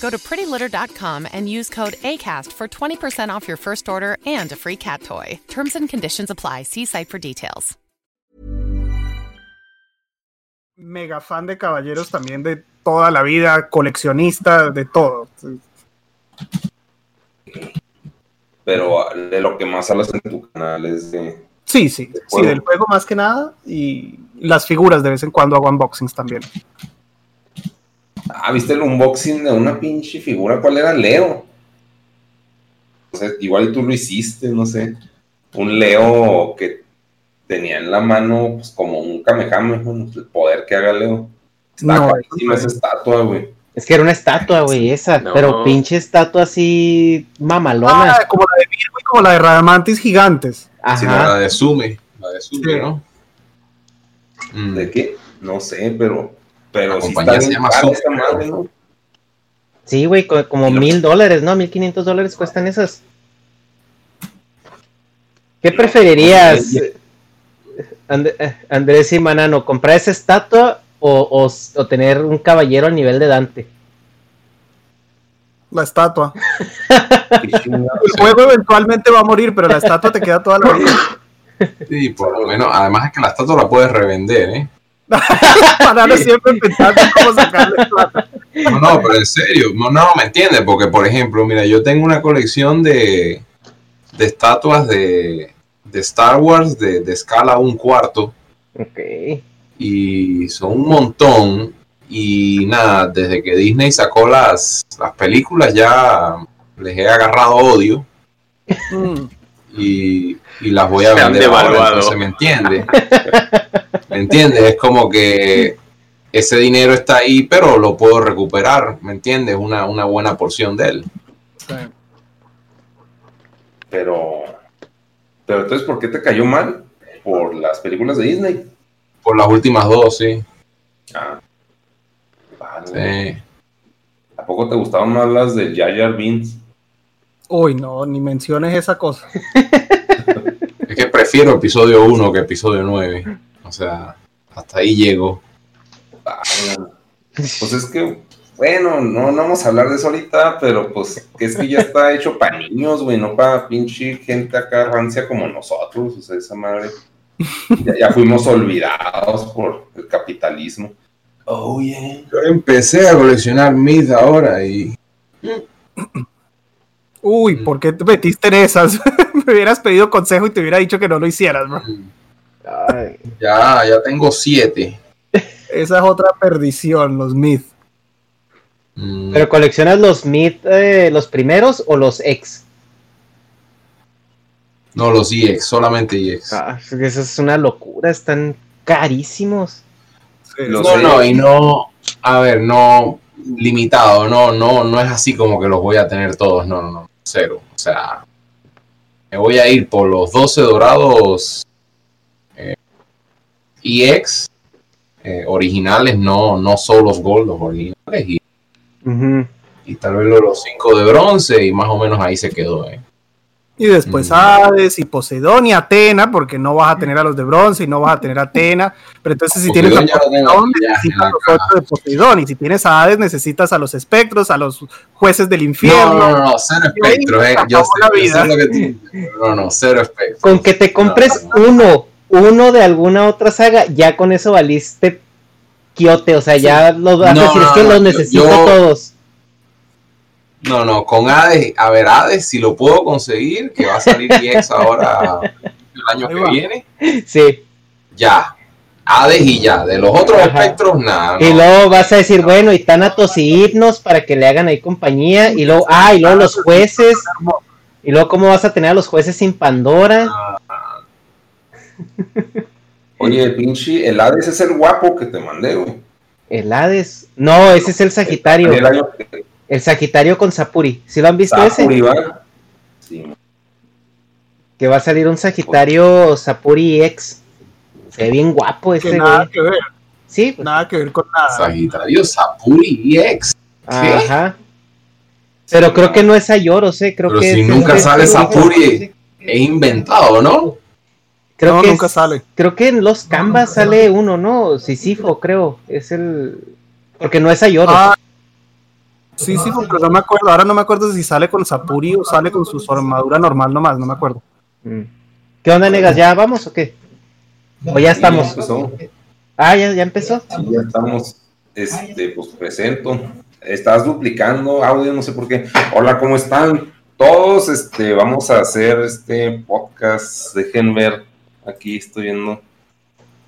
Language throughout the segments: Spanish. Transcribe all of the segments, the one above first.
Go to prettylitter.com and use code ACAST for 20% off your first order and a free cat toy. Terms and conditions apply. See site for details. Mega fan de caballeros también de toda la vida, coleccionista de todo. Pero ah, de lo que más hablas en tu canal es de. Sí, sí, sí, del juego más que nada y las figuras de vez en cuando hago unboxings también. Ah, ¿viste el unboxing de una pinche figura? ¿Cuál era? Leo. O sea, igual tú lo hiciste, no sé. Un Leo que tenía en la mano pues, como un Kamehameha, el poder que haga Leo. Está No, esa estatua, güey. Es que era una estatua, güey, esa. No. Pero pinche estatua así mamalona. Ah, como la de Virgo y como la de Radamantis gigantes. Ajá. Sí, la de Sume. La de Sume, Sí. ¿no? ¿De qué? No sé, pero. Pero está se llama esta madre, ¿no? Sí, güey, co- como mil dólares, ¿no? Mil quinientos dólares cuestan esas. ¿Qué preferirías, And- eh, Andrés y Manano? ¿Comprar esa estatua o, o o tener un caballero a nivel de Dante? La estatua. El juego eventualmente va a morir, pero la estatua te queda toda la vida. Sí, por lo menos. Además es que la estatua la puedes revender, ¿eh? Siempre pensando en cómo sacarle plata. No, no, pero en serio, no, no, me entiendes, porque por ejemplo, mira, yo tengo una colección de, de estatuas de, de Star Wars de, de escala un cuarto Ok. y son un montón y nada, desde que Disney sacó las, las películas ya les he agarrado odio Mm. y, y las voy a Se han vender ahora, devaluado. entonces me entiendes, me entiendes, es como que ese dinero está ahí, pero lo puedo recuperar, ¿me entiendes? Una, una buena porción de él. Pero. Pero entonces, ¿por qué te cayó mal? Por las películas de Disney. Por las últimas dos, sí. Ah. Vale. Sí. ¿A poco te gustaban más las de Jar Jar Binks? Uy, no, ni menciones esa cosa. Prefiero episodio 1 que episodio 9. O sea, hasta ahí llego. Pues es que, bueno, no, no vamos a hablar de eso ahorita, pero pues es que ya está hecho para niños, güey, no para pinche gente acá rancia como nosotros, o sea, esa madre. Ya, ya fuimos olvidados por el capitalismo. Oh, yeah. Yo empecé a coleccionar Myth ahora y Uy, ¿por qué te metiste en esas? Me hubieras pedido consejo y te hubiera dicho que no lo hicieras, bro. Ay, ya, ya tengo 7. Esa es otra perdición, los myth. Mm, ¿Pero coleccionas los Myth, eh, los primeros o los ex? No, los EX, solamente EX. Ah, es que eso es una locura, están carísimos. No, no, y no, a ver, no limitado, no, no, no es así como que los voy a tener todos, no, no, no, cero. O sea, me voy a ir por los 12 dorados eh, EX eh, originales, no, no solo los gold, los originales, y, y tal vez los 5 de bronce, y más o menos ahí se quedó, eh. Y después. Hades y Poseidón y Atena, porque no vas a tener a los de bronce y no vas a tener a Atena. Pero entonces si tienes a Poseidón necesitas a los otros de Poseidón. Y si tienes a Hades, necesitas a los espectros, a los jueces del No, infierno. no, no, no, cero espectro, eh. Yo sé, la yo sé vida. lo que tú- No, no, cero espectro. Con que te compres No, no. uno, uno de alguna otra saga, ya con eso valiste quiote, o sea, ya los vas a No, decir, es que no, los necesito yo- todos. No, no, con Hades, a ver, Hades, si lo puedo conseguir, que va a salir EX ahora el año que viene, Sí. ya. Hades y ya. De los otros Ajá. espectros, nada. Y no. luego vas a decir, bueno, y Thanatos y Hipnos para que le hagan ahí compañía. Y luego, ah, y luego los jueces. Y luego, ¿cómo vas a tener a los jueces sin Pandora? Oye, el pinche, el Hades es el guapo que te mandé, güey. El Hades. No, ese es el Sagitario. El año que El Sagitario con Sapuri. ¿Sí lo han visto Sapuri, ese? ¿va? Sí. Que va a salir un Sagitario Sapuri X. Se ve bien guapo Que ese, nada güey. que ver, Sí, pues, nada que ver con nada. Sagitario, Sapuri EX. ¿Qué? Ajá. Pero creo que no es Ayoros, eh. Creo Pero que si es nunca este- sale Sapuri, es inventado, ¿no? Creo no, que nunca es- sale. Creo que en los Canvas sale uno, ¿no? Sisifo, creo. Es el. Porque no es Ayoros. Ah, sí, sí, porque no me acuerdo. Ahora no me acuerdo si sale con Sapuri o sale con su armadura normal nomás, no me acuerdo. Mm. ¿Qué onda, negas? ¿Ya vamos o qué? ¿O ya estamos? Sí. Ah, ya, ya empezó. Sí, ya estamos. Este, pues presento. Estás duplicando audio, no sé por qué. Hola, ¿cómo están? Todos, este, vamos a hacer este podcast. Dejen ver. Aquí estoy viendo.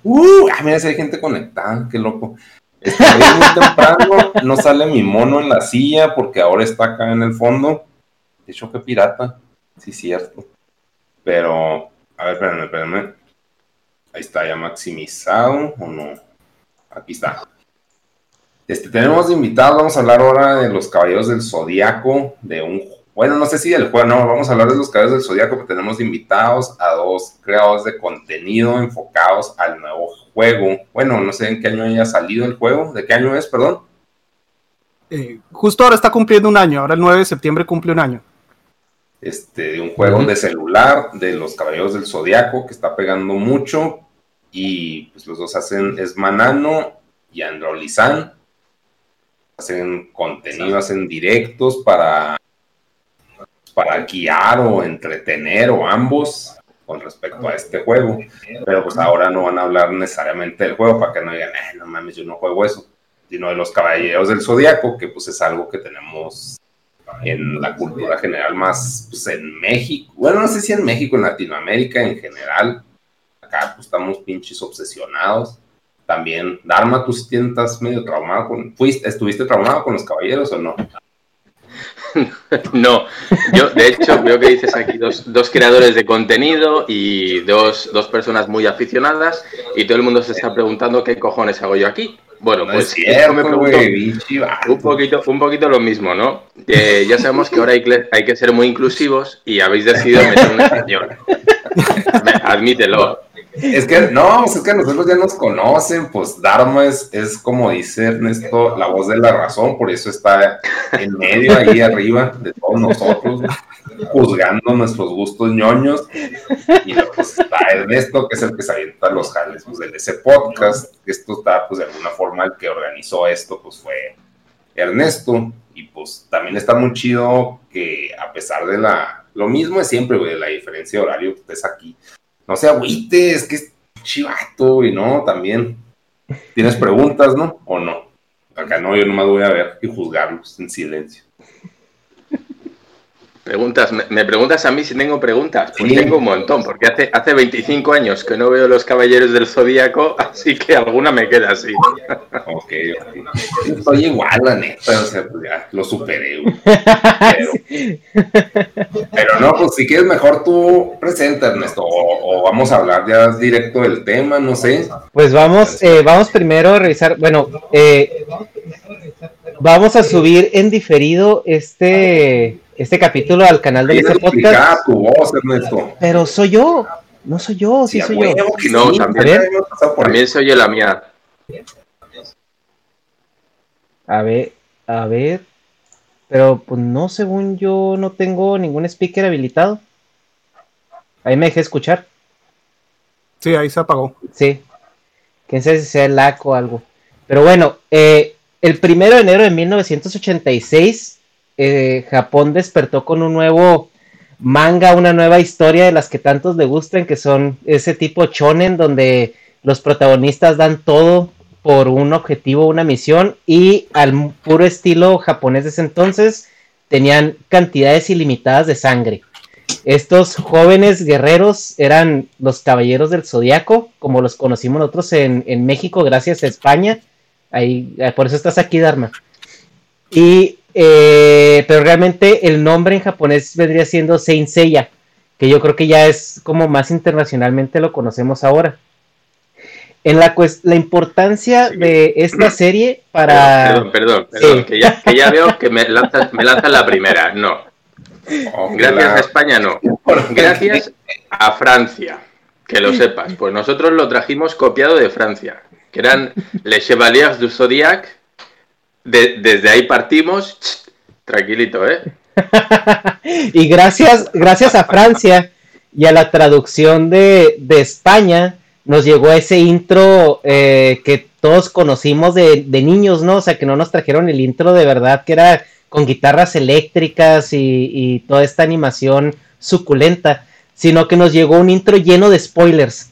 Uh, ah, mira, si hay gente conectada, qué loco. Este, hoy es muy temprano, no sale mi mono en la silla porque ahora está acá en el fondo. De hecho, qué pirata. Sí, cierto. Pero, a ver, espérenme, espérenme. Ahí está ya maximizado o no. Aquí está. Este, tenemos de invitados, vamos a hablar ahora de los caballeros del zodiaco, de un, bueno, no sé si del juego, no, vamos a hablar de los caballeros del zodiaco, porque tenemos invitados a dos creadores de contenido enfocados al nuevo juego. Bueno, no sé en qué año haya salido el juego, ¿de qué año es, perdón? Eh, justo ahora está cumpliendo un año, ahora el 9 de septiembre cumple un año. este, de un juego de celular de los Caballeros del Zodiaco que está pegando mucho y pues los dos hacen es Manano y Androlizan hacen contenido, hacen directos para para guiar o entretener o ambos con respecto a este juego, pero pues ahora no van a hablar necesariamente del juego para que no digan, "Eh, no mames, yo no juego eso, sino de los Caballeros del Zodiaco, que pues es algo que tenemos en la cultura general más pues, en México. Bueno, no sé si en México, en Latinoamérica en general. Acá pues estamos pinches obsesionados. También, Dharma, tú estás medio traumado con... Fuiste, ¿Estuviste traumado con los caballeros o no? No, yo de hecho veo que dices aquí dos, dos creadores de contenido y dos, dos personas muy aficionadas y todo el mundo se está preguntando qué cojones hago yo aquí. Bueno, No pues es yo cierto, me pregunto un poquito, un poquito lo mismo, ¿no? Eh, ya sabemos que ahora hay que, hay que ser muy inclusivos y habéis decidido meter un español. Admítelo. Es que, no, pues es que nosotros ya nos conocen, pues Dharma es, es como dice Ernesto, la voz de la razón, por eso está en medio, ahí arriba de todos nosotros, juzgando nuestros gustos ñoños. Y pues está Ernesto, que es el que se avienta los jales pues, de ese podcast, esto está, pues de alguna forma, el que organizó esto, pues fue Ernesto. Y pues también está muy chido que a pesar de la, lo mismo es siempre, güey, la diferencia de horario que estés aquí no se agüite, es que es chivato y no, también. ¿Tienes preguntas, no? ¿O no? Acá no, yo nomás voy a ver y juzgarlos en silencio. Preguntas, me, me preguntas a mí si tengo preguntas. Pues Sí. tengo un montón, porque hace, hace 25 años que no veo los caballeros del zodíaco, así que alguna me queda así. Ok, Estoy igual, la neta, o sea, pues ya lo superé, pero no, pues si quieres mejor tú presenta, Ernesto, o, o vamos a hablar ya directo del tema, no sé. Pues vamos, eh, vamos primero a revisar. Bueno, eh, vamos a subir en diferido este, este capítulo al canal de duplicada podcast. tu voz, Ernesto. Pero soy yo, no soy yo, sí soy yo. que No, sí, también. soy yo la mía. A ver, a ver. Pero pues no, según yo no tengo ningún speaker habilitado. Ahí me dejé escuchar. Sí, ahí se apagó. Sí. Quién sabe si sea el LAC o algo. Pero bueno, eh, el primero de enero de 1986, eh, Japón despertó con un nuevo manga, una nueva historia de las que tantos le gustan, que son ese tipo shonen donde los protagonistas dan todo por un objetivo, una misión, y al puro estilo japonés de ese entonces tenían cantidades ilimitadas de sangre. Estos jóvenes guerreros eran los caballeros del zodiaco, como los conocimos nosotros en, en México, gracias a España. Ahí, eh, por eso estás aquí, Dharma. Y, eh, pero realmente el nombre en japonés vendría siendo Saint Seiya, que yo creo que ya es como más internacionalmente lo conocemos ahora. En la, cues- la importancia de esta serie para... Perdón, perdón, perdón, Sí. que, ya, que ya veo que me lanzas, me lanzas la primera. No. Gracias a España, no. Gracias a Francia. Que lo sepas. Pues nosotros lo trajimos copiado de Francia. Que eran Les Chevaliers du Zodiac. De- desde ahí partimos. Tranquilito, ¿eh? y gracias, gracias a Francia y a la traducción de, de España, nos llegó ese intro eh, que todos conocimos de, de niños, ¿no? O sea, que no nos trajeron el intro de verdad, que era con guitarras eléctricas y, y toda esta animación suculenta, sino que nos llegó un intro lleno de spoilers.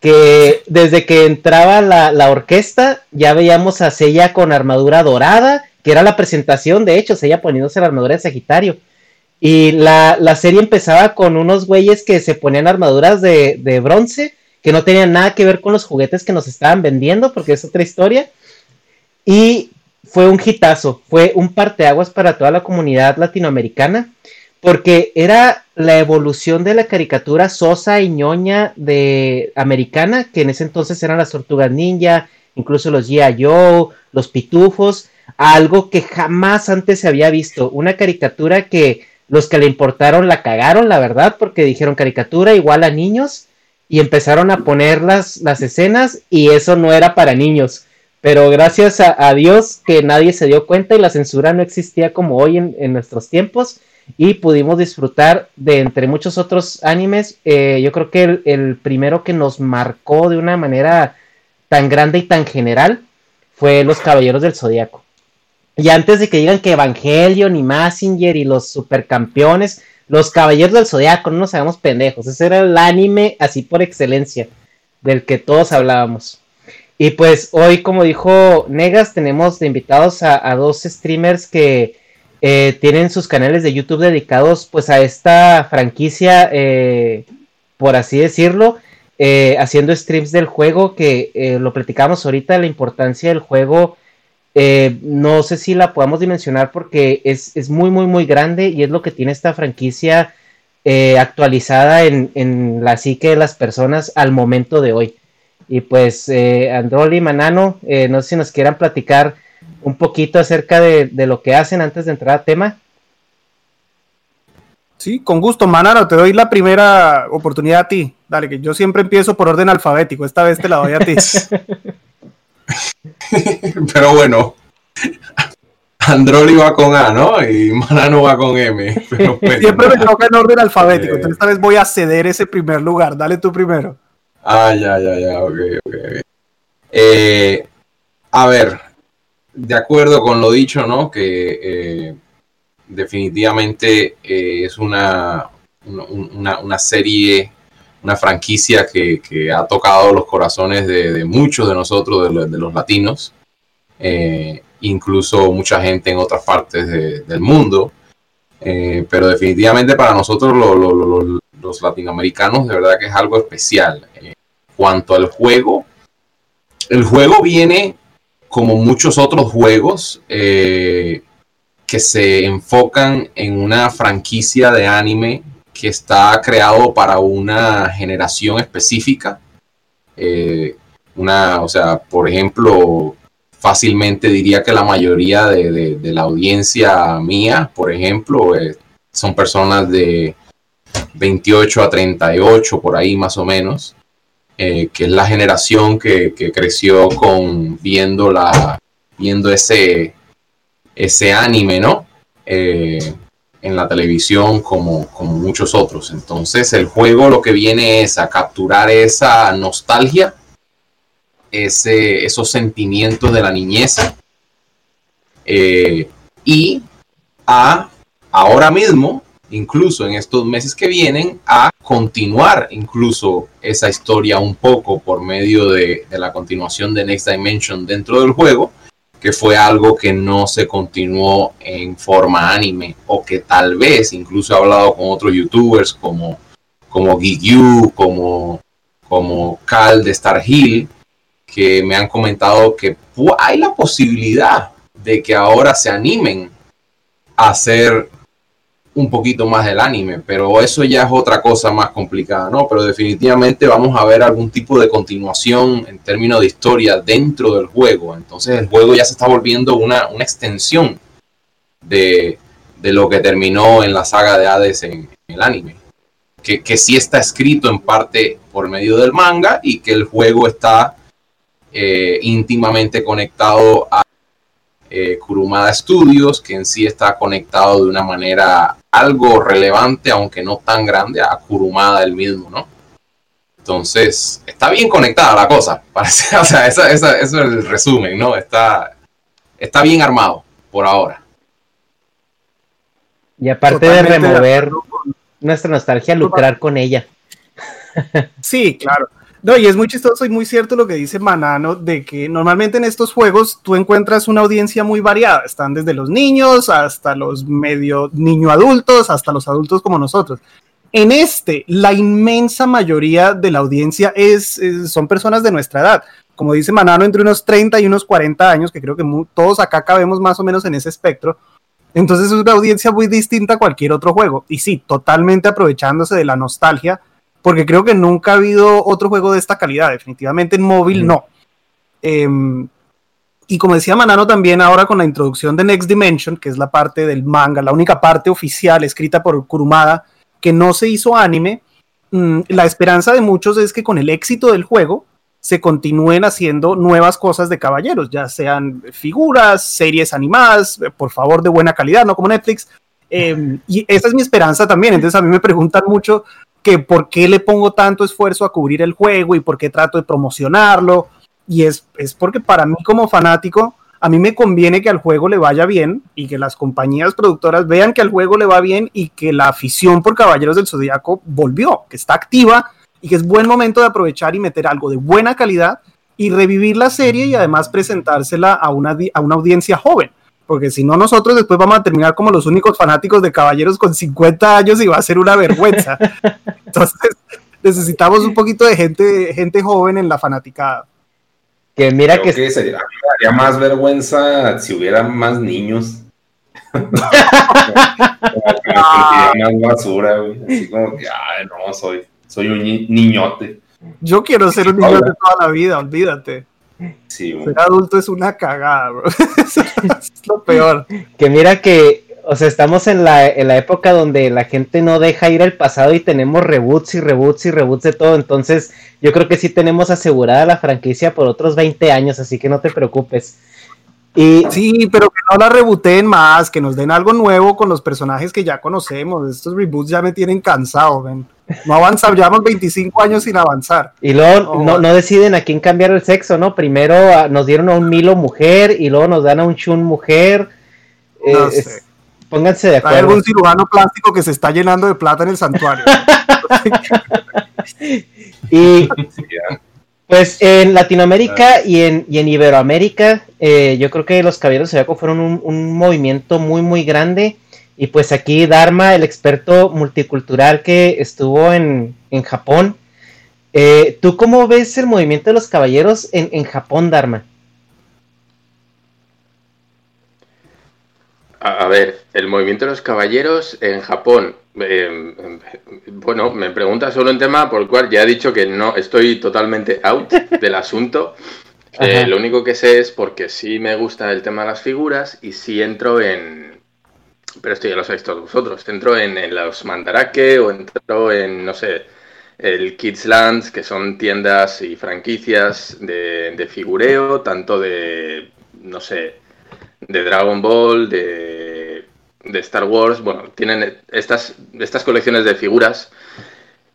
Que desde que entraba la, la orquesta ya veíamos a Sella con armadura dorada, que era la presentación, de hecho, Sella poniéndose la armadura de Sagitario. Y la, la serie empezaba con unos güeyes que se ponían armaduras de, de bronce, que no tenían nada que ver con los juguetes que nos estaban vendiendo, porque es otra historia. Y fue un hitazo, fue un parteaguas para toda la comunidad latinoamericana, porque era la evolución de la caricatura sosa y ñoña de americana, que en ese entonces eran las tortugas ninja, incluso los G.I. Joe, los pitufos, algo que jamás antes se había visto, una caricatura que los que le importaron la cagaron, la verdad, porque dijeron caricatura igual a niños y empezaron a poner las, las escenas y eso no era para niños. Pero gracias a, a Dios que nadie se dio cuenta y la censura no existía como hoy en, en nuestros tiempos y pudimos disfrutar de entre muchos otros animes. eh, yo creo que el, primero que nos marcó de una manera tan grande y tan general fue Los Caballeros del Zodiaco. Y antes de que digan que Evangelion y Massinger y los supercampeones, los Caballeros del Zodiaco, no nos hagamos pendejos. Ese era el anime así por excelencia del que todos hablábamos. Y pues hoy, como dijo Negas, tenemos de invitados a dos streamers que eh, tienen sus canales de YouTube dedicados pues a esta franquicia, eh, por así decirlo, eh, haciendo streams del juego que lo platicamos ahorita, la importancia del juego. no sé si la podamos dimensionar porque es, es muy, muy, muy grande y es lo que tiene esta franquicia actualizada en, en la psique de las personas al momento de hoy. Y pues, Androli Manano, no sé si nos quieran platicar un poquito acerca de, de lo que hacen antes de entrar a tema. Sí, con gusto, Manaro, te doy la primera oportunidad a ti. Dale, que yo siempre empiezo por orden alfabético, esta vez te la doy a ti. Pero bueno, Androli va con A, ¿no? Y Manano va con M. Pero bueno, Siempre me toca en orden alfabético, Eh. entonces esta vez voy a ceder ese primer lugar. Dale tú primero. Ah, ya, ya, ya, ok, ok. ok. Eh, a ver, de acuerdo con lo dicho, ¿no? Que eh, definitivamente eh, es una, una, serie, una franquicia que, ha tocado los corazones de, muchos de nosotros, de, lo- de los latinos, eh, incluso mucha gente en otras partes de- del mundo. Pero definitivamente para nosotros lo- lo- lo- lo- los latinoamericanos de verdad que es algo especial. Cuanto al juego, el juego viene como muchos otros juegos eh, que se enfocan en una franquicia de anime que está creado para una generación específica. Eh, una, o sea, por ejemplo, fácilmente diría que la mayoría de, la audiencia mía, por ejemplo, eh, son personas de 28 a 38, por ahí más o menos, eh, que es la generación que, creció con viendo la viendo ese ese anime, ¿no? Eh, en la televisión como, como muchos otros. Entonces el juego lo que viene es a capturar esa nostalgia, ese, esos sentimientos de la niñez eh, y a ahora mismo, incluso en estos meses que vienen, a continuar incluso esa historia un poco por medio de, la continuación de Next Dimension dentro del juego que fue algo que no se continuó en forma anime o que tal vez incluso he hablado con otros youtubers como como Gigyu, como como Cal de Star Hill que me han comentado que hay la posibilidad de que ahora se animen a hacer un poquito más del anime, pero eso ya es otra cosa más complicada, ¿no? Pero definitivamente vamos a ver algún tipo de continuación en términos de historia dentro del juego. Entonces el juego ya se está volviendo una, una extensión de, de, lo que terminó en la saga de Hades en, el anime. Que, que, sí está escrito en parte por medio del manga y que el juego está eh, íntimamente conectado a eh, Kurumada Studios, que en sí está conectado de una manera algo relevante, aunque no tan grande, a Kurumada el mismo, ¿no? Entonces, está bien conectada la cosa, parece, o sea, eso, eso, es el resumen, ¿no? Está, está bien armado por ahora. Y aparte de remover nuestra nostalgia, lucrar con ella. Sí, claro. No, y es muy chistoso y muy cierto lo que dice Manano, de que normalmente en estos juegos tú encuentras una audiencia muy variada. Están desde los niños hasta los medio niño adultos, hasta los adultos como nosotros. En este, la inmensa mayoría de la audiencia es, son personas de nuestra edad. Como dice Manano, entre unos 30 y unos 40 años, que creo que todos acá cabemos más o menos en ese espectro. Entonces es una audiencia muy distinta a cualquier otro juego. Y sí, totalmente aprovechándose de la nostalgia porque creo que nunca ha habido otro juego de esta calidad, definitivamente en móvil no. Em, y como decía Manano también ahora con la introducción de Next Dimension, que es la parte del manga, la única parte oficial escrita por Kurumada que no se hizo anime, mm, la esperanza de muchos es que con el éxito del juego se continúen haciendo nuevas cosas de caballeros, ya sean figuras, series animadas, por favor de buena calidad, no como Netflix. Em, y esa es mi esperanza también. Entonces a mí me preguntan mucho que por qué le pongo tanto esfuerzo a cubrir el juego y por qué trato de promocionarlo. Y es, es porque para mí como fanático, a mí me conviene que al juego le vaya bien y que las compañías productoras vean que al juego le va bien y que la afición por Caballeros del Zodíaco volvió, que está activa y que es buen momento de aprovechar y meter algo de buena calidad y revivir la serie y además presentársela a una, a una audiencia joven porque si no nosotros después vamos a terminar como los únicos fanáticos de caballeros con 50 años y va a ser una vergüenza. Entonces necesitamos un poquito de gente, gente joven en la fanaticada. Que mira que... sería, más vergüenza si hubiera más niños. más basura, güey. Así como que, ay, no, soy, soy un niñote. Yo quiero ser un niñote toda la vida, olvídate. Ser adulto es una cagada, bro. es lo peor. Que mira que, o sea, estamos en la, en la época donde la gente no deja ir al pasado y tenemos reboots y reboots y reboots de todo. Entonces, yo creo que sí tenemos asegurada la franquicia por otros 20 años, así que no te preocupes. Y... Sí, pero que no la rebooten más, que nos den algo nuevo con los personajes que ya conocemos. Estos reboots ya me tienen cansado, ven. No avanzamos, llevamos 25 años sin avanzar. Y luego no, no, deciden a quién cambiar el sexo, ¿no? Primero ah, nos dieron a un Milo mujer y luego nos dan a un Chun mujer. No eh, sé. pónganse de acuerdo. Hay algún cirujano plástico que se está llenando de plata en el santuario. y pues en Latinoamérica y en, y en Iberoamérica, eh, yo creo que los Caballeros Zodiaco fueron un, un movimiento muy, muy grande y pues aquí Dharma, el experto multicultural que estuvo en, Japón. Eh, ¿Tú cómo ves el movimiento de los caballeros en, Japón, Dharma? A, ver, el movimiento de los caballeros en Japón. Eh, bueno, me pregunta solo un tema por el cual ya he dicho que no estoy totalmente out del asunto. Eh, lo único que sé es porque sí me gusta el tema de las figuras y sí entro en, pero esto ya lo sabéis todos vosotros. Entro en, los Mandarake o entro en, no sé, el Kids Lands, que son tiendas y franquicias de, figureo, tanto de, no sé, de Dragon Ball, de, de Star Wars, bueno, tienen estas, estas colecciones de figuras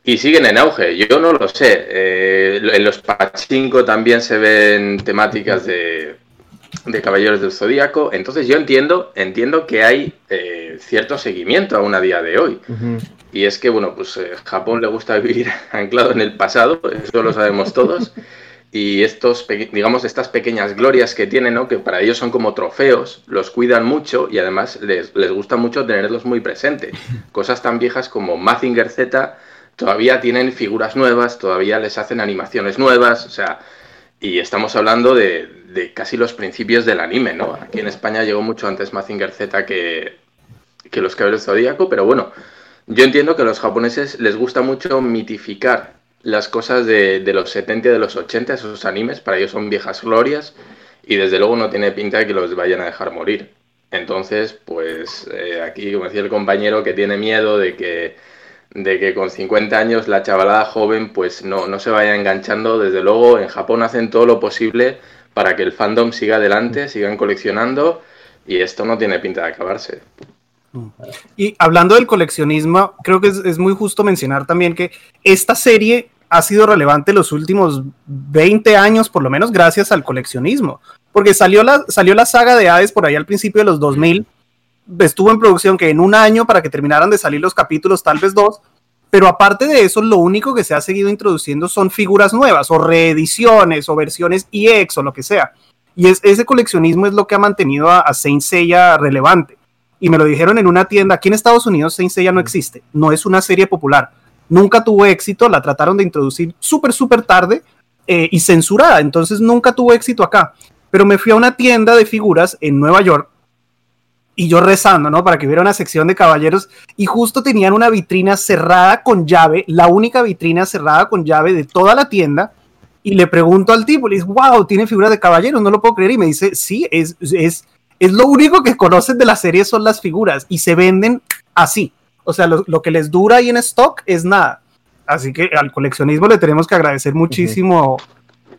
y siguen en auge. Yo no lo sé. Eh, en los Pachinko también se ven temáticas de, de Caballeros del Zodíaco. Entonces yo entiendo, entiendo que hay eh, cierto seguimiento aún a día de hoy. Y es que, bueno, pues eh, Japón le gusta vivir anclado en el pasado, eso lo sabemos todos. Y estos, digamos, estas pequeñas glorias que tienen, ¿no? que para ellos son como trofeos, los cuidan mucho y además les, les gusta mucho tenerlos muy presentes. Cosas tan viejas como Mazinger Z todavía tienen figuras nuevas, todavía les hacen animaciones nuevas, o sea, y estamos hablando de, casi los principios del anime, ¿no? Aquí en España llegó mucho antes Mazinger Z que, que los Caballeros Zodíaco, pero bueno, yo entiendo que a los japoneses les gusta mucho mitificar las cosas de, los 70 y de los 80, esos animes, para ellos son viejas glorias y desde luego no tiene pinta de que los vayan a dejar morir. Entonces, pues eh, aquí, como decía el compañero, que tiene miedo de que de que con 50 años la chavalada joven pues no, no se vaya enganchando. Desde luego en Japón hacen todo lo posible para que el fandom siga adelante, sigan coleccionando y esto no tiene pinta de acabarse. Y hablando del coleccionismo, creo que es, muy justo mencionar también que esta serie ha sido relevante los últimos 20 años, por lo menos gracias al coleccionismo. Porque salió la, salió la saga de Hades por ahí al principio de los 2000 estuvo en producción que en un año para que terminaran de salir los capítulos, tal vez dos, pero aparte de eso, lo único que se ha seguido introduciendo son figuras nuevas o reediciones o versiones EX o lo que sea. Y es, ese coleccionismo es lo que ha mantenido a, Saint Seiya relevante. Y me lo dijeron en una tienda, aquí en Estados Unidos Saint Seiya no existe, no es una serie popular. Nunca tuvo éxito, la trataron de introducir súper, súper tarde eh, y censurada, entonces nunca tuvo éxito acá. Pero me fui a una tienda de figuras en Nueva York y yo rezando, ¿no? Para que hubiera una sección de caballeros y justo tenían una vitrina cerrada con llave, la única vitrina cerrada con llave de toda la tienda. Y le pregunto al tipo, le dice, wow, tiene figuras de caballeros, no lo puedo creer. Y me dice, sí, es, es, es lo único que conocen de la serie son las figuras y se venden así. O sea, lo, que les dura ahí en stock es nada. Así que al coleccionismo le tenemos que agradecer muchísimo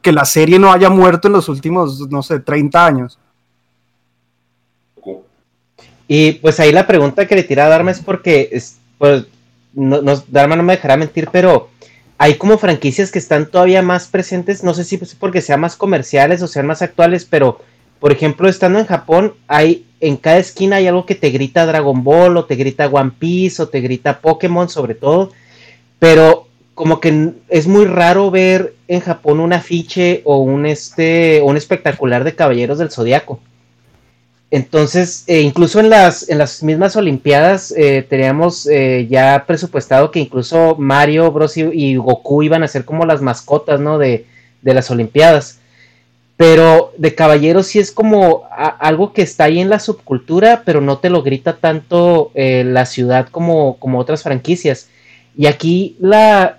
que la serie no haya muerto en los últimos, no sé, 30 años. Y pues ahí la pregunta que le tira a Dharma es porque, pues, no, no, Dharma no me dejará mentir, pero hay como franquicias que están todavía más presentes, no sé si es porque sean más comerciales o sean más actuales, pero por ejemplo, estando en Japón, hay en cada esquina hay algo que te grita Dragon Ball o te grita One Piece o te grita Pokémon sobre todo, pero como que es muy raro ver en Japón un afiche o un este un espectacular de Caballeros del Zodiaco. Entonces, eh, incluso en las, en las mismas Olimpiadas eh, teníamos eh, ya presupuestado que incluso Mario Bros. Y, Goku iban a ser como las mascotas, ¿no? De, de las Olimpiadas. Pero de caballeros sí es como algo que está ahí en la subcultura, pero no te lo grita tanto la ciudad como, como otras franquicias. Y aquí la,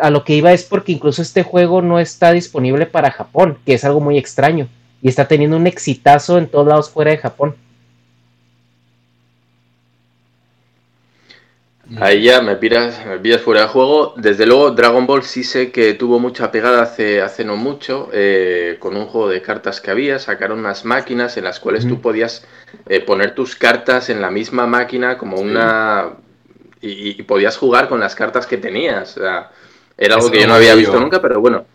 a lo que iba es porque incluso este juego no está disponible para Japón, que es algo muy extraño y está teniendo un exitazo en todos lados fuera de Japón. Ahí ya me piras, me pillas fuera de juego. Desde luego, Dragon Ball sí sé que tuvo mucha pegada hace, hace no mucho, eh, con un juego de cartas que había. Sacaron unas máquinas en las cuales tú podías eh, poner tus cartas en la misma máquina como una. Y, podías jugar con las cartas que tenías. era algo que yo no había visto nunca, pero bueno.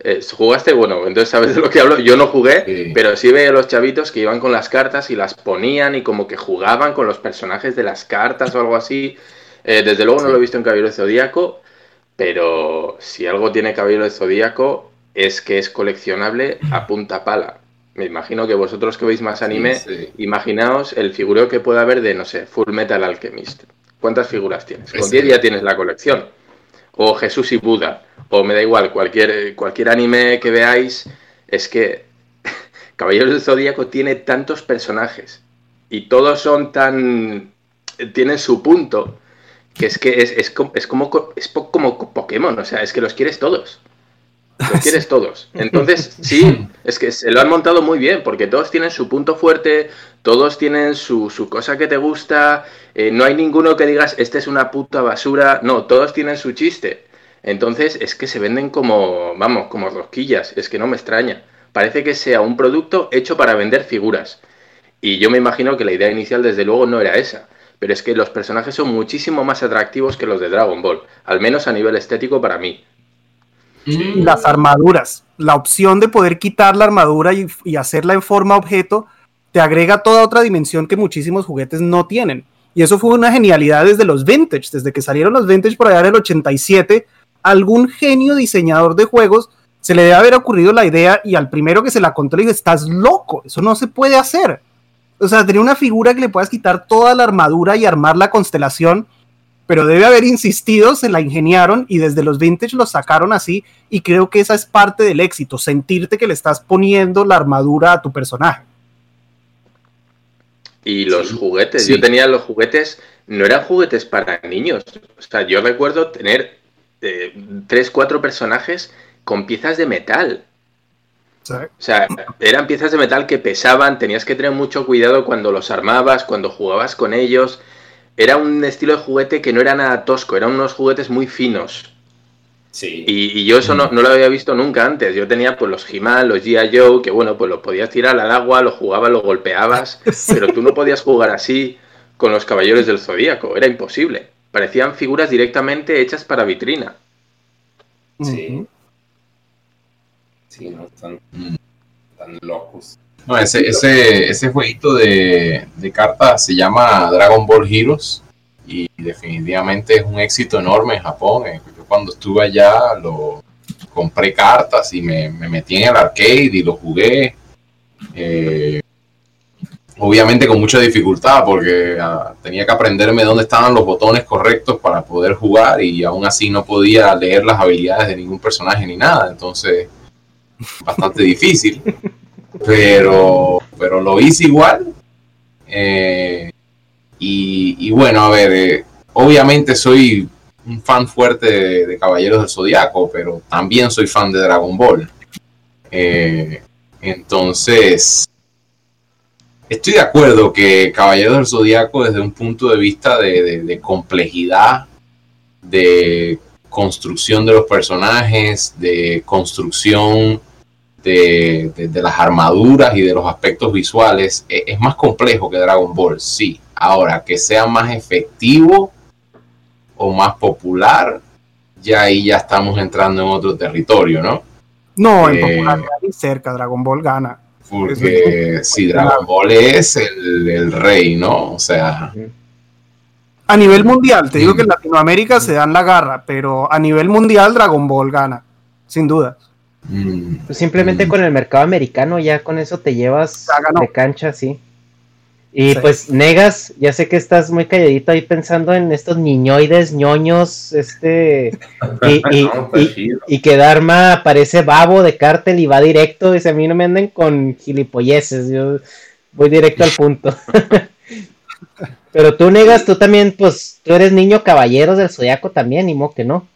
Eh, ¿Jugaste? Bueno, entonces sabes de lo que hablo. Yo no jugué, pero sí veía a los chavitos que iban con las cartas y las ponían y como que jugaban con los personajes de las cartas o algo así. Eh, desde luego no lo he visto en Caballero de Zodíaco, pero si algo tiene Caballero de Zodíaco es que es coleccionable a punta pala. Me imagino que vosotros que veis más anime, imaginaos el figureo que puede haber de, no sé, Full Metal Alchemist. ¿Cuántas figuras tienes? Con 10 ya tienes la colección o Jesús y Buda, o me da igual, cualquier, cualquier anime que veáis, es que Caballeros del Zodíaco tiene tantos personajes y todos son tan. tienen su punto, que es que es, es, como, es como Pokémon, o sea, es que los quieres todos. Los quieres todos. Entonces, sí, es que se lo han montado muy bien, porque todos tienen su punto fuerte, todos tienen su, su cosa que te gusta, eh, no hay ninguno que digas, este es una puta basura, no, todos tienen su chiste. Entonces, es que se venden como, vamos, como rosquillas, es que no me extraña. Parece que sea un producto hecho para vender figuras. Y yo me imagino que la idea inicial, desde luego, no era esa. Pero es que los personajes son muchísimo más atractivos que los de Dragon Ball, al menos a nivel estético para mí. Y las armaduras, la opción de poder quitar la armadura y, y hacerla en forma objeto, te agrega toda otra dimensión que muchísimos juguetes no tienen. Y eso fue una genialidad desde los vintage, desde que salieron los vintage por allá en el 87, algún genio diseñador de juegos se le debe haber ocurrido la idea y al primero que se la contó le dice, estás loco, eso no se puede hacer. O sea, tener una figura que le puedas quitar toda la armadura y armar la constelación, pero debe haber insistido, se la ingeniaron y desde los vintage los sacaron así y creo que esa es parte del éxito, sentirte que le estás poniendo la armadura a tu personaje. Y los juguetes, yo tenía los juguetes, no eran juguetes para niños. O sea, yo recuerdo tener eh, tres, cuatro personajes con piezas de metal. O sea, eran piezas de metal que pesaban, tenías que tener mucho cuidado cuando los armabas, cuando jugabas con ellos. Era un estilo de juguete que no era nada tosco, eran unos juguetes muy finos. Sí. Y, y yo eso no, no, lo había visto nunca antes. Yo tenía pues los He-Man, los G.I. Joe, que bueno, pues los podías tirar al agua, los jugabas, los golpeabas, pero tú no podías jugar así con los Caballeros del Zodíaco, era imposible. Parecían figuras directamente hechas para vitrina. Sí. Sí, no están tan locos. No, ese, ese, ese jueguito de, de cartas se llama Dragon Ball Heroes y definitivamente es un éxito enorme en Japón. Eh, Yo cuando estuve allá lo compré cartas y me, me metí en el arcade y lo jugué. Eh, obviamente con mucha dificultad porque uh, tenía que aprenderme dónde estaban los botones correctos para poder jugar y aún así no podía leer las habilidades de ningún personaje ni nada. Entonces, bastante difícil. Pero, pero lo hice igual. Eh, y, y, bueno, a ver, eh, obviamente soy un fan fuerte de, de, Caballeros del Zodiaco, pero también soy fan de Dragon Ball. Eh, entonces, estoy de acuerdo que Caballeros del Zodiaco, desde un punto de vista de, de, de complejidad, de construcción de los personajes, de construcción de, las armaduras y de los aspectos visuales es, es, más complejo que Dragon Ball, sí. Ahora, que sea más efectivo o más popular, ya ahí ya estamos entrando en otro territorio, ¿no? No, en eh, popularidad ni cerca, Dragon Ball gana. Porque si Dragon Ball es el, el, rey, ¿no? O sea... A nivel mundial, te digo que en Latinoamérica se dan la garra, pero a nivel mundial Dragon Ball gana, sin duda. Pues simplemente mm. con el mercado americano ya con eso te llevas de cancha, sí. Y sí. pues Negas, ya sé que estás muy calladito ahí pensando en estos niñoides, ñoños, este, y, y, no, pues y, y, que Dharma parece babo de cártel y va directo, dice a mí no me anden con gilipolleces, yo voy directo al punto. Pero tú Negas, tú también, pues, tú eres niño caballero del zodiaco también, ni mo que no.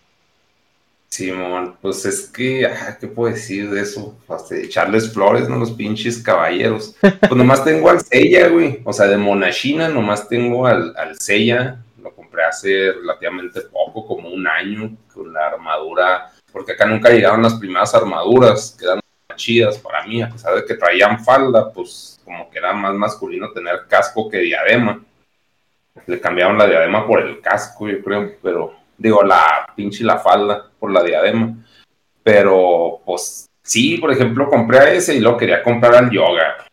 Simón, pues es que, ah, ¿qué puedo decir de eso? Hasta echarles flores, ¿no? Los pinches caballeros. Pues nomás tengo al Seiya, güey. O sea, de Monashina nomás tengo al, al Seiya. Lo compré hace relativamente poco, como un año, con la armadura. Porque acá nunca llegaron las primeras armaduras, que eran chidas para mí, a pesar de que traían falda, pues como que era más masculino tener casco que diadema. Le cambiaron la diadema por el casco, yo creo, pero digo, la pinche la falda por la diadema. Pero, pues, sí, por ejemplo, compré a ese y luego quería comprar al yoga.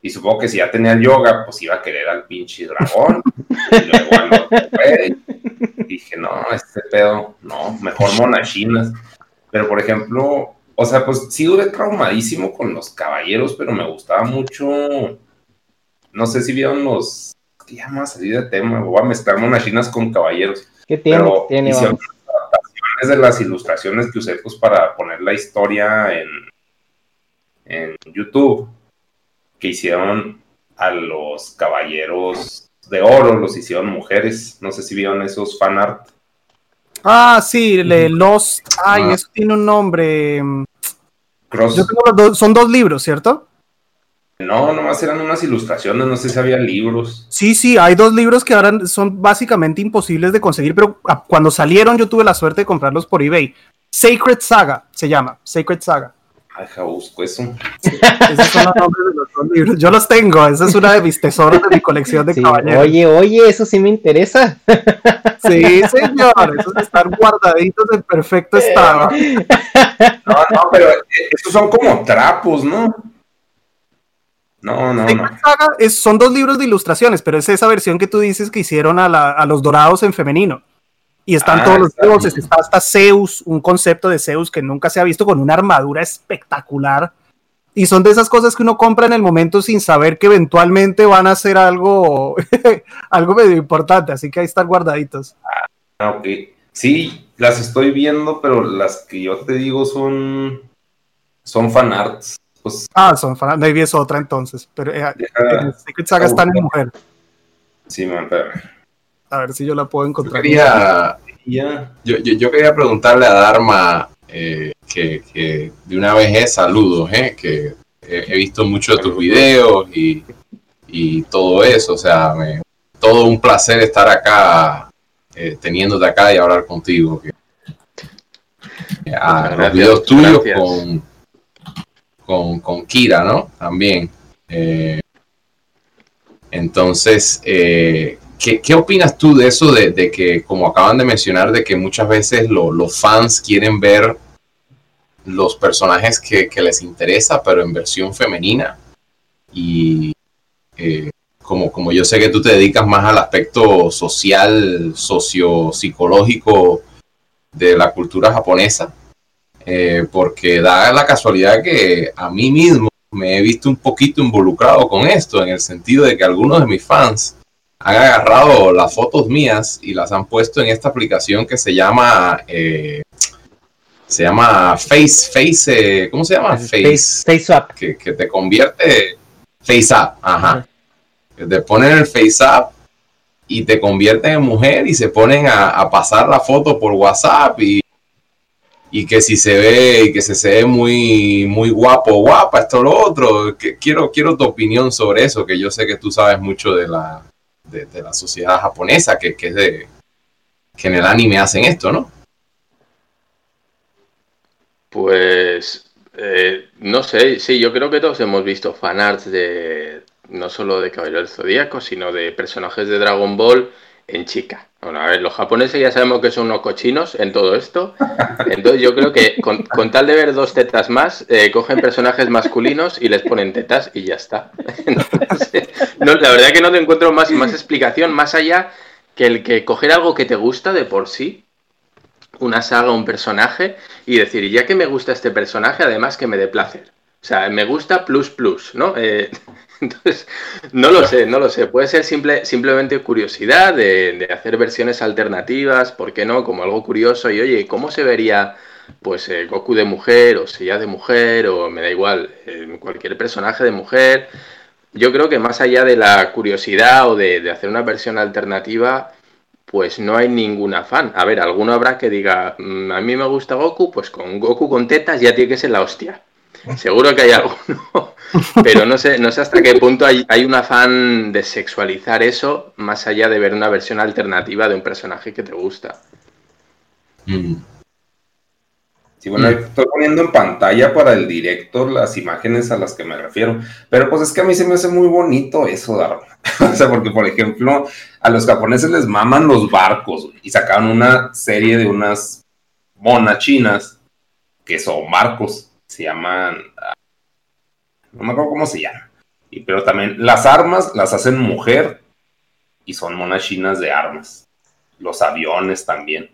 Y supongo que si ya tenía el yoga, pues iba a querer al pinche dragón. y luego al otro. Dije, no, este pedo, no, mejor monachinas. Pero, por ejemplo, o sea, pues sí duré traumadísimo con los caballeros, pero me gustaba mucho. No sé si vieron los. que ya me va a salir de tema, voy a mezclar monachinas con caballeros ¿Qué tiene? Pero tiene hicieron adaptaciones de las ilustraciones que usé pues, para poner la historia en, en YouTube, que hicieron a los caballeros de oro, los hicieron mujeres. No sé si vieron esos fan art. Ah, sí, le, los. Ay, ah. eso tiene un nombre. Cross. Yo tengo dos, son dos libros, ¿cierto? No, nomás eran unas ilustraciones, no sé si había libros. Sí, sí, hay dos libros que ahora son básicamente imposibles de conseguir, pero cuando salieron yo tuve la suerte de comprarlos por eBay. Sacred Saga se llama, Sacred Saga. Ay, ja, busco eso. Esos son los nombres de los dos libros. Yo los tengo, esa es una de mis tesoros de mi colección de Sí, caballeros. oye, oye, eso sí me interesa. Sí, señor, esos están guardaditos en perfecto estado. No, no, pero eh, estos son como trapos, ¿no? No, no, no. Secret Saga es- son dos libros de ilustraciones, pero es esa versión que tú dices que hicieron a, la- a los dorados en femenino. Y están Ah, todos los dioses, está hasta Zeus, un concepto de Zeus que nunca se ha visto con una armadura espectacular. Y son de esas cosas que uno compra en el momento sin saber que eventualmente van a ser algo, algo medio importante, así que ahí están guardaditos. Ah, ok. Sí, las estoy viendo, pero las que yo te digo son son fanarts. Pues Ah, son fan, maybe es otra entonces, pero eh, deja, en Secret Saga están en mujer. sí, man. A ver si yo la puedo Yo encontrar. quería, Ya. yo, yo- yo quería preguntarle a Dharma eh, que, que de una vez es saludos, eh, que he, he visto muchos de tus videos y, y todo eso. O sea, me- todo un placer estar acá, eh, teniéndote acá y hablar contigo. que- Muchas los gracias, videos tuyos gracias. con, con, con Kira, ¿no? También. Eh, entonces, eh, ¿qué, qué opinas tú de eso de, de que, como acaban de mencionar, de que muchas veces lo- los fans quieren ver los personajes que, que les interesa, pero en versión femenina? Y eh, como, como yo sé que tú te dedicas más al aspecto social, socio-psicológico de la cultura japonesa, eh, porque da la casualidad que a mí mismo me he visto un poquito involucrado con esto, en el sentido de que algunos de mis fans han agarrado las fotos mías y las han puesto en esta aplicación que se llama eh, se llama Face Face eh, ¿cómo se llama? Face, Face, Swap. que, que te convierte Face Up, ajá. Que te ponen el Face Up y te convierten en mujer y se ponen a, a pasar la foto por WhatsApp y, y que si se ve y que se, se ve muy muy guapo guapa esto lo otro que quiero quiero tu opinión sobre eso que yo sé que tú sabes mucho de la de, la sociedad japonesa que, que es de que en el anime hacen esto no Pues eh, no sé, sí, yo creo que todos hemos visto fanarts de no solo de Caballero del Zodíaco, sino de personajes de Dragon Ball en chica. Bueno, a ver, los japoneses ya sabemos que son unos cochinos en todo esto. Entonces yo creo que con, con tal de ver dos tetas más, eh, cogen personajes masculinos y les ponen tetas y ya está. La verdad que no te encuentro más, más explicación, más allá que el que coger algo que te gusta de por sí, una saga, un personaje, y decir, ya que me gusta este personaje, además que me dé placer. O sea, me gusta plus plus, ¿no? Eh, entonces, no lo sé, no lo sé. Puede ser simple, simplemente curiosidad de, hacer versiones alternativas, ¿por qué no? Como algo curioso. Y oye, ¿cómo se vería pues eh, Goku de mujer o Seiya de mujer o me da igual, eh, cualquier personaje de mujer? Yo creo que más allá de la curiosidad o de, de hacer una versión alternativa, pues no hay ningún afán. A ver, alguno habrá que diga, "Mm, a mí me gusta Goku, pues con Goku con tetas ya tiene que ser la hostia. Seguro que hay alguno, pero no sé, no sé hasta qué punto hay, hay un afán de sexualizar eso, más allá de ver una versión alternativa de un personaje que te gusta. Mm. Sí, bueno, ahí estoy poniendo en pantalla para el director las imágenes a las que me refiero. Pero pues es que a mí se me hace muy bonito eso, Darwin. o sea, porque por ejemplo, a los japoneses les maman los barcos y sacaron una serie de unas monas chinas que son barcos. Se llaman. No me acuerdo cómo se llaman. Y, pero también las armas las hacen mujer y son monas chinas de armas. Los aviones también.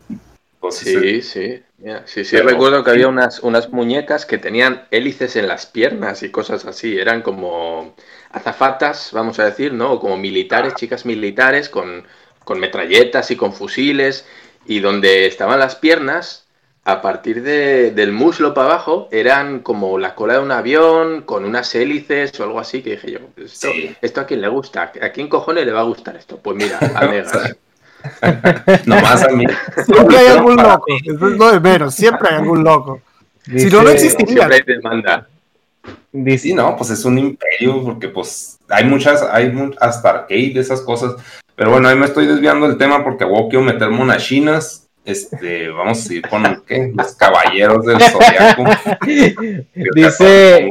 Entonces, Sí, sí. mira, sí, sí, Pero- recuerdo que había unas, unas muñecas que tenían hélices en las piernas y cosas así. Eran como azafatas, vamos a decir, ¿no? O como militares, chicas militares con, con metralletas y con fusiles. Y donde estaban las piernas, a partir de- del muslo para abajo, eran como la cola de un avión con unas hélices o algo así. Que dije yo, ¿esto, Sí. ¿esto a quién le gusta? ¿A quién cojones le va a gustar esto? Pues mira, a Negas. nomás a mí. Siempre hay algún loco, eso es lo de menos, siempre hay algún loco. Si no, no Dice- existiría. Siempre hay demanda. dice- Sí, no, pues es un imperio, porque pues hay muchas, hay hasta arcade, esas cosas. Pero bueno, ahí me estoy desviando del tema porque a huevo quiero meter monas chinas Este, vamos a seguir con ¿qué? los caballeros del zodiaco. Dice,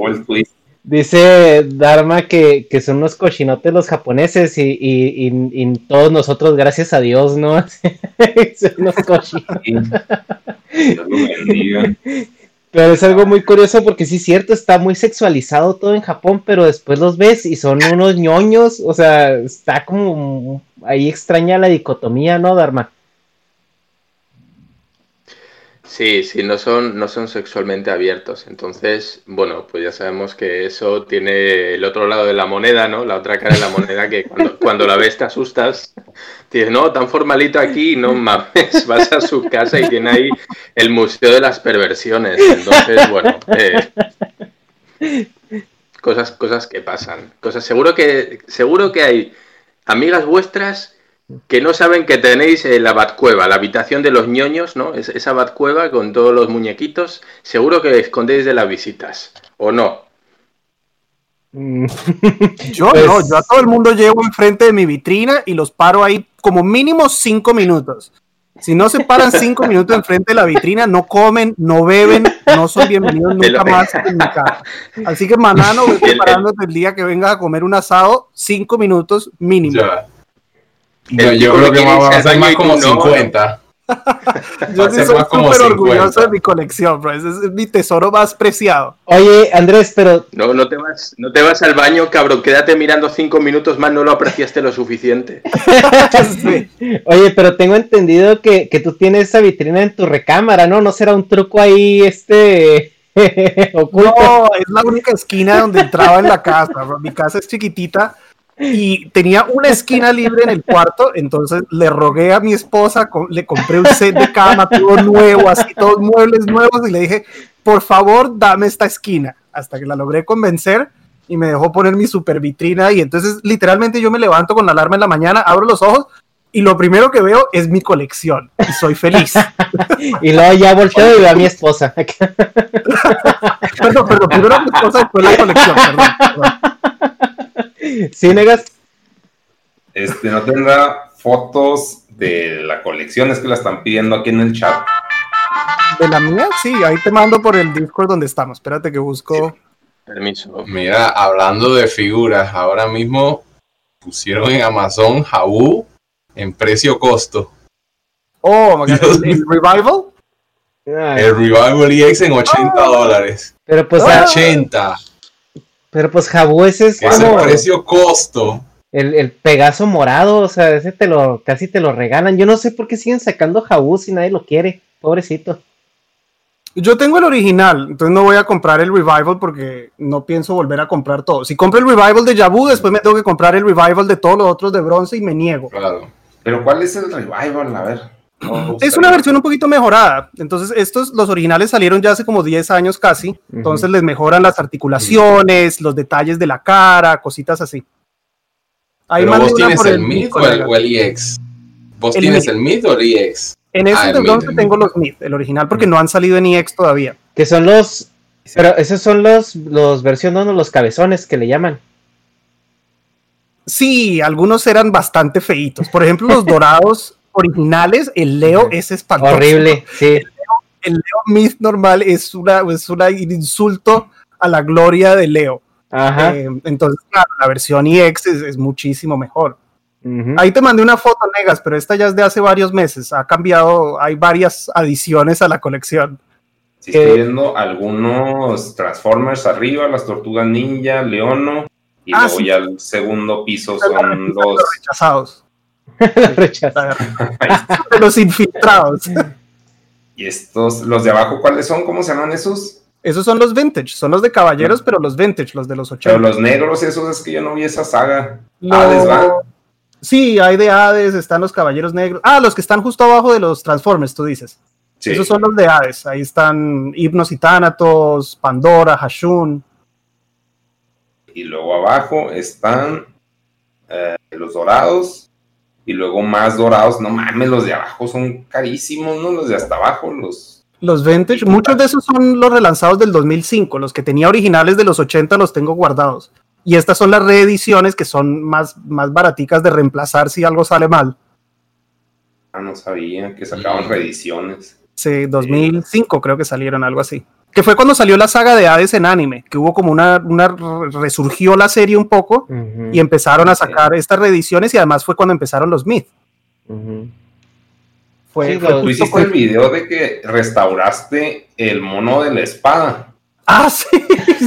dice Dharma que, que, son unos cochinotes los japoneses y, y, y, todos nosotros, gracias a Dios, ¿no? son unos cochinotes. Dios lo bendiga. Pero es algo muy curioso porque sí es cierto, está muy sexualizado todo en Japón, pero después los ves y son unos ñoños, o sea, está como ahí extraña la dicotomía, ¿no, Dharma? Sí, sí, no son, no son sexualmente abiertos. Entonces, bueno, pues ya sabemos que eso tiene el otro lado de la moneda, ¿no? La otra cara de la moneda que cuando, cuando la ves te asustas. Dices, no, tan formalito aquí, no mames, vas a su casa y tiene ahí el Museo de las Perversiones. Entonces, bueno, eh, cosas, cosas que pasan. Cosas, seguro que, seguro que hay amigas vuestras que no saben que tenéis eh, la Batcueva, la habitación de los ñoños, ¿no? Es, esa Batcueva con todos los muñequitos, seguro que escondéis de las visitas, ¿o no? Mm. yo pues no, yo a todo el mundo llevo enfrente de mi vitrina y los paro ahí como mínimo cinco minutos. Si no se paran cinco minutos enfrente de la vitrina, no comen, no beben, no son bienvenidos nunca más en mi casa. Así que, manano, voy preparándote el día que vengas a comer un asado, cinco minutos mínimo. yo creo que va a ser más como 50. Yo sí soy súper orgulloso de mi colección, bro. Ese es mi tesoro más preciado. Oye, Andrés, pero. No, no te vas, no te vas al baño, cabrón. Quédate mirando cinco minutos más, no lo apreciaste lo suficiente. Oye, pero tengo entendido que, que, tú tienes esa vitrina en tu recámara, ¿no? ¿No será un truco ahí, este. oculto? No, es la única esquina donde entraba en la casa, bro. Mi casa es chiquitita y tenía una esquina libre en el cuarto, entonces le rogué a mi esposa, le compré un set de cama todo nuevo, así todos muebles nuevos y le dije, por favor, dame esta esquina, hasta que la logré convencer y me dejó poner mi super vitrina y entonces literalmente yo me levanto con la alarma en la mañana, abro los ojos y lo primero que veo es mi colección y soy feliz. y luego ya volteo y veo a mi esposa. perdón, perdón, primero mi esposa después la colección, perdón. ¿Sí, Negas? Este, no tendrá fotos de la colección, es que la están pidiendo aquí en el chat. ¿De la mía? Sí, ahí te mando por el Discord donde estamos. Espérate que busco. Permiso. Mira, hablando de figuras, ahora mismo pusieron en Amazon Jabu en precio-costo. Oh, ¿el Revival? El Revival EX en 80 dólares. Pero pues 80. Pero pues Jabu ese es como... precio costo. El, el, Pegaso morado, o sea, ese te lo, casi te lo regalan. Yo no sé por qué siguen sacando Jabu si nadie lo quiere. Pobrecito. Yo tengo el original, entonces no voy a comprar el Revival porque no pienso volver a comprar todo. Si compro el Revival de Jabu, después me tengo que comprar el Revival de todos los otros de bronce y me niego. Claro. Pero ¿cuál es el Revival? A ver. Es una versión un poquito mejorada. Entonces, estos, los originales salieron ya hace como 10 años casi. Entonces, les mejoran las articulaciones, los detalles de la cara, cositas así. Ahí Pero vos tienes el, Mid o el, EX. ¿Vos tienes el Mid o el EX? En ese ah, entonces tengo los Mid, el original, porque no han salido en EX todavía. Que son los. Pero esos son los, los versión no, los cabezones que le llaman. Sí, algunos eran bastante feitos. Por ejemplo, los dorados originales, el Leo es espantoso. Horrible, sí. El Leo, Myth normal es una, es un insulto a la gloria de Leo. Ajá. Eh, entonces, claro, la versión EX es, muchísimo mejor. Ahí te mandé una foto, Negas, pero esta ya es de hace varios meses. Ha cambiado, hay varias adiciones a la colección. Sí, estoy viendo algunos Transformers arriba, las Tortugas Ninja, Leono, y ah, luego ya el segundo piso son los rechazados. los infiltrados. ¿Y estos, los de abajo, cuáles son? ¿Cómo se llaman esos? Esos son los vintage, son los de caballeros, pero los vintage, los de los 80. Pero los negros, esos es que yo no vi esa saga. Hades, ¿va? Sí, hay de Hades, están los caballeros negros. Ah, los que están justo abajo de los Transformers, tú dices. Esos son los de Hades. Ahí están Hipnos y Thanatos, Pandora, Hashun. Y luego abajo están eh, los dorados, y luego más dorados, no mames, los de abajo son carísimos, ¿no? Los de hasta abajo, los... Los vintage, muchos de esos son los relanzados del 2005, los que tenía originales de los 80 los tengo guardados. Y estas son las reediciones que son más, más baraticas de reemplazar si algo sale mal. Ah, no sabía que sacaban reediciones. Sí, 2005 creo que salieron, algo así. Que fue cuando salió la saga de Hades en anime, que hubo como una, una resurgió la serie un poco y empezaron a sacar estas reediciones y además fue cuando empezaron los Myth. Fue, Sí, fue Tú hiciste con- el video de que restauraste el mono de la espada. Ah, sí,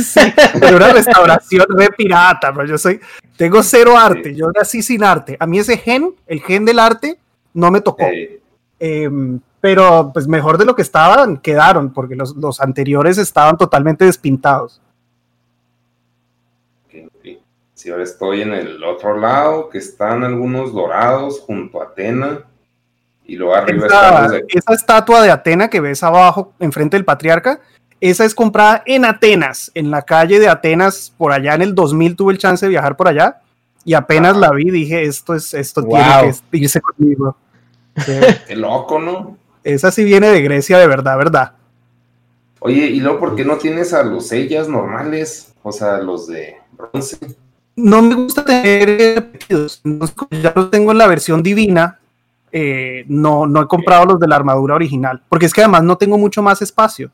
sí. Pero una restauración re pirata, pero yo soy, tengo cero arte, yo nací sin arte. A mí ese gen, el gen del arte, no me tocó. Eh, pero pues mejor de lo que estaban, quedaron, porque los, los anteriores estaban totalmente despintados. Si ahora estoy en el otro lado, que están algunos dorados junto a Atena. Y luego arriba están Esa, de esa estatua de Atena que ves abajo, enfrente del patriarca, esa es comprada en Atenas, en la calle de Atenas, por allá en el 2000 tuve el chance de viajar por allá y apenas la vi dije, esto es esto Wow. tiene que irse conmigo. Qué loco, ¿no? Esa sí viene de Grecia de verdad, verdad. Oye, ¿y luego por qué no tienes a los sellas normales? O sea, los de bronce. No me gusta tener repetidos, entonces, ya los tengo en la versión divina. eh, no, no he comprado los de la armadura original, porque es que además no tengo mucho más espacio.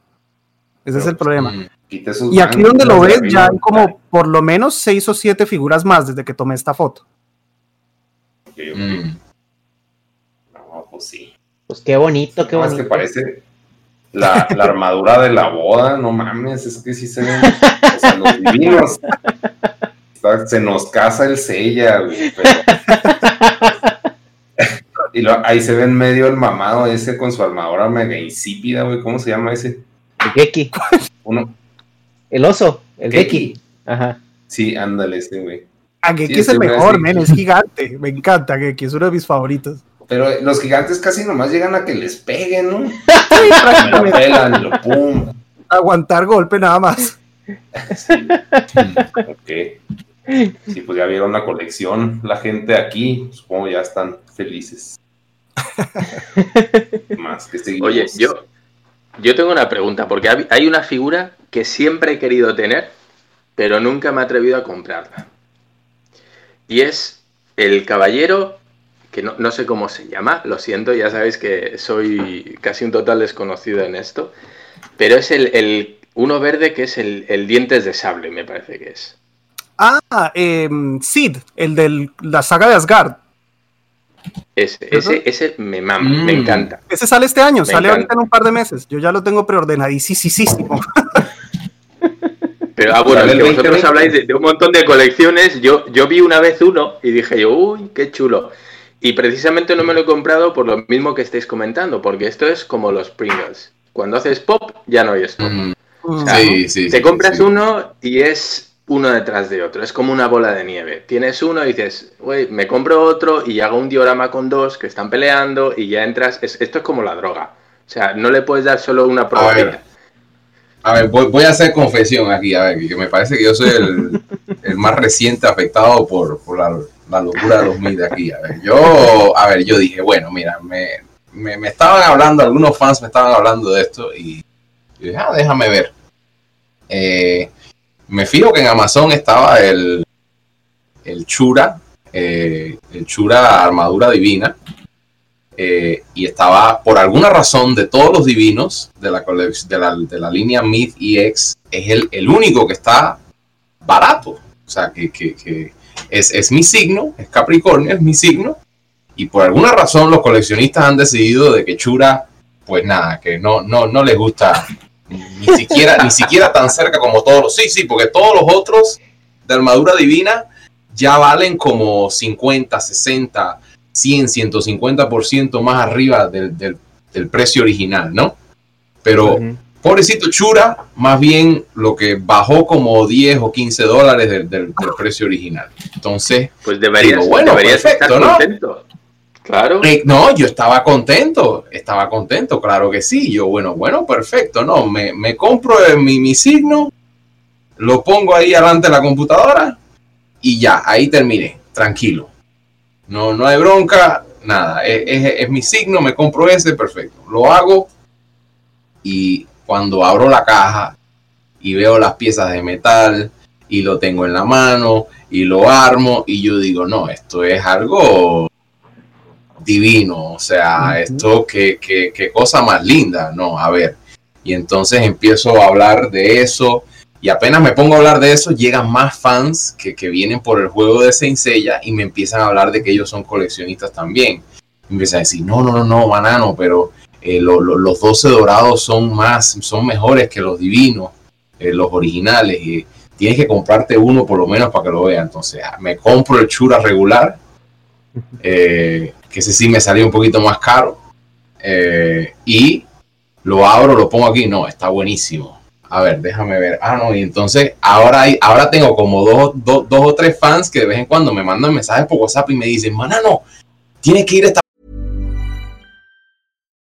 Ese es el problema. Mm. Y aquí donde lo ves, ya hay como por lo menos seis o siete figuras más desde que tomé esta foto. Ok, ok. Mm. No, pues sí. Pues qué bonito, qué No, es que bonito. parece la, la armadura de la boda, no mames, es que sí se ven, o sea, los divinos. Está- Se nos casa el sella, güey, pero- Y lo- ahí se ve en medio el mamado ese con su armadura mega insípida, güey, ¿cómo se llama ese? El Geki, Uno, el oso, el Geki. Geki. Ajá. Sí, ándale ese, güey. A Geki Sí, es el mejor, men, es gigante. Me encanta Geki, es uno de mis favoritos. Pero los gigantes casi nomás llegan a que les peguen, ¿no? Me lo pelan y lo pum. Aguantar golpe nada más. Ok. Sí, pues ya vieron la colección. La gente aquí, supongo ya están felices. Más que seguimos. Oye, yo, yo tengo una pregunta, porque hay una figura que siempre he querido tener, pero nunca me he atrevido a comprarla. Y es el caballero, que no, no sé cómo se llama, lo siento, ya sabéis que soy casi un total desconocido en esto, pero es el, el uno verde que es el, el dientes de sable, me parece que es. Ah, em, Sid, el de la saga de Asgard. Ese, ese, ese me mama, me Mm. encanta. Ese sale este año, Me sale encanta. ahorita en un par de meses. Yo ya lo tengo preordenadísimo. Pero ah, bueno, que vosotros 2020. habláis de, de un montón de colecciones. Yo, yo vi una vez uno y dije yo, uy, qué chulo. Y precisamente no me lo he comprado por lo mismo que estáis comentando, porque esto es como los Pringles. Cuando haces pop, ya no hay stop. Mm. Sea, Sí, sí. Te compras sí. uno y es uno detrás de otro. Es como una bola de nieve. Tienes uno y dices, güey, me compro otro y hago un diorama con dos que están peleando y ya entras. Es- esto es como la droga. O sea, no le puedes dar solo una probadita. A ver, voy, voy a hacer confesión aquí, a ver, que me parece que yo soy el, el más reciente afectado por, por la, la locura de los mid aquí. A ver, yo, a ver, yo dije, bueno, mira, me, me, me estaban hablando, algunos fans me estaban hablando de esto y yo dije, ah, déjame ver. Eh, me fijo que en Amazon estaba el, el Chura, eh, el Chura Armadura Divina, eh, y estaba, por alguna razón, de todos los divinos de la, de la, de la línea Myth EX, es el, el único que está barato. O sea, que- que es, es mi signo, es Capricornio, es mi signo. Y por alguna razón los coleccionistas han decidido de que Chura, pues nada, que no, no, no les gusta ni siquiera, ni siquiera tan cerca como todos los. Sí, sí, porque todos los otros de armadura divina ya valen como 50, 60, 100, 150% más arriba del, del- precio original, ¿no? Pero. Pobrecito Chura, más bien lo que bajó como 10 o 15 dólares del, del- del precio original. Entonces, Pues deberías, Digo, bueno, deberías perfecto, estar ¿no? contento. Claro. eh, no, yo estaba contento, estaba contento, claro que sí. Yo, bueno, bueno, perfecto, no, me, me compro eh, mi, mi signo, lo pongo ahí delante de la computadora y ya, ahí terminé, tranquilo. No, no hay bronca, nada, es, es- es mi signo, me compro ese, perfecto. Lo hago y cuando abro la caja y veo las piezas de metal y lo tengo en la mano y lo armo y yo digo, no, esto es algo divino, o sea, esto, qué, qué, qué cosa más linda, no, a ver. Y entonces empiezo a hablar de eso y apenas me pongo a hablar de eso, llegan más fans que, que vienen por el juego de Seiya y me empiezan a hablar de que ellos son coleccionistas también. Me empiezan a decir, no, no, no, no, banano, pero eh, los 12 dorados son más, son mejores que los divinos, eh, los originales. Y tienes que comprarte uno por lo menos para que lo vea. Entonces, ah, me compro el Chura regular, eh, que ese sí me salió un poquito más caro. y lo abro, lo pongo aquí. No, está buenísimo. A ver, déjame ver. Ah, no, y entonces ahora, hay, ahora tengo como dos, dos, dos o tres fans que de vez en cuando me mandan mensajes por WhatsApp y me dicen, manano, tienes que ir a esta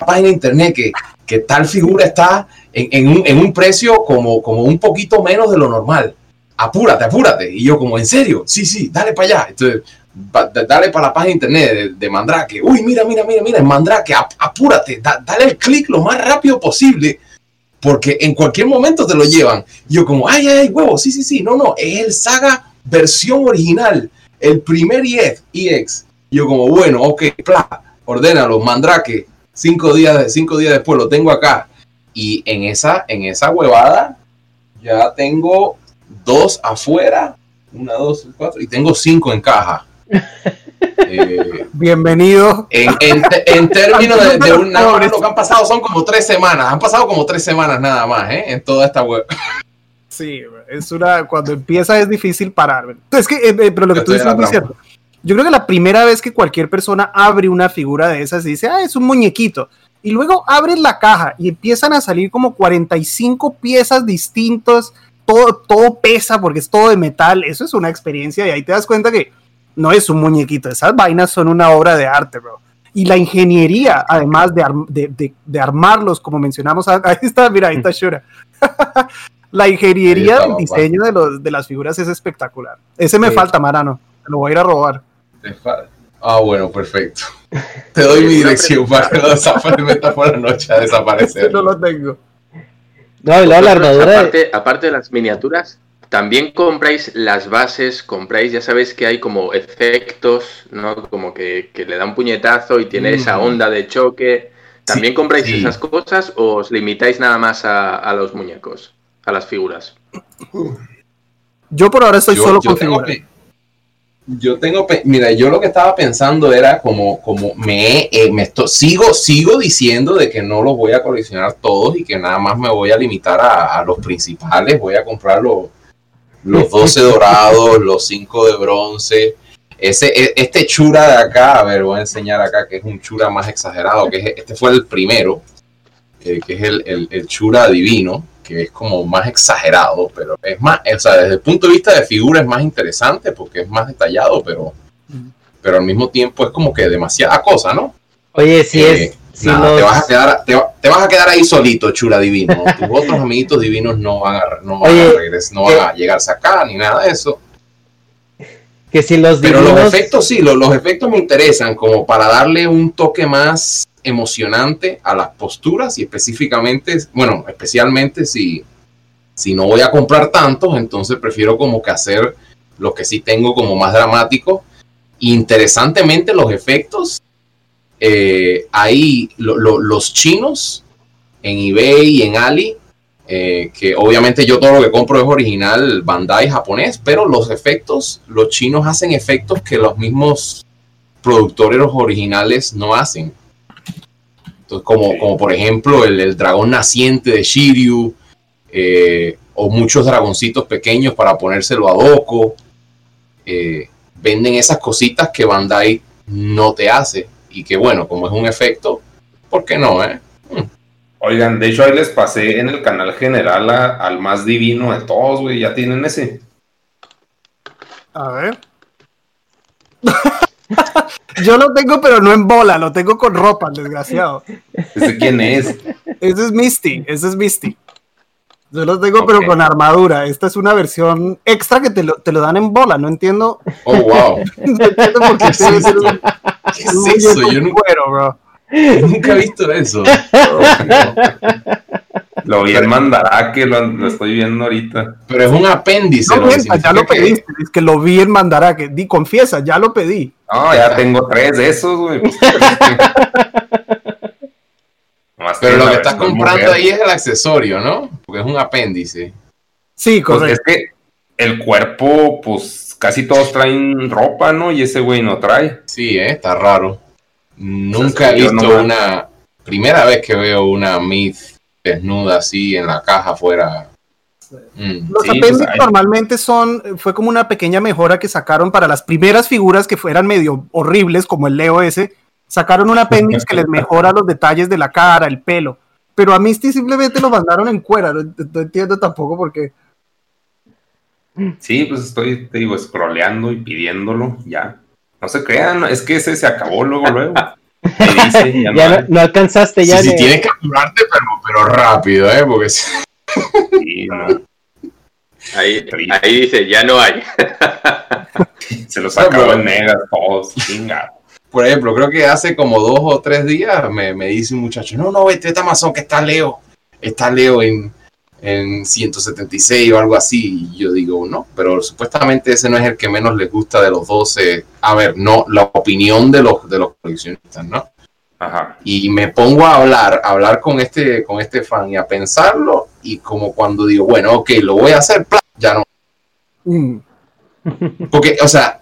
Página en internet que, que tal figura está en, en, un, en, un, precio como, como un poquito menos de lo normal. Apúrate, apúrate. Y yo, como, ¿en serio? Sí, sí, dale para allá. Entonces, dale para la página de internet de, de, Mandrake. Uy, mira, mira, mira, mira, Mandrake, apúrate, da, dale el clic lo más rápido posible porque en cualquier momento te lo llevan. Yo como, ay, ay, huevo, sí, sí, sí, no, no, es el Saga versión original, el primer EX. EX. Yo como, bueno, ok, pla, ordénalo, mandrake, cinco días, cinco días después lo tengo acá. Y en esa, en esa huevada ya tengo dos afuera, una, dos, cuatro, y tengo cinco en caja. Eh, Bienvenido. En, en, términos de, un lo que han pasado son como tres semanas. Han pasado como tres semanas nada más, ¿eh? En toda esta web. Sí, es una. Cuando empieza es difícil parar. Es que, eh, eh, pero lo que tú dices es muy cierto. Yo creo que la primera vez que cualquier persona abre una figura de esas y dice, ah, es un muñequito. Y luego abres la caja y empiezan a salir como 45 piezas distintas. Todo, todo pesa porque es todo de metal. Eso es una experiencia y ahí te das cuenta que no es un muñequito, esas vainas son una obra de arte, bro. Y la ingeniería, además de, de, armarlos, como mencionamos, ahí está, mira, ahí está Shura. la ingeniería del diseño de, los, de las figuras es espectacular. Ese me falta, Marano, lo voy a ir a robar. Ah, bueno, perfecto. Te doy mi dirección para que lo desaparezca por la noche a desaparecer. no lo tengo. No, la armadura. Aparte, aparte de las miniaturas, también compráis las bases, compráis, ya sabéis que hay como efectos, ¿no? Como que, le da un puñetazo y tiene esa onda de choque. ¿También compráis esas cosas o os limitáis nada más a, los muñecos, a las figuras? Yo por ahora estoy solo con figuras. Yo tengo, mira, yo lo que estaba pensando era como, como me, eh, me sigo, sigo diciendo de que no los voy a coleccionar todos y que nada más me voy a limitar a, a los principales, voy a comprar los, los 12 dorados, los 5 de bronce. Ese, e, este chura de acá, a ver, voy a enseñar acá que es un chura más exagerado, que este fue el primero, eh, que es el, el, chura divino, que es como más exagerado, pero es más, o sea, desde el punto de vista de figura es más interesante porque es más detallado, pero, pero al mismo tiempo es como que demasiada cosa, ¿no? Oye, si es eh, te, vas a quedar, te, vas a quedar ahí solito, chula divino. Tus otros amiguitos divinos no van a, no van a, regresar, no van a llegarse acá ni nada de eso. Que si los Pero los efectos sí, los, los efectos me interesan como para darle un toque más emocionante a las posturas y específicamente, bueno, especialmente si, si no voy a comprar tantos, entonces prefiero como que hacer lo que sí tengo como más dramático. Interesantemente los efectos eh, ahí los chinos en eBay y en Ali eh, que obviamente yo todo lo que compro es original Bandai japonés, pero los efectos, los chinos hacen efectos que los mismos productores originales no hacen. Entonces, como, como por ejemplo el, el dragón naciente de Shiryu, eh, o muchos dragoncitos pequeños para ponérselo a Doko. Eh, venden esas cositas que Bandai no te hace. Y que bueno, como es un efecto, ¿por qué no? Eh? Oigan, de hecho ahí les pasé en el canal general a- al más divino de todos, güey. Ya tienen ese. A ver. Yo lo tengo, pero no en bola, lo tengo con ropa, el desgraciado. ¿Ese quién es? Ese es Misty, ese es Misty. Yo lo tengo, pero con armadura. Esta es una versión extra que te lo, te lo dan en bola. No entiendo, Oh, wow. no entiendo por qué ¿Qué es eso? un, ¿Qué un es eso? muñeco Yo nunca, cuero, bro. nunca he visto eso. Lo vi en Mandarake, lo, lo estoy viendo ahorita. Pero es un apéndice. No lo que mientas, ya lo que- pediste. Es que lo vi en Mandarake. Di, confiesa, ya lo pedí. No, ya tengo tres de esos, güey. Pues, Pero lo que estás comprando mujer. ahí es el accesorio, ¿no? Porque es un apéndice. Sí, Pues correcto. es que el cuerpo, pues casi todos traen ropa, ¿no? Y ese güey no trae. Sí, ¿eh? está raro. Nunca sea, he visto no me- una. Primera vez que veo una Myth desnuda así en la caja afuera. Mm. Los Sí, apéndices normalmente son, fue como una pequeña mejora que sacaron para las primeras figuras que fueran medio horribles, como el Leo ese. Sacaron un apéndice que les mejora los detalles de la cara, el pelo. Pero a Misty simplemente lo mandaron en cuera. No, no entiendo tampoco por qué. Sí, pues estoy, te digo, scrolleando y pidiéndolo, ya. No se crean, es que ese se acabó luego, luego. Dice, ya no Ya no, hay. no alcanzaste ya. sí, de- tienes que apurarte, pero, pero rápido, ¿eh? Porque si- Sí, no, Ahí, ahí dice, ya no hay. se los acabó en megas todos, chinga. por ejemplo, creo que hace como dos o tres días me, me dice un muchacho, no, no, vete a Amazon que está Leo. Está Leo en, en 176 o algo así. Y yo digo, no, pero supuestamente ese no es el que menos les gusta de los 12. A ver, no, la opinión de los, de los coleccionistas, ¿no? Ajá. y me pongo a hablar, a hablar con este, con este fan y a pensarlo y como cuando digo, bueno, ok, lo voy a hacer, ya no. Mm, Porque, o sea,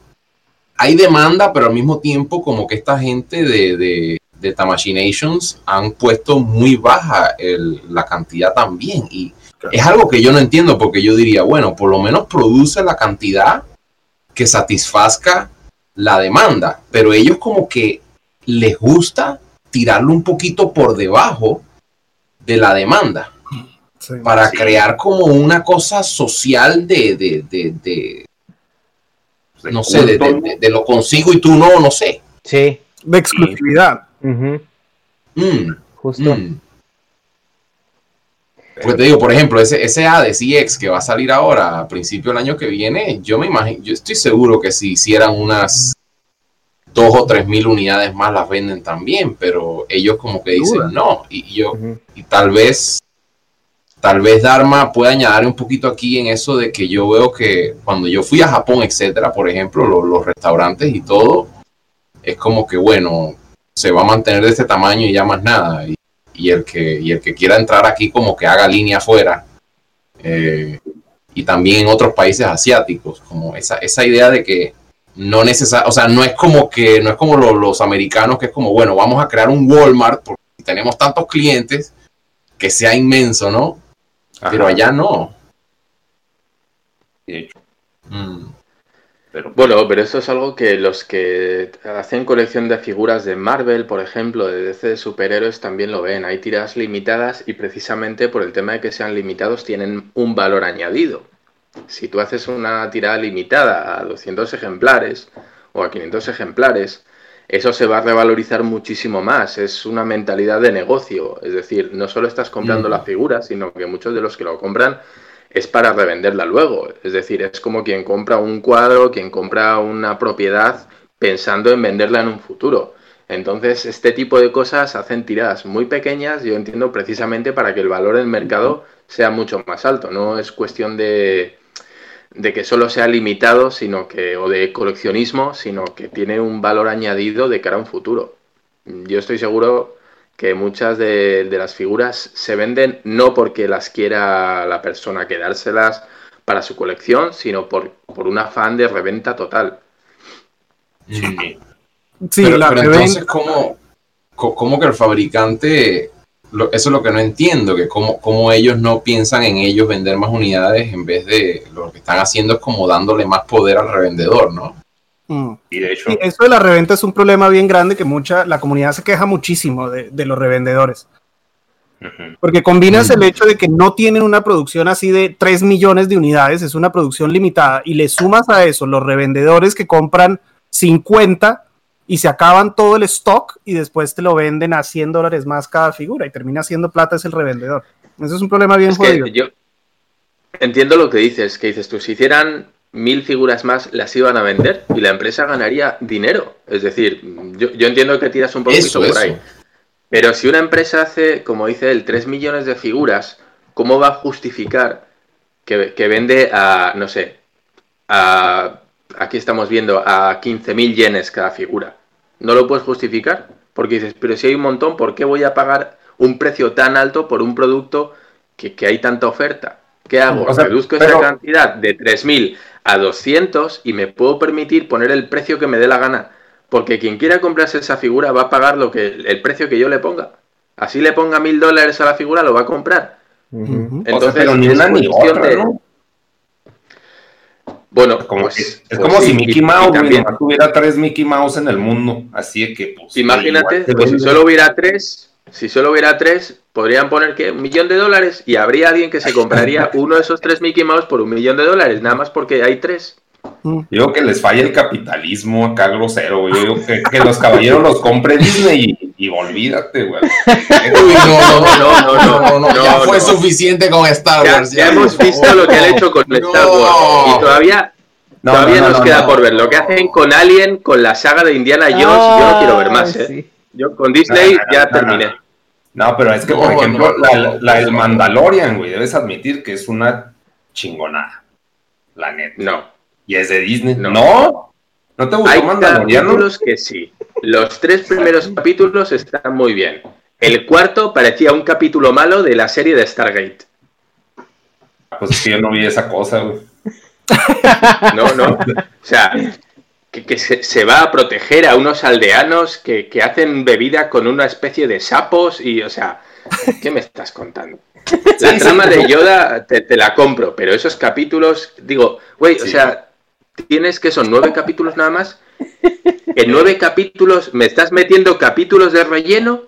hay demanda, pero al mismo tiempo como que esta gente de, de, de Tamashinations han puesto muy baja el- la cantidad también y es algo que yo no entiendo porque yo diría, bueno, por lo menos produce la cantidad que satisfazca la demanda, pero ellos como que les gusta tirarlo un poquito por debajo de la demanda sí. para Sí. crear como una cosa social de, de, de, de- De no sé, de, culto, de- de- de lo consigo y tú no, no sé. Sí, De exclusividad. Mm, justo. mm. Pues te digo, por ejemplo, ese, ese EX que va a salir ahora a principio del año que viene, yo me imagino, yo estoy seguro que si hicieran unas dos o tres mil unidades más las venden también, pero ellos como que dicen Duda. no, y, yo, y tal vez, tal vez Dharma pueda añadir un poquito aquí en eso de que yo veo que cuando yo fui a Japón, etcétera, por ejemplo, lo- los restaurantes y todo, es como que bueno, se va a mantener de este tamaño y ya más nada. Y, y el que, y el que quiera entrar aquí como que haga línea afuera. Eh, y también en otros países asiáticos, como esa, esa idea de que no necesariamente, o sea, no es como que, no es como lo- los americanos que es como, bueno, vamos a crear un Walmart porque tenemos tantos clientes que sea inmenso, ¿no? Ajá. Pero allá no. Sí, Mm. Pero Bueno, pero eso es algo que los que hacen colección de figuras de Marvel, por ejemplo, de DC de superhéroes, también lo ven. Hay tiradas limitadas y precisamente por el tema de que sean limitados tienen un valor añadido. Si tú haces una tirada limitada a 200 ejemplares o a 500 ejemplares, eso se va a revalorizar muchísimo más. Es una mentalidad de negocio. Es decir, no solo estás comprando Mm. la figura, sino que muchos de los que lo compran es para revenderla luego. Es decir, es como quien compra un cuadro, quien compra una propiedad pensando en venderla en un futuro. Entonces, este tipo de cosas hacen tiradas muy pequeñas, yo entiendo precisamente para que el valor en el mercado sea mucho más alto. No es cuestión de, de que solo sea limitado, sino que, o de coleccionismo, sino que tiene un valor añadido de cara a un futuro. Yo estoy seguro que muchas de, de las figuras se venden no porque las quiera la persona quedárselas para su colección, sino por, por un afán de reventa total. Sí, pero, la pero entonces, ¿cómo, ¿cómo, que el fabricante, lo, eso es lo que no entiendo, que cómo, cómo ellos no piensan en ellos vender más unidades en vez de lo que están haciendo es como dándole más poder al revendedor, ¿no? Mm. Y de hecho, eso de la reventa es un problema bien grande que mucha, la comunidad se queja muchísimo de, de los revendedores. Porque combinas el hecho de que no tienen una producción así de 3 millones de unidades, es una producción limitada, y le sumas a eso los revendedores que compran 50 y se acaban todo el stock y después te lo venden a 100 dólares más cada figura y termina haciendo plata es el revendedor. Eso es un problema bien jodido. yo entiendo lo que dices, que dices tú, si hicieran mil figuras más las iban a vender y la empresa ganaría dinero. Es decir, yo, entiendo que tiras un poquito por ahí. Pero si una empresa hace, como dice él, 3 millones de figuras, ¿cómo va a justificar que, que vende a, no sé, a aquí estamos viendo a 15.000 yenes cada figura. No lo puedes justificar porque dices, pero si hay un montón, ¿por qué voy a pagar un precio tan alto por un producto que, hay tanta oferta? ¿Qué hago? Reduzco esa cantidad de 3.000 a 200 y me puedo permitir poner el precio que me dé la gana. Porque quien quiera comprarse esa figura va a pagar lo que el precio que yo le ponga. Así le ponga mil dólares a la figura, lo va a comprar. Entonces, pero ni una ni otra, bueno, como pues, es pues como si Mickey Mouse también. tuviera tres Mickey Mouse en el mundo, así que pues, Imagínate, pues, si solo hubiera tres, si solo hubiera tres, podrían poner que un millón de dólares y habría alguien que se compraría uno de esos tres Mickey Mouse por un millón de dólares, nada más porque hay tres. Yo digo que les falla el capitalismo acá grosero, Yo digo que, los caballeros los compre Disney y, olvídate, güey. no, no, no, no, no, ya fue suficiente con Star Wars. Ya, hemos visto lo que han hecho con Star Wars y todavía todavía nos queda por ver lo que hacen con Alien, con la saga de Indiana Jones. yo no quiero ver más, ¿eh? Yo con Disney ya terminé. No, pero es que, por ejemplo, la, la, el Mandalorian, güey, debes admitir que es una chingonada. La neta. No. Y es de Disney. No. ¿No, te gustó Hay capítulos que sí. Los tres primeros capítulos están muy bien. El cuarto parecía un capítulo malo de la serie de Stargate. Pues es que yo no vi esa cosa, güey. No, no. O sea, que, se, va a proteger a unos aldeanos que, hacen bebida con una especie de sapos y, o sea, ¿qué me estás contando? La trama de Yoda te, te, la compro, pero esos capítulos, digo, güey, o sea, tienes que son nueve capítulos nada más. En nueve capítulos, me estás metiendo capítulos de relleno.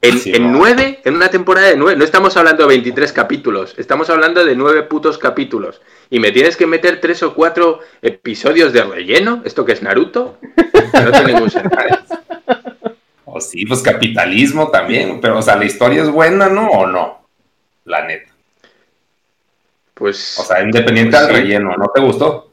En, nueve, en una temporada de nueve. No estamos hablando de 23 capítulos, estamos hablando de nueve putos capítulos. Y me tienes que meter tres o cuatro episodios de relleno. ¿Esto que es Naruto? No tiene ningún sentido. O sí, pues capitalismo también. Pero, o sea, la historia es buena, ¿no? ¿O no? La neta. Pues. O sea, independiente pues del relleno, ¿no te gustó?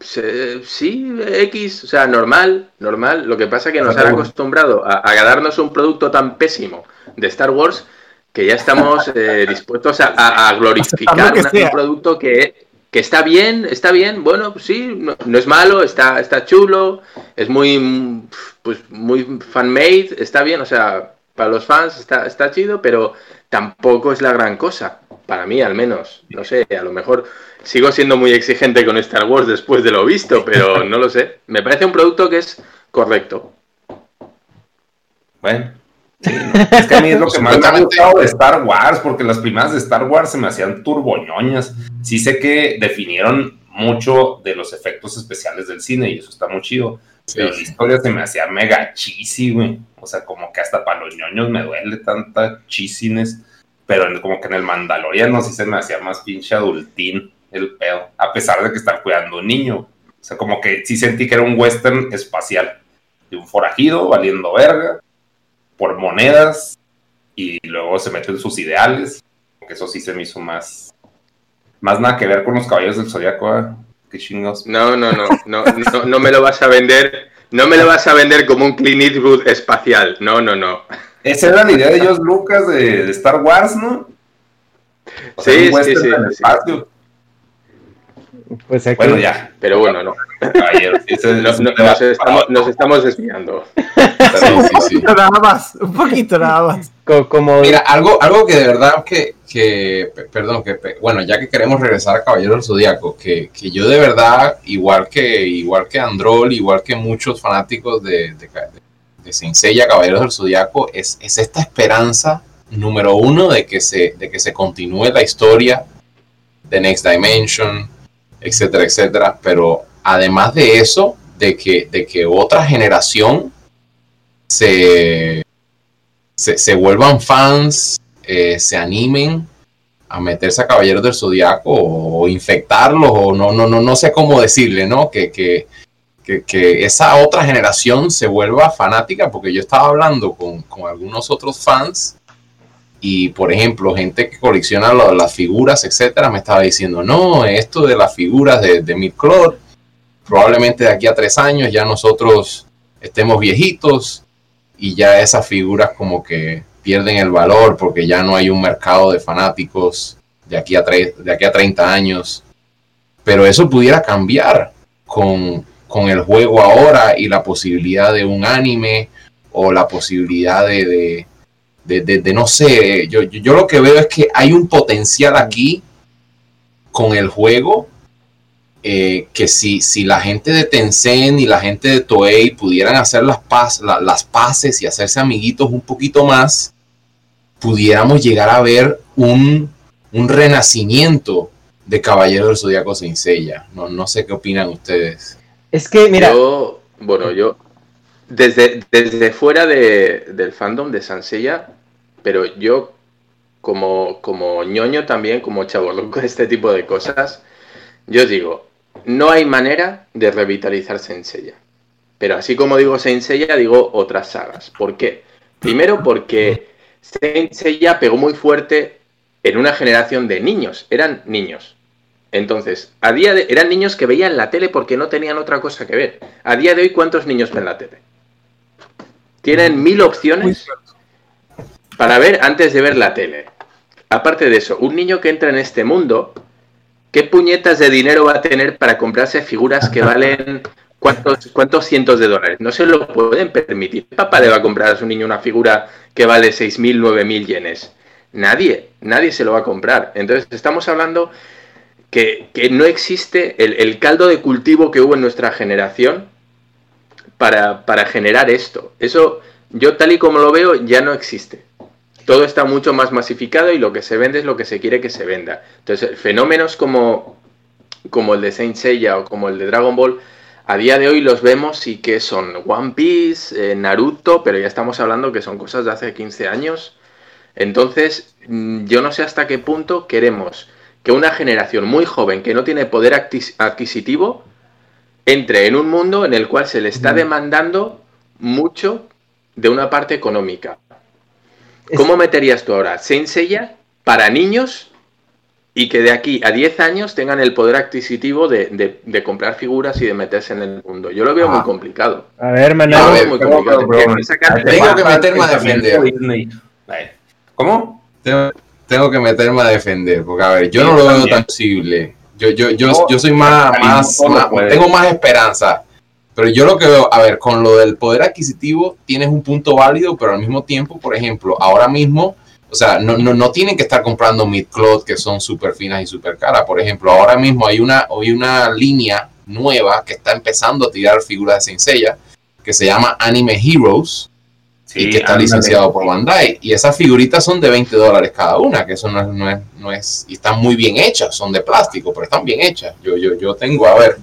Sí, X, o sea, normal, normal. Lo que pasa es que nos han acostumbrado a, a darnos un producto tan pésimo de Star Wars que ya estamos eh, dispuestos a, glorificar un producto que, está bien, está bien, bueno, pues sí, no, es malo, está, está chulo, es muy, pues, muy fan-made, está bien, o sea, para los fans está, está chido, pero tampoco es la gran cosa, para mí al menos, no sé, a lo mejor sigo siendo muy exigente con Star Wars después de lo visto, pero no lo sé. Me parece un producto que es correcto. Bueno. es que a mí es lo que más me ha gustado de Star Wars, porque las primeras de Star Wars se me hacían turboñoñas. Sí sé que definieron mucho de los efectos especiales del cine y eso está muy chido. pero la historia se me hacía mega cheesy, güey. O sea, como que hasta para los ñoños me duele tanta cheesiness. Pero como que en el Mandaloriano sí se me hacía más pinche adultín el pedo, a pesar de que están cuidando un niño. O sea, como que sí sentí que era un western espacial, de un forajido valiendo verga, por monedas, y luego se meten sus ideales, que eso sí se me hizo más, más nada que ver con los caballos del zodiaco, ¿eh? qué chingos. No, no, no, no, no, no me lo vas a vender, no me lo vas a vender como un Clint Eastwood espacial, no, no, no. Esa era la idea de George Lucas de, Star Wars, ¿no? sí, sí, sí, pues ya. Pero bueno, no. nos, estamos, desviando. sí, sí, nada más, un poquito nada más. Como... Mira, algo, algo que de verdad que, que, perdón, que, bueno, ya que queremos regresar a Caballero del Zodíaco, que, que yo de verdad, igual que, igual que Androl, igual que muchos fanáticos de, de, de Caballeros del Zodíaco, es, es esta esperanza número uno de que se, de que se continúe la historia de Next Dimension, etcétera, etcétera, pero además de eso, de que, de que otra generación se, se, vuelvan fans, eh, se animen a meterse a Caballeros del Zodiaco o, infectarlos, o no, no, no, no sé cómo decirle, ¿no? Que, que, que, esa otra generación se vuelva fanática, porque yo estaba hablando con, con algunos otros fans y por ejemplo, gente que colecciona las figuras, etcétera, me estaba diciendo, no, esto de las figuras de, de Midcloth, probablemente de aquí a tres años ya nosotros estemos viejitos y ya esas figuras como que pierden el valor porque ya no hay un mercado de fanáticos de aquí a, de aquí a 30 años. Pero eso pudiera cambiar con, con el juego ahora y la posibilidad de un anime o la posibilidad de, no sé, yo, yo, lo que veo es que hay un potencial aquí con el juego eh, que si, si la gente de Tencent y la gente de Toei pudieran hacer las, paz, las paces y hacerse amiguitos un poquito más, pudiéramos llegar a ver un, un renacimiento de Caballero del Zodíaco Sin No, no sé qué opinan ustedes. Es que, mira. bueno, yo, desde, desde fuera de, del fandom de Sansella, pero yo como, como ñoño también, como con este tipo de cosas, yo digo, no hay manera de revitalizar Senseiya. Pero así como digo Senseiya, digo otras sagas. ¿Por qué? Primero porque Senseiya pegó muy fuerte en una generación de niños, eran niños. Entonces, a día de eran niños que veían la tele porque no tenían otra cosa que ver. A día de hoy, ¿cuántos niños ven la tele? Tienen mil opciones para ver antes de ver la tele. Aparte de eso, un niño que entra en este mundo, ¿qué puñetas de dinero va a tener para comprarse figuras que valen cuántos, cuántos cientos de dólares? No se lo pueden permitir. ¿Qué papá le va a comprar a su niño una figura que vale 6.000, 9.000 yenes? Nadie, nadie se lo va a comprar. Entonces estamos hablando que, no existe el, caldo de cultivo que hubo en nuestra generación para, para generar esto. Eso, yo tal y como lo veo, ya no existe todo está mucho más masificado y lo que se vende es lo que se quiere que se venda. Entonces, fenómenos como, como el de Saint Seiya o como el de Dragon Ball, a día de hoy los vemos y que son One Piece, eh, Naruto, pero ya estamos hablando que son cosas de hace 15 años. Entonces, mm, yo no sé hasta qué punto queremos que una generación muy joven que no tiene poder adquisitivo entre en un mundo en el cual se le está demandando mucho de una parte económica. ¿Cómo meterías tú ahora Saint para niños y que de aquí a 10 años tengan el poder adquisitivo de, comprar figuras y de meterse en el mundo? Yo lo veo muy ah. complicado. A ver, Manolo. muy complicado. Tengo que meterme a defender. ¿Cómo? Tengo, que meterme a defender, porque a ver, yo no lo veo tan posible. Yo, yo, yo, yo soy más, más tengo más esperanza pero yo lo que veo, a ver, con lo del poder adquisitivo tienes un punto válido, pero al mismo tiempo, por ejemplo, ahora mismo, o sea, no, no, no tienen que estar comprando mid-cloth que son súper finas y súper caras. Por ejemplo, ahora mismo hay una, hay una línea nueva que está empezando a tirar figuras de Seiya que se llama Anime Heroes y que está licenciado por Bandai. Y esas figuritas son de 20 dólares cada una, que eso no es, no es, no es, y están muy bien hechas, son de plástico, pero están bien hechas. Yo, yo, yo tengo, a ver,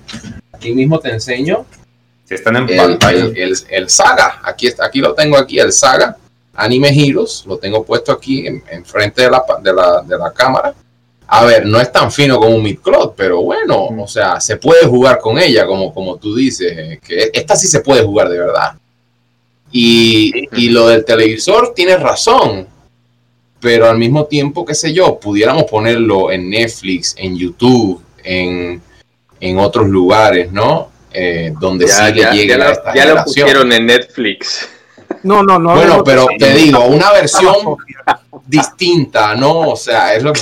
aquí mismo te enseño están en el, pantalla. El, Saga, aquí, aquí lo tengo aquí, el Saga, Anime Heroes, lo tengo puesto aquí en, frente de la, de, la, de la cámara. A ver, no es tan fino como un Midcloth, pero bueno, o sea, se puede jugar con ella, como, como tú dices, que esta sí se puede jugar de verdad. Y, y lo del televisor, tienes razón, pero al mismo tiempo, qué sé yo, pudiéramos ponerlo en Netflix, en YouTube, en, en otros lugares, ¿no? Eh, donde ya, sí ya, ya, esta ya lo pusieron en Netflix. No, no, no. Bueno, pero te digo, una versión distinta, ¿no? O sea, es lo que.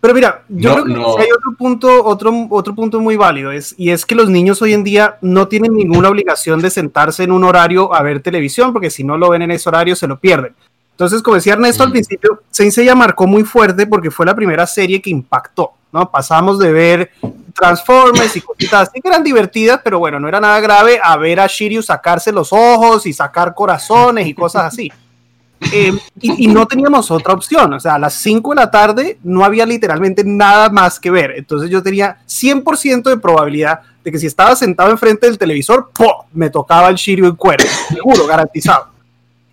Pero mira, yo creo que hay otro punto, otro, otro punto muy válido, es, y es que los niños hoy en día no tienen ninguna obligación de sentarse en un horario a ver televisión, porque si no lo ven en ese horario se lo pierden. Entonces, como decía Ernesto al mm. principio, Saint Seiya marcó muy fuerte porque fue la primera serie que impactó, ¿no? Pasamos de ver Transformers y cositas así que eran divertidas, pero bueno, no era nada grave a ver a Shiryu sacarse los ojos y sacar corazones y cosas así. Eh, y, no teníamos otra opción, o sea, a las 5 de la tarde no había literalmente nada más que ver. Entonces yo tenía 100% de probabilidad de que si estaba sentado enfrente del televisor, ¡po! me tocaba el Shiryu en cuero, seguro, garantizado.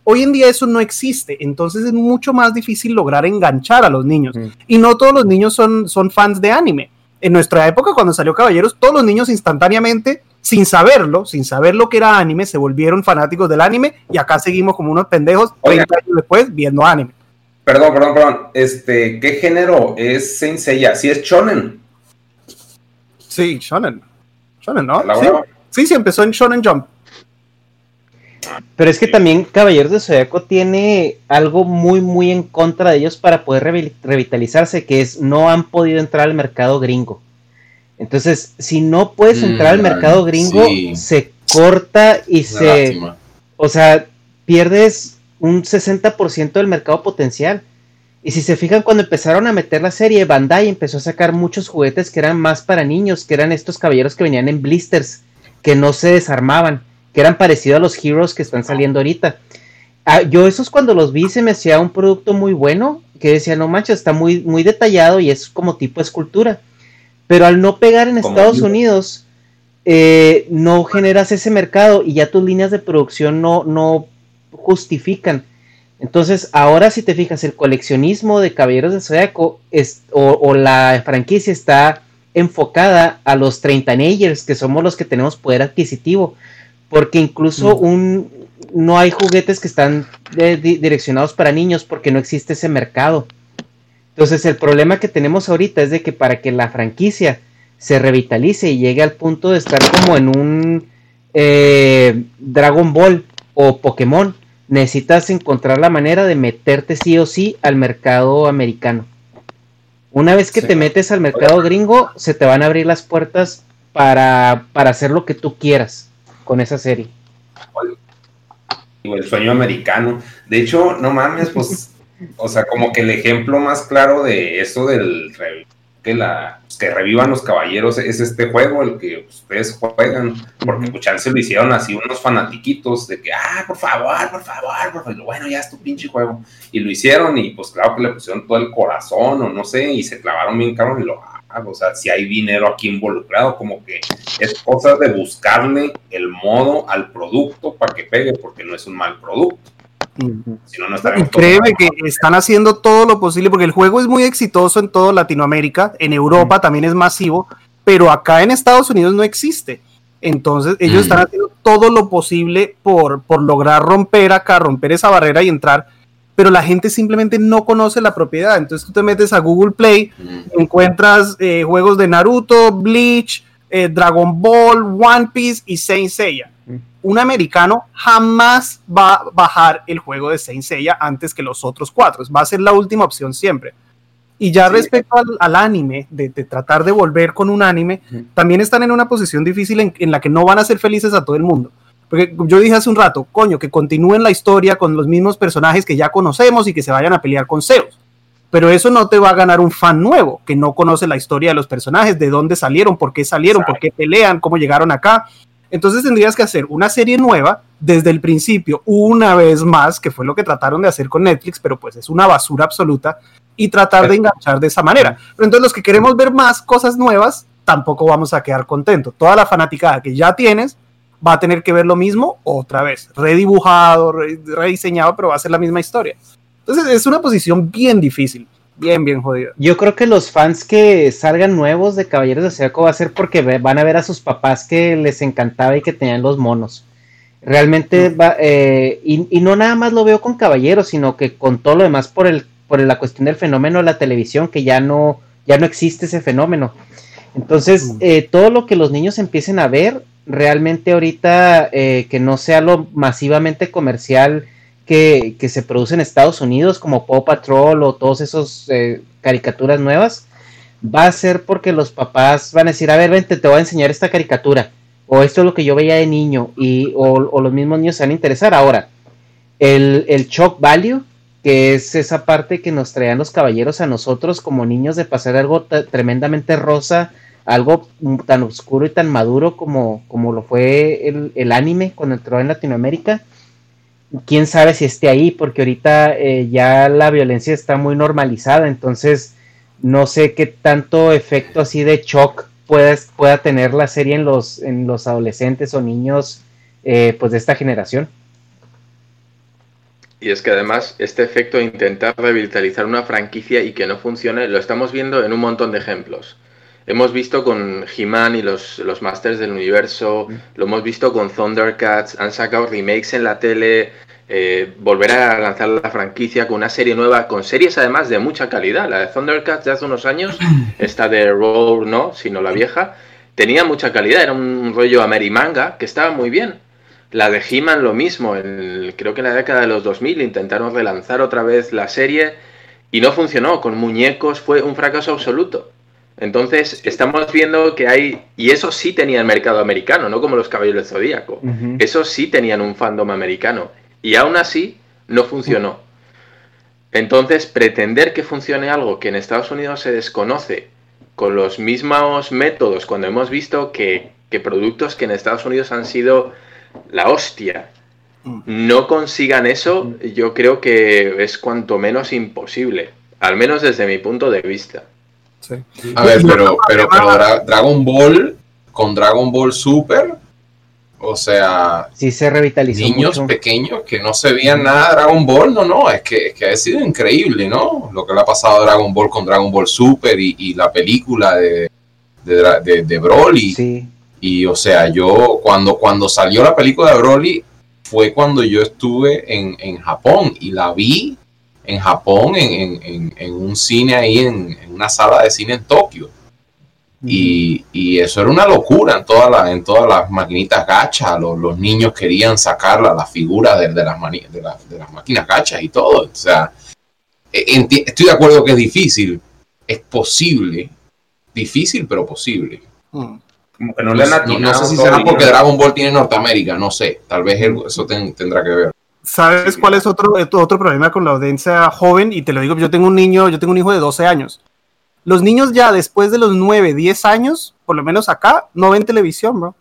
Hoy en día eso no existe, entonces es mucho más difícil lograr enganchar a los niños. Mm. Y no todos los niños son, son fans de anime. En nuestra época, cuando salió Caballeros, todos los niños instantáneamente sin saberlo, sin saber lo que era anime, se volvieron fanáticos del anime y acá seguimos como unos pendejos 30 años después viendo anime. Perdón, perdón, perdón. Este, ¿qué género es Saint Seiya? ¿Sí es shonen? Sí, shonen. Shonen, ¿no? Sí. sí, sí, empezó en Shonen Jump. Pero es que también Caballeros de Zodiaco tiene algo muy, muy en contra de ellos para poder revitalizarse, que es no han podido entrar al mercado gringo. Entonces, si no puedes entrar al mm, mercado gringo, se corta y se... O sea, pierdes un 60% del mercado potencial. Y si se fijan, cuando empezaron a meter la serie, Bandai empezó a sacar muchos juguetes que eran más para niños, que eran estos caballeros que venían en blisters, que no se desarmaban, que eran parecidos a los heroes que están saliendo ahorita. Ah, yo esos cuando los vi se me hacía un producto muy bueno, que decía, no manches, está muy, muy detallado y es como tipo escultura. Pero al no pegar en Estados Unidos, eh, no generas ese mercado y ya tus líneas de producción no, no justifican. Entonces, ahora si te fijas, el coleccionismo de Caballeros de Zodiaco es, o, la franquicia está enfocada a los 30 teenagers, que somos los que tenemos poder adquisitivo, porque incluso un, no hay juguetes que están direccionados para niños porque no existe ese mercado. Entonces el problema que tenemos ahorita es de que para que la franquicia se revitalice y llegue al punto de estar como en un eh, Dragon Ball o Pokémon, necesitas encontrar la manera de meterte sí o sí al mercado americano. Una vez que te metes al mercado gringo, se te van a abrir las puertas para, para hacer lo que tú quieras con esa serie. El sueño americano. De hecho, no mames, pues o sea, como que el ejemplo más claro de eso del que la que revivan los caballeros es este juego, el que ustedes juegan, porque pues se lo hicieron así unos fanatiquitos de que, ah, por favor, por favor, por favor, bueno, ya es tu pinche juego. Y lo hicieron y pues claro que le pusieron todo el corazón o no sé, y se clavaron bien caro y lo. O sea, si hay dinero aquí involucrado, como que es cosa de buscarle el modo al producto para que pegue, porque no es un mal producto. Y créeme que están haciendo todo lo posible porque el juego es muy exitoso en toda Latinoamérica, en Europa también es masivo, pero acá en Estados Unidos no existe. Entonces ellos están haciendo todo lo posible por, por lograr romper acá, romper esa barrera y entrar, pero la gente simplemente no conoce la propiedad. Entonces tú te metes a Google Play, encuentras eh, juegos de Naruto, Bleach, eh, Dragon Ball, One Piece y Saint Seiya un americano jamás va a bajar el juego de Saint Seiya antes que los otros cuatro. Va a ser la última opción siempre. Y ya respecto al, anime, de, tratar de volver con un anime, también están en una posición difícil en, la que no van a ser felices a todo el mundo. Porque yo dije hace un rato, coño, que continúen la historia con los mismos personajes que ya conocemos y que se vayan a pelear con Zeus. Pero eso no te va a ganar un fan nuevo que no conoce la historia de los personajes, de dónde salieron, por qué salieron, por qué pelean, cómo llegaron acá. Entonces tendrías que hacer una serie nueva desde el principio, una vez más, que fue lo que trataron de hacer con Netflix, pero pues es una basura absoluta, y tratar de enganchar de esa manera. Pero entonces los que queremos ver más cosas nuevas, tampoco vamos a quedar contentos. Toda la fanaticada que ya tienes va a tener que ver lo mismo otra vez, redibujado, rediseñado, pero va a ser la misma historia. Entonces es una posición bien difícil bien, bien jodido. Yo creo que los fans que salgan nuevos de Caballeros de Zodiaco va a ser porque van a ver a sus papás que les encantaba y que tenían los monos. Realmente va, eh, y, no nada más lo veo con Caballeros, sino que con todo lo demás por el, por la cuestión del fenómeno de la televisión, que ya no, ya no existe ese fenómeno. Entonces, eh, todo lo que los niños empiecen a ver, realmente ahorita eh, que no sea lo masivamente comercial, que, se produce en Estados Unidos, como Paw Patrol o todas esas eh, caricaturas nuevas, va a ser porque los papás van a decir, a ver, vente, te voy a enseñar esta caricatura, o esto es lo que yo veía de niño, y, o, los mismos niños se van a interesar. Ahora, el, el shock value, que es esa parte que nos traían los caballeros a nosotros como niños de pasar algo tremendamente rosa, algo tan oscuro y tan maduro como, como lo fue el, el anime cuando entró en Latinoamérica quién sabe si esté ahí, porque ahorita eh, ya la violencia está muy normalizada, entonces no sé qué tanto efecto así de shock pueda, pueda tener la serie en los, en los adolescentes o niños eh, pues de esta generación. Y es que además este efecto de intentar revitalizar una franquicia y que no funcione lo estamos viendo en un montón de ejemplos. Hemos visto con He-Man y los, los Masters del Universo, lo hemos visto con Thundercats, han sacado remakes en la tele, eh, volver a lanzar la franquicia con una serie nueva, con series además de mucha calidad. La de Thundercats de hace unos años, esta de Roar no, sino la vieja, tenía mucha calidad, era un rollo Amerimanga que estaba muy bien. La de He-Man lo mismo, creo que en la década de los 2000 intentaron relanzar otra vez la serie y no funcionó, con muñecos fue un fracaso absoluto. Entonces, estamos viendo que hay, y eso sí tenía el mercado americano, no como los Caballeros del Zodíaco, eso sí tenían un fandom americano, y aún así no funcionó. Entonces, pretender que funcione algo que en Estados Unidos se desconoce con los mismos métodos, cuando hemos visto que, que productos que en Estados Unidos han sido la hostia, mm. no consigan eso, yo creo que es cuanto menos imposible, al menos desde mi punto de vista. A ver, pero, pero, Dragon Ball con Dragon Ball Super, o sea, sí se revitalizó niños pequeños que no se veían nada de Dragon Ball, no, no, es que, que, ha sido increíble, ¿no? Lo que le ha pasado a Dragon Ball con Dragon Ball Super y, la película de, de, de, Broly. Y, o sea, yo cuando, cuando salió la película de Broly fue cuando yo estuve en, en Japón y la vi en Japón, en, un cine ahí, en, una sala de cine en Tokio. Y, eso era una locura en, todas las en todas las maquinitas gachas. Los, niños querían sacar la, figura de, las de, las máquinas gachas y todo. O sea, e, estoy de acuerdo que es difícil. Es posible. Difícil, pero posible. Mm. no, sé si será porque Dragon Ball tiene Norteamérica, no sé. Tal vez eso tendrá que ver. ¿Sabes cuál es otro, eh, otro problema con la audiencia joven? Y te lo digo, yo tengo un niño, yo tengo un hijo de 12 años. Los niños ya después de los 9, 10 años, por lo menos acá, no ven televisión, bro.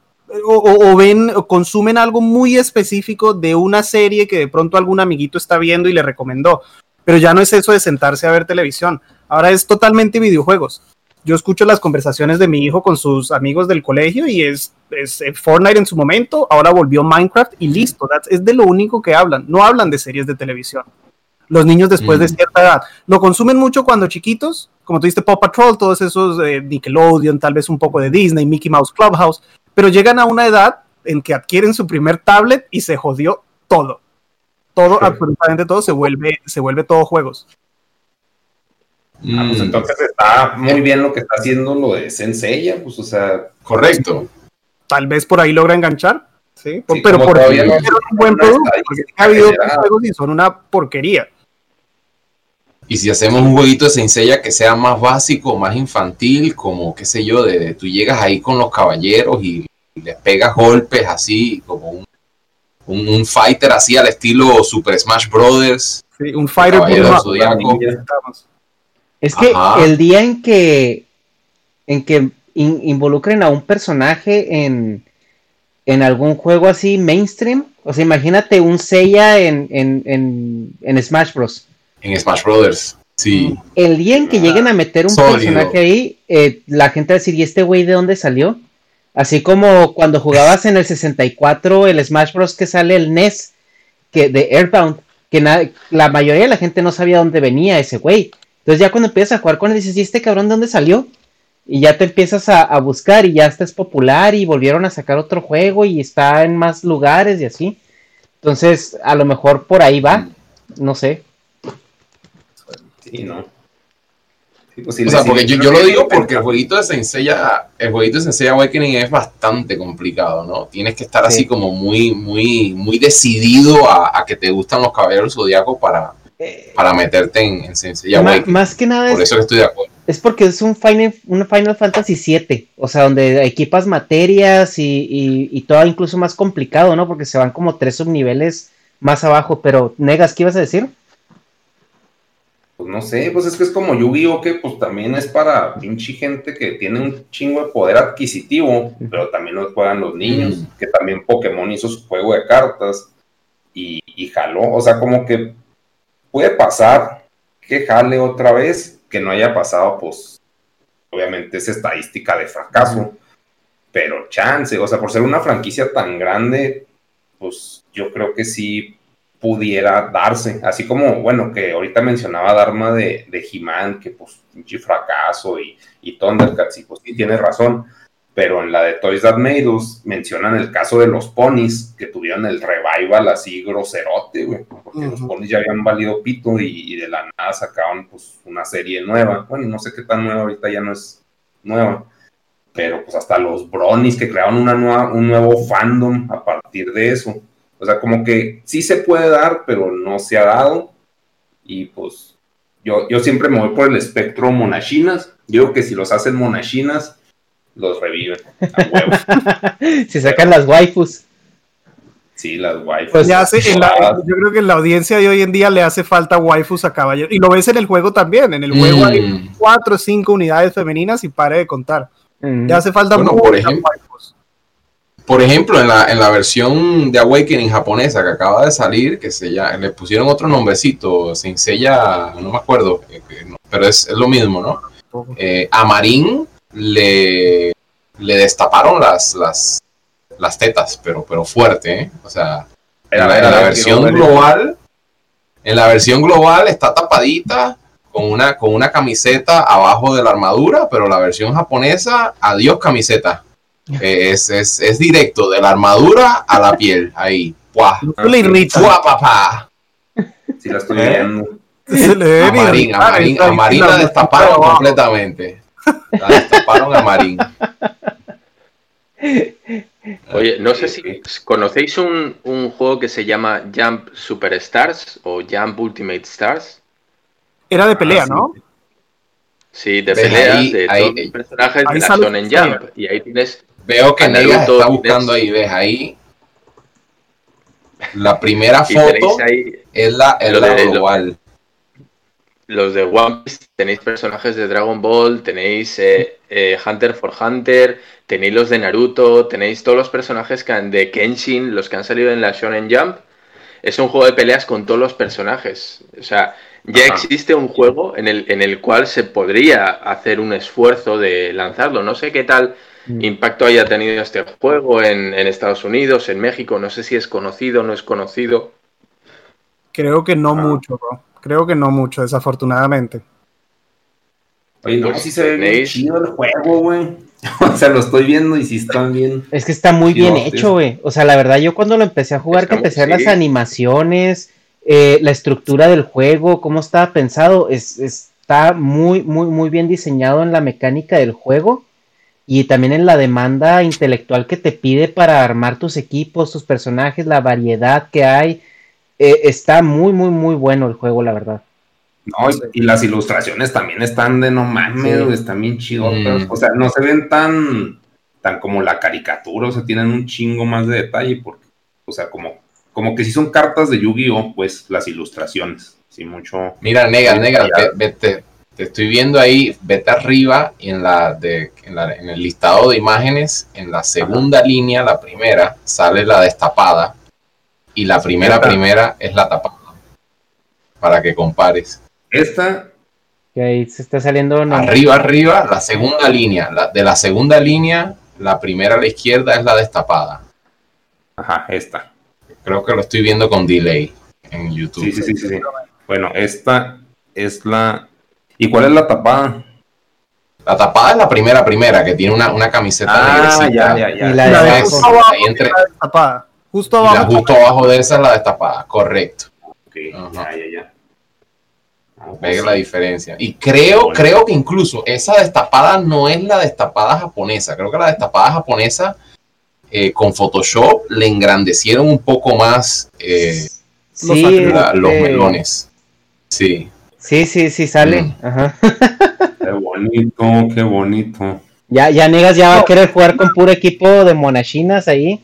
O, ven, o consumen algo muy específico de una serie que de pronto algún amiguito está viendo y le recomendó. Pero ya no es eso de sentarse a ver televisión. Ahora es totalmente videojuegos yo escucho las conversaciones de mi hijo con sus amigos del colegio y es, es eh, Fortnite en su momento, ahora volvió Minecraft y listo, es de lo único que hablan, no hablan de series de televisión. Los niños después de cierta edad lo consumen mucho cuando chiquitos, como tú dijiste, Paw Patrol, todos esos de Nickelodeon, tal vez un poco de Disney, Mickey Mouse Clubhouse, pero llegan a una edad en que adquieren su primer tablet y se jodió todo. Todo, absolutamente todo se vuelve, se vuelve todo juegos. Ah, pues mm. entonces está muy bien lo que está haciendo lo de Senseiya, pues o sea. Correcto. Tal vez por ahí logra enganchar, sí, pero por todavía no, un buen producto, porque ha habido juegos y son una porquería. Y si hacemos un jueguito de Senseiya que sea más básico, más infantil, como qué sé yo, de, tú llegas ahí con los caballeros y, les pegas golpes así, como un, un, fighter así al estilo Super Smash Brothers. Sí, un fighter es que el día en que, en que involucren a un personaje en, en algún juego así mainstream, o sea, imagínate un Seiya en, en, en, Smash Bros. En Smash Brothers, sí. El día en que lleguen a meter un personaje ahí, eh, la gente va a decir, ¿y este güey de dónde salió? Así como cuando jugabas en el 64 el Smash Bros. que sale el NES que, de Airbound, que la mayoría de la gente no sabía dónde venía ese güey. Entonces ya cuando empiezas a jugar con él dices, ¿y este cabrón de dónde salió? Y ya te empiezas a, buscar y ya estás popular y volvieron a sacar otro juego y está en más lugares y así. Entonces, a lo mejor por ahí va, no sé. Sí, ¿no? Pues o sea, porque yo, lo digo porque el jueguito de Senseiya, el jueguito de Senseiya Awakening es bastante complicado, ¿no? Tienes que estar así como muy, muy, muy decidido a, que te gustan los caballeros zodiacos para, para meterte en, en más, más, que nada Por eso que estoy de acuerdo. Es porque es un Final, un Final Fantasy VII, o sea, donde equipas materias y, y, y, todo incluso más complicado, ¿no? Porque se van como tres subniveles más abajo, pero Negas, ¿qué ibas a decir? Pues no sé, pues es que es como Yu-Gi-Oh! que pues también es para pinche gente que tiene un chingo de poder adquisitivo, pero también lo juegan los niños, que también Pokémon hizo su juego de cartas y, y jaló, o sea, como que puede pasar que jale otra vez, que no haya pasado, pues obviamente es estadística de fracaso, pero chance, o sea, por ser una franquicia tan grande, pues yo creo que sí pudiera darse, así como, bueno, que ahorita mencionaba Dharma de, de He-Man, que pues pinche fracaso y, y Thundercats, y pues sí tiene razón, pero en la de Toys That Made Us mencionan el caso de los ponis que tuvieron el revival así groserote, güey, porque los ponis ya habían valido pito y, y, de la nada sacaron pues una serie nueva, bueno, no sé qué tan nueva, ahorita ya no es nueva, pero pues hasta los Bronies que crearon una nueva, un nuevo fandom a partir de eso, o sea, como que sí se puede dar, pero no se ha dado. Y pues yo, yo siempre me voy por el espectro monachinas. Digo que si los hacen monachinas, los reviven. A si sacan las waifus. Sí, las waifus. Pues ya hace, en la, yo creo que en la audiencia de hoy en día le hace falta waifus a caballeros. Y lo ves en el juego también. En el juego Mm. hay cuatro o cinco unidades femeninas y pare de contar. Mm. Le hace falta Bueno, por ejemplo, waifus. Por ejemplo, en la, en la versión de Awakening japonesa que acaba de salir, que se ya, le pusieron otro nombrecito, Senseiya, no me acuerdo, eh, eh, pero es, es lo mismo, ¿no? Eh, a Marín le, le destaparon las, las, las tetas, pero, pero fuerte, ¿eh? O sea, en la, en la versión global, en la versión global está tapadita con una, con una camiseta abajo de la armadura, pero la versión japonesa, adiós camiseta. Eh, es, es, es directo, de la armadura a la piel, ahí. ¡Puah! No le irrita. ¡Puah, papá! Sí, la estoy viendo. Se le debe A Marín, a irritar, Marín, está a ahí Marín la- la destaparon completamente. La destaparon a Marín. Oye, no sé si conocéis un, un juego que se llama Jump Superstars o Jump Ultimate Stars. Era de pelea, Ah, sí. ¿no? Sí, de Ves, peleas ahí- de ahí- todos los personajes ahí de Seiya. Jump. Y ahí tienes Veo que Negas está buscando tienes- ahí, ves, ahí. La primera foto ahí es la, es la de- lo- global. Los de One Piece, tenéis personajes de Dragon Ball, tenéis eh, eh, Hunter for Hunter, tenéis los de Naruto, tenéis todos los personajes que han- de Kenshin, los que han salido en la Shonen Jump. Es un juego de peleas con todos los personajes. O sea, ya Ajá. existe un juego en el, en el cual se podría hacer un esfuerzo de lanzarlo. No sé qué tal Mm. impacto haya tenido este juego en, en Estados Unidos, en México. No sé si es conocido o no es conocido. Creo que no Ah. mucho, bro. Creo que no mucho, desafortunadamente. Oye, no, sí se ve bien chido el juego, güey. O sea, lo estoy viendo y sí están bien. Es que está muy bien hecho, güey. O sea, la verdad, yo cuando lo empecé a jugar, Está que empecé ver las sí. animaciones, eh, la estructura del juego, cómo estaba pensado, es, está muy, muy, muy bien diseñado en la mecánica del juego y también en la demanda intelectual que te pide para armar tus equipos, tus personajes, la variedad que hay. Eh, está muy, muy, muy bueno el juego, la verdad. No, y, y las ilustraciones también están de no mames, Sí. están bien chidotas. Mm. O sea, no se ven tan, tan como la caricatura, o sea, tienen un chingo más de detalle, porque, o sea, como, como que si son cartas de Yu-Gi-Oh, pues las ilustraciones. Sí, mucho. Mira, ya. ve- vete, te estoy viendo ahí, vete arriba y en, la de, en, la- en el listado de imágenes, en la segunda línea, la primera, sale la destapada y la primera, Esta. primera es la tapada. Para que compares. Esta, Que ahí se está saliendo. no- Arriba, arriba, la segunda línea. La, de la segunda línea, la primera a la izquierda es la destapada. ajá, esta. Creo que lo estoy viendo con delay en YouTube. Sí, sí, sí, sí, sí. Bueno, esta es la. ¿Y cuál es la tapada? La tapada es la primera, primera, que tiene una, una camiseta Ah, ya, ya, ya. Y la La de abajo entre-. Justo la abajo. justo abajo de esa es la destapada, correcto. Ok, Ajá. ya, ya, ya. Ah, pues Ve sí. la diferencia. Y creo, Bueno. creo que incluso esa destapada no es la destapada japonesa. Creo que la destapada japonesa eh, con Photoshop le engrandecieron un poco más eh, Sí, la- los este, melones. Sí. Sí, sí, sí, sale. Mm. Ajá. Está bonito, qué bonito. Ya, ya Negas ya va a querer jugar con puro equipo de monachinas ahí.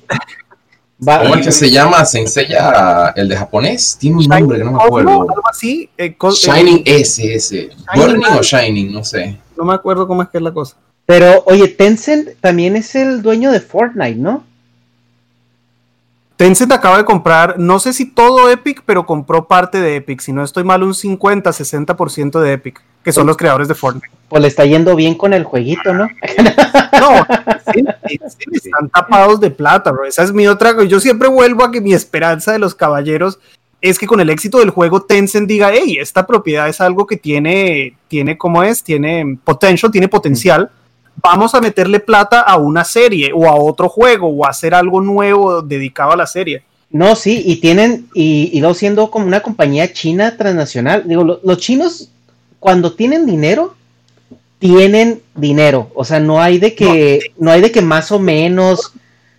Va- ¿Cómo es que se llama? ¿Se enseña el de japonés? Tiene un nombre que no me acuerdo. Algo así. eh, co- eh, Shining S, ese. Burning o Shining, no sé. no me acuerdo cómo es que es la cosa. Pero, oye, Tencent también es el dueño de Fortnite, ¿no? Tencent acaba de comprar, no sé si todo Epic, pero compró parte de Epic. Si no estoy mal, un 50-60% de Epic, que son los creadores de Fortnite. Pues le está yendo bien con el jueguito, ¿no? No, sí, sí, sí, están tapados de plata, bro. Esa es mi otra. Yo siempre vuelvo a que mi esperanza de los caballeros es que con el éxito del juego Tencent diga, hey, esta propiedad es algo que tiene, tiene, ¿cómo es? Tiene potential, tiene potencial. Vamos a meterle plata a una serie o a otro juego o a hacer algo nuevo dedicado a la serie. No, sí, y tienen, y, y luego siendo como una compañía china transnacional, digo, lo- los chinos cuando tienen dinero, tienen dinero, o sea, no hay de que, no, hay de que más o menos,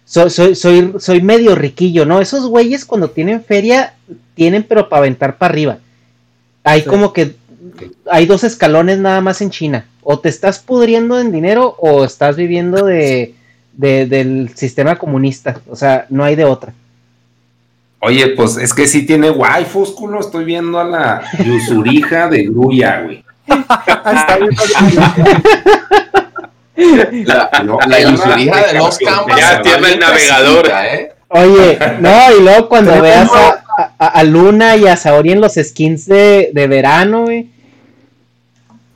soy, soy, soy, soy medio riquillo, ¿no? Esos güeyes cuando tienen feria, tienen pero para aventar para arriba. Hay Sí. como que, hay dos escalones nada más en China, o te estás pudriendo en dinero o estás viviendo de, de- del sistema comunista, o sea, no hay de otra. Oye, pues es que sí tiene waifus, culo. Estoy viendo a la Yusurija de Gruya, güey. La, No, la de los campos. Ya tiene el bien navegador. ¿eh? Oye, no, y luego cuando veas a, a- a Luna y a Saori en los skins de, de verano, güey.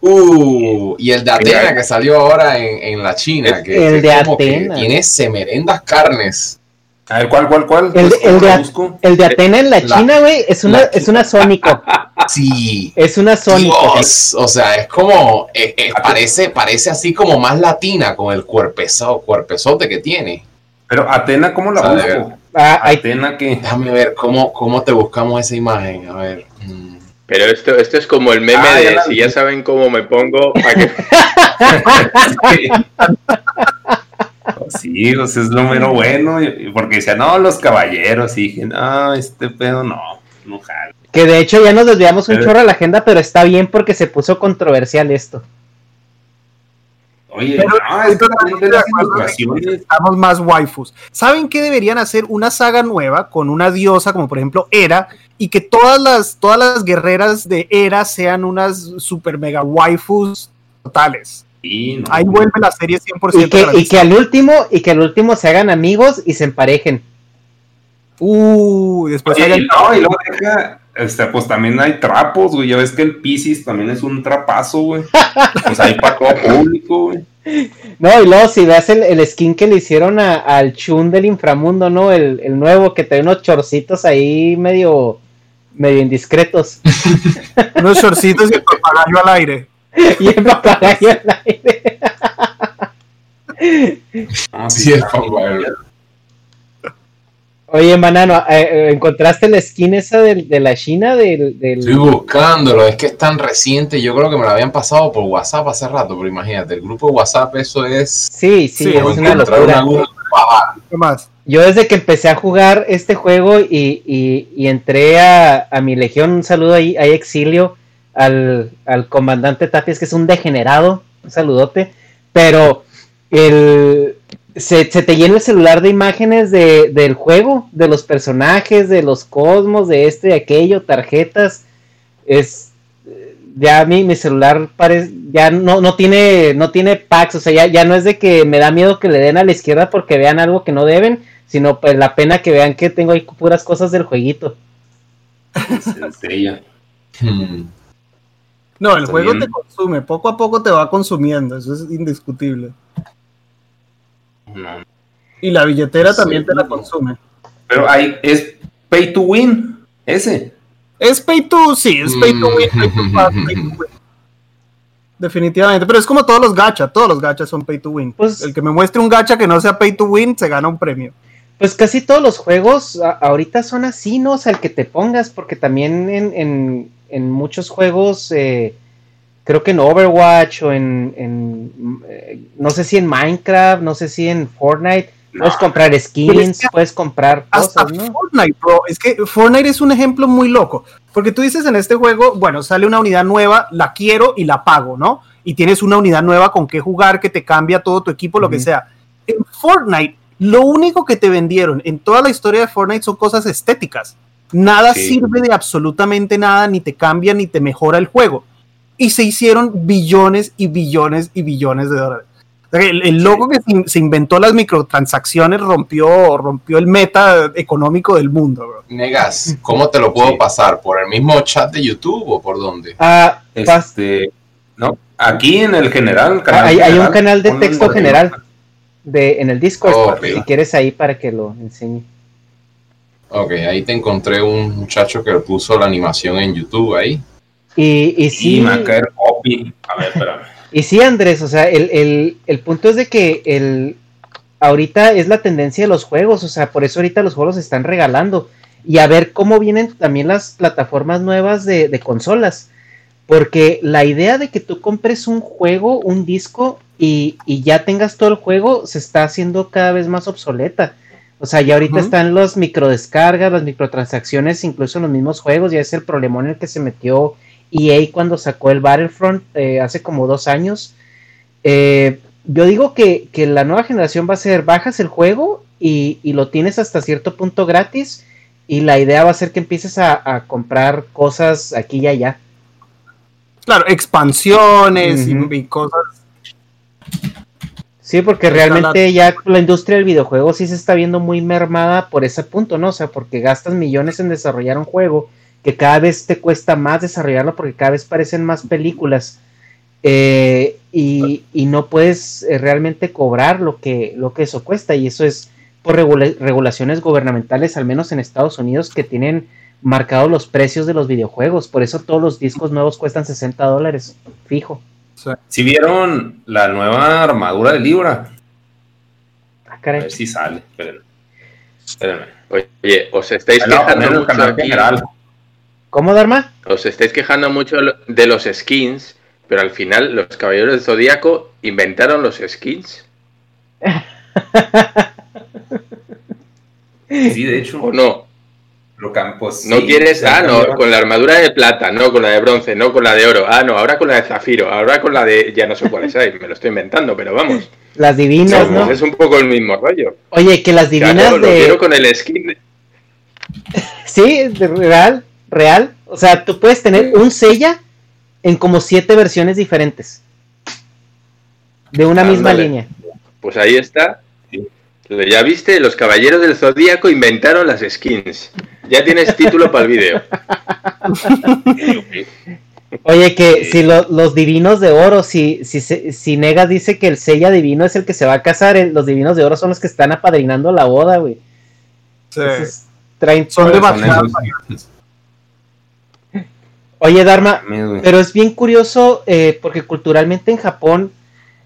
Uh, y el de Atena que salió ahora en, en la China. Que, El que de que Atena. tiene semerendas carnes. A ver, ¿cuál, cuál, cuál? El, el ¿cómo de, el de Atena en la, La- China, güey, es una, es una Sónico. Sí. Es una. Dios, o sea, es como, eh, eh, parece, parece así como más latina con el cuerpezo, cuerpezote que tiene. Pero Atena, ¿cómo la busco? Ah, Atena, ¿qué? Déjame ver cómo, cómo te buscamos esa imagen. A ver. mm. Pero esto, esto es como el meme Ah, ya de la si ya saben cómo me pongo, ¿para qué? Sí, pues es lo mero bueno. Porque decía, no, los caballeros. Y dije, no, este pedo no, no jala. Que de hecho ya nos desviamos un Eh. chorro a la agenda, pero está bien porque se puso controversial esto. Oye, Pero no, estoy es de las necesitamos más waifus. ¿Saben qué deberían hacer? Una saga nueva con una diosa como por ejemplo Hera y que todas las, todas las guerreras de Hera sean unas super mega waifus totales. Sí, no. Ahí vuelve la serie 100%. Y que, y tradicional. que al último, y que al último se hagan amigos y se emparejen. Uh, después Oye, hagan- y no, y luego deja, este, pues también hay trapos, güey. Ya ves que el Pisces también es un trapazo, güey. Pues hay para todo público, güey. No, y luego si ves el, el skin que le hicieron a- al Chun del inframundo, ¿no? El, el nuevo que trae unos chorcitos ahí medio, medio indiscretos. unos shortcitos y el papagayo al aire. y el papagayo al aire. Ah, Sí, es bien. Oye, Manano, eh, eh, ¿encontraste la skin esa del- de, la China? Del, del- Estoy buscándolo, es que es tan reciente. Yo creo que me lo habían pasado por WhatsApp hace rato, pero imagínate, el grupo de WhatsApp, eso es. Sí, sí, Sí, es una encontrar locura. una- ¿Qué más? Yo desde que empecé a jugar este juego y, y- y entré a, a mi legión, un saludo ahí, ahí exilio al, al comandante Tapias, que es un degenerado, un saludote, pero el, se, se te llena el celular de imágenes de, del juego, de los personajes, de los cosmos, de esto y aquello, tarjetas, es ya mi, mi celular parece, ya no, no tiene, no tiene packs, o sea, ya, ya no es de que me da miedo que le den a la izquierda porque vean algo que no deben, sino pues la pena que vean que tengo ahí puras cosas del jueguito. Sencilla. hmm. No, el juego bien. te consume, poco a poco te va consumiendo, eso es indiscutible. No. Y la billetera Sí, también te la consume. Pero hay, es pay to win, ese. Es pay to, sí, es pay to win, pay to pass, pay to win. Definitivamente, pero es como todos los gacha, todos los gachas son pay to win. Pues- el que me muestre un gacha que no sea pay to win se gana un premio. Pues casi todos los juegos a- ahorita son así, ¿no? O sea, el que te pongas, porque también en, en, en muchos juegos, eh, creo que en Overwatch o en, en, eh, no sé si en Minecraft, no sé si en Fortnite, puedes comprar es skins, que puedes comprar Hasta cosas, ¿no? Fortnite, bro. Es que Fortnite es un ejemplo muy loco. Porque tú dices en este juego, bueno, sale una unidad nueva, la quiero y la pago, ¿no? y tienes una unidad nueva con que jugar que te cambia todo tu equipo, lo que sea. En Fortnite, lo único que te vendieron en toda la historia de Fortnite son cosas estéticas. Nada sirve de absolutamente nada, ni te cambia, ni te mejora el juego. Y se hicieron billones y billones y billones de dólares. El, loco que se, inventó las microtransacciones rompió, rompió el meta económico del mundo, bro. Negas, ¿cómo te lo puedo pasar? ¿Por el mismo chat de YouTube o por dónde? Ah, este, no, aquí en el general. hay, un canal de texto general de, en el Discord, si quieres ahí para que lo enseñe. Ok, ahí te encontré un muchacho que puso la animación en YouTube ahí. Y, y sí. Y A ver, espérame. Y sí, Andrés, o sea, el, punto es de que el, ahorita es la tendencia de los juegos, o sea, por eso ahorita los juegos se están regalando. Y a ver cómo vienen también las plataformas nuevas de, de consolas. Porque la idea de que tú compres un juego, un disco, y, y, ya tengas todo el juego, se está haciendo cada vez más obsoleta. O sea, ya ahorita están los microdescargas, las microtransacciones, incluso en los mismos juegos, ya es el problemón en el que se metió EA cuando sacó el Battlefront eh, hace como dos años. Eh, yo digo que, la nueva generación va a ser, bajas el juego y, lo tienes hasta cierto punto gratis y la idea va a ser que empieces a, comprar cosas aquí y allá. Claro, expansiones y, cosas. Sí, porque realmente ya la industria del videojuego sí se está viendo muy mermada por ese punto, ¿no? O sea, porque gastas millones en desarrollar un juego que cada vez te cuesta más desarrollarlo porque cada vez parecen más películas eh, y, no puedes eh, realmente cobrar lo que, lo que eso cuesta y eso es por regulaciones gubernamentales, al menos en Estados Unidos, que tienen marcados los precios de los videojuegos. Por eso todos los discos nuevos cuestan 60 dólares, fijo. Si vieron la nueva armadura de Libra. Ah, a ver si sale. Espérenme. Espérenme. Oye, os estáis quejando mucho aquí. ¿Cómo, Dharma? Os estáis quejando mucho de los skins, pero al final los caballeros del zodiaco inventaron los skins. sí, de hecho. ¿O no? Lo campos. no quieres, ah, no, con la armadura de plata, no con la de bronce, no con la de oro, ah, no, ahora con la de zafiro, ahora con la de, ya no sé cuáles hay, me lo estoy inventando, pero vamos. Las divinas, ¿no? Es un poco el mismo rollo. Oye, que las divinas de... Lo quiero con el skin. sí, de real real. O sea, tú puedes tener un sella en como siete versiones diferentes. De una misma línea. Pues ahí está. Ya viste, los caballeros del zodíaco inventaron las skins. Ya tienes título para el video. Oye, que si los divinos de oro, si, si, si Negas dice que el sella divino es el que se va a casar, los divinos de oro son los que están apadrinando la boda, güey. Sí. son. Oye, Dharma, pero es bien curioso eh, porque culturalmente en Japón,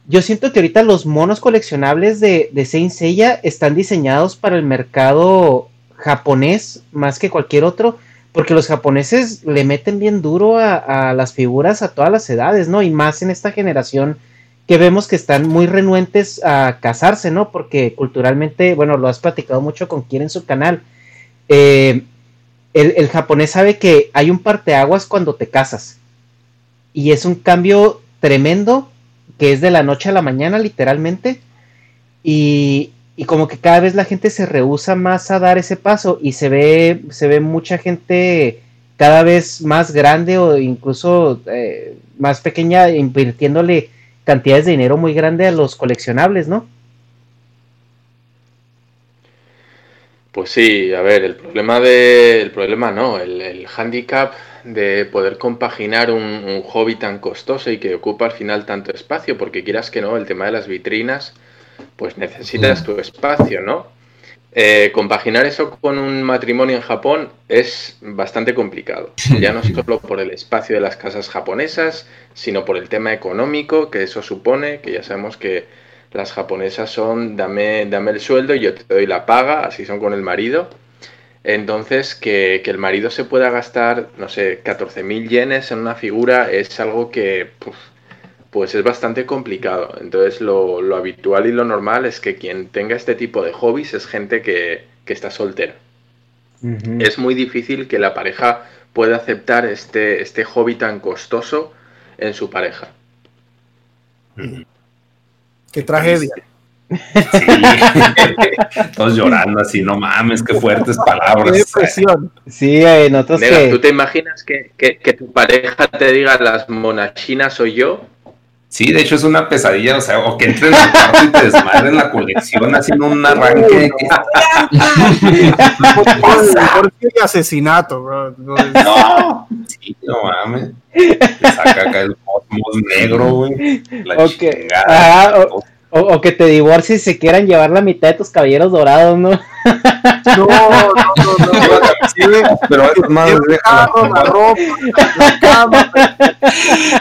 yo siento que ahorita los monos coleccionables de, de Saint Seiya están diseñados para el mercado japonés más que cualquier otro, porque los japoneses le meten bien duro a, las figuras a todas las edades, ¿no? Y más en esta generación que vemos que están muy renuentes a casarse, ¿no? Porque culturalmente, bueno, lo has platicado mucho con quien en su canal. Eh, el, japonés sabe que hay un parteaguas cuando te casas. Y es un cambio tremendo que es de la noche a la mañana, literalmente. Y, como que cada vez la gente se rehúsa más a dar ese paso y se ve, se ve mucha gente cada vez más grande o incluso eh, más pequeña invirtiéndole cantidades de dinero muy grande a los coleccionables, ¿no? Pues sí, a ver, el problema de. El problema no, el, el handicap de poder compaginar un, hobby tan costoso y que ocupa al final tanto espacio, porque quieras que no, el tema de las vitrinas, pues necesitas mm. tu espacio, ¿no? Eh, compaginar eso con un matrimonio en Japón es bastante complicado. Ya no solo por el espacio de las casas japonesas, sino por el tema económico que eso supone, que ya sabemos que las japonesas son dame, dame el sueldo y yo te doy la paga, así son con el marido. Entonces, que, el marido se pueda gastar, no sé, 14.000 yenes en una figura es algo que, pues es bastante complicado. Entonces, lo, habitual y lo normal es que quien tenga este tipo de hobbies es gente que, está soltera. Es muy difícil que la pareja pueda aceptar este, este hobby tan costoso en su pareja. Qué tragedia. Sí. Todos llorando así, no mames, qué fuertes palabras. Qué depresión. Sí, eh, nosotros Nega, que... ¿tú te imaginas que, que- que tu pareja te diga las monachinas soy yo? Sí, de hecho es una pesadilla, o sea, o que entres al cuarto y te desmadren la colección haciendo un arranque. Divorcio y asesinato, bro. No, No, mames. Te saca acá el cosmos negro, güey. La O que, chingada. ajá, o, o- o que te divorcies y se quieran llevar la mitad de tus caballeros dorados, ¿no? No, no, no, no. Sí, Pero es más, el carro, la ropa, la cama.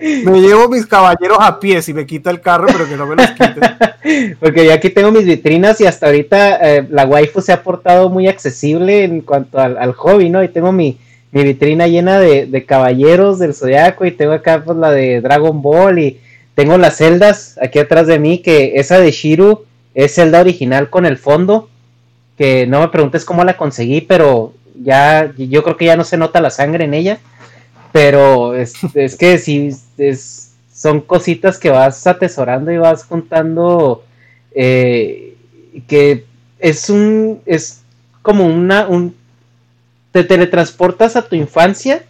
Me llevo mis caballeros a pies y me quita el carro, pero que no me los quite. Porque yo aquí tengo mis vitrinas y hasta ahorita eh, la waifu se ha portado muy accesible en cuanto al, al hobby, ¿no? Y tengo mi, mi vitrina llena de, de caballeros del zodiaco y tengo acá pues la de Dragon Ball y tengo las celdas aquí atrás de mí, que esa de Shiru es celda original con el fondo, que no me preguntes cómo la conseguí, pero ya yo creo que ya no se nota la sangre en ella. Pero es, es que sí, es, son cositas que vas atesorando y vas juntando eh, que es un es como una un te teletransportas a tu infancia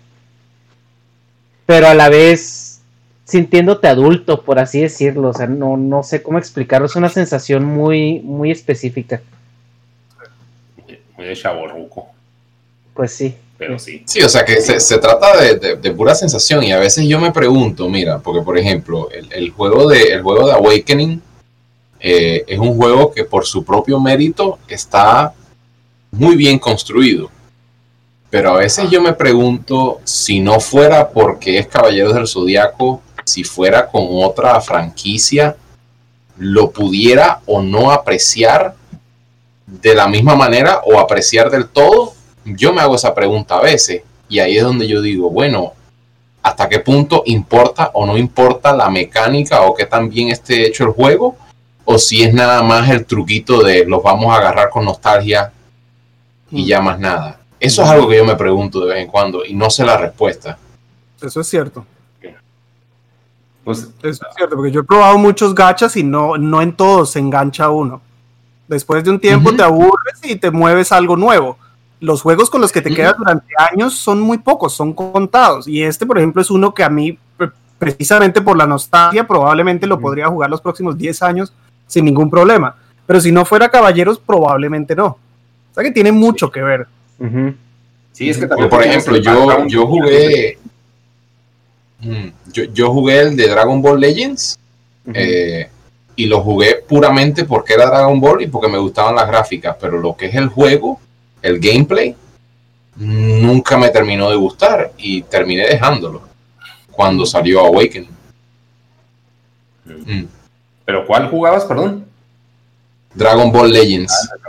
pero a la vez sintiéndote adulto por así decirlo. O sea no, no sé cómo explicarlo. Es una sensación muy muy específica. Muy de chaborruco, pues sí. Pero sí. Sí, o sea que se, se trata de, de- de pura sensación. Y a veces yo me pregunto, mira, porque por ejemplo, el, el juego, de, el juego de Awakening eh, es un juego que por su propio mérito está muy bien construido. Pero a veces yo me pregunto si no fuera porque es Caballeros del Zodiaco, si fuera con otra franquicia, lo pudiera o no apreciar de la misma manera o apreciar del todo. Yo me hago esa pregunta a veces y ahí es donde yo digo, bueno, ¿hasta qué punto importa o no importa la mecánica o qué tan bien esté hecho el juego? O si es nada más el truquito de los vamos a agarrar con nostalgia y ya más nada. Eso es algo que yo me pregunto de vez en cuando y no sé la respuesta. Eso es cierto. Pues Eso es cierto, porque yo he probado muchos gachas y no, no en todos se engancha uno. Después de un tiempo te aburres y te mueves a algo nuevo. Los juegos con los que te quedas durante años son muy pocos, son contados. Y este, por ejemplo, es uno que a mí, pre- precisamente por la nostalgia, probablemente lo podría jugar los próximos 10 años sin ningún problema. Pero si no fuera Caballeros, probablemente no. O sea que tiene mucho que ver. Ujú. sí, es que Porque, también. por ejemplo, yo, yo jugué. Mm, Yo, yo jugué el de Dragon Ball Legends. eh, y lo jugué puramente porque era Dragon Ball y porque me gustaban las gráficas. Pero lo que es el juego, el gameplay, nunca me terminó de gustar. Y terminé dejándolo cuando salió Awakening. Mm. ¿Pero cuál jugabas, perdón? Dragon Ball Legends. Pues,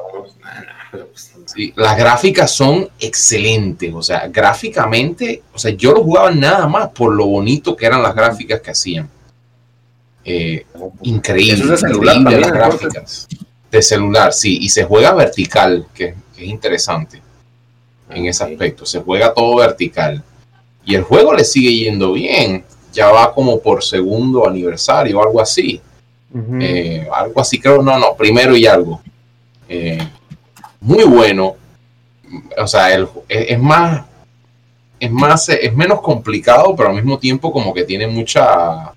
Sí, las gráficas son excelentes, o sea, gráficamente, o sea, yo lo jugaba nada más por lo bonito que eran las gráficas que hacían. Eh, increíble, Eso es de celular increíble también, las entonces. gráficas. De celular, sí, y se juega vertical, que, que es interesante en ese Ok. aspecto, se juega todo vertical. Y el juego le sigue yendo bien, ya va como por segundo aniversario o algo así. Eh, algo así, creo, no, no, primero y algo. Eh, muy bueno. O sea, el- es, es más, es más, es menos complicado, pero al mismo tiempo como que tiene mucha,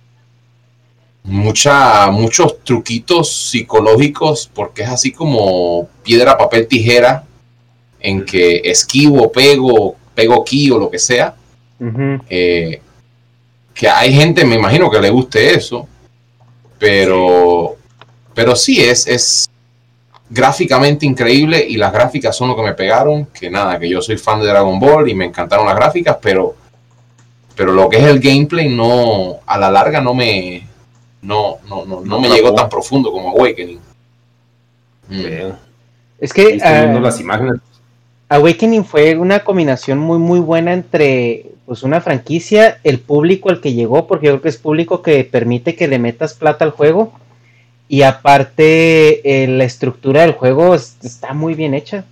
mucha, muchos truquitos psicológicos, porque es así como piedra, papel, tijera, en que esquivo, pego, pego aquí o lo que sea. Eh, que hay gente, me imagino que le guste eso, pero, pero sí es, es gráficamente increíble y las gráficas son lo que me pegaron, que nada, que yo soy fan de Dragon Ball y me encantaron las gráficas, pero, pero lo que es el gameplay no, a la larga no me, no, no, no, no me llegó tan profundo como Awakening. Mm. Es que ah, las imágenes. Awakening fue una combinación muy muy buena entre pues una franquicia, el público al que llegó, porque yo creo que es público que permite que le metas plata al juego y aparte eh, la estructura del juego es- está muy bien hecha,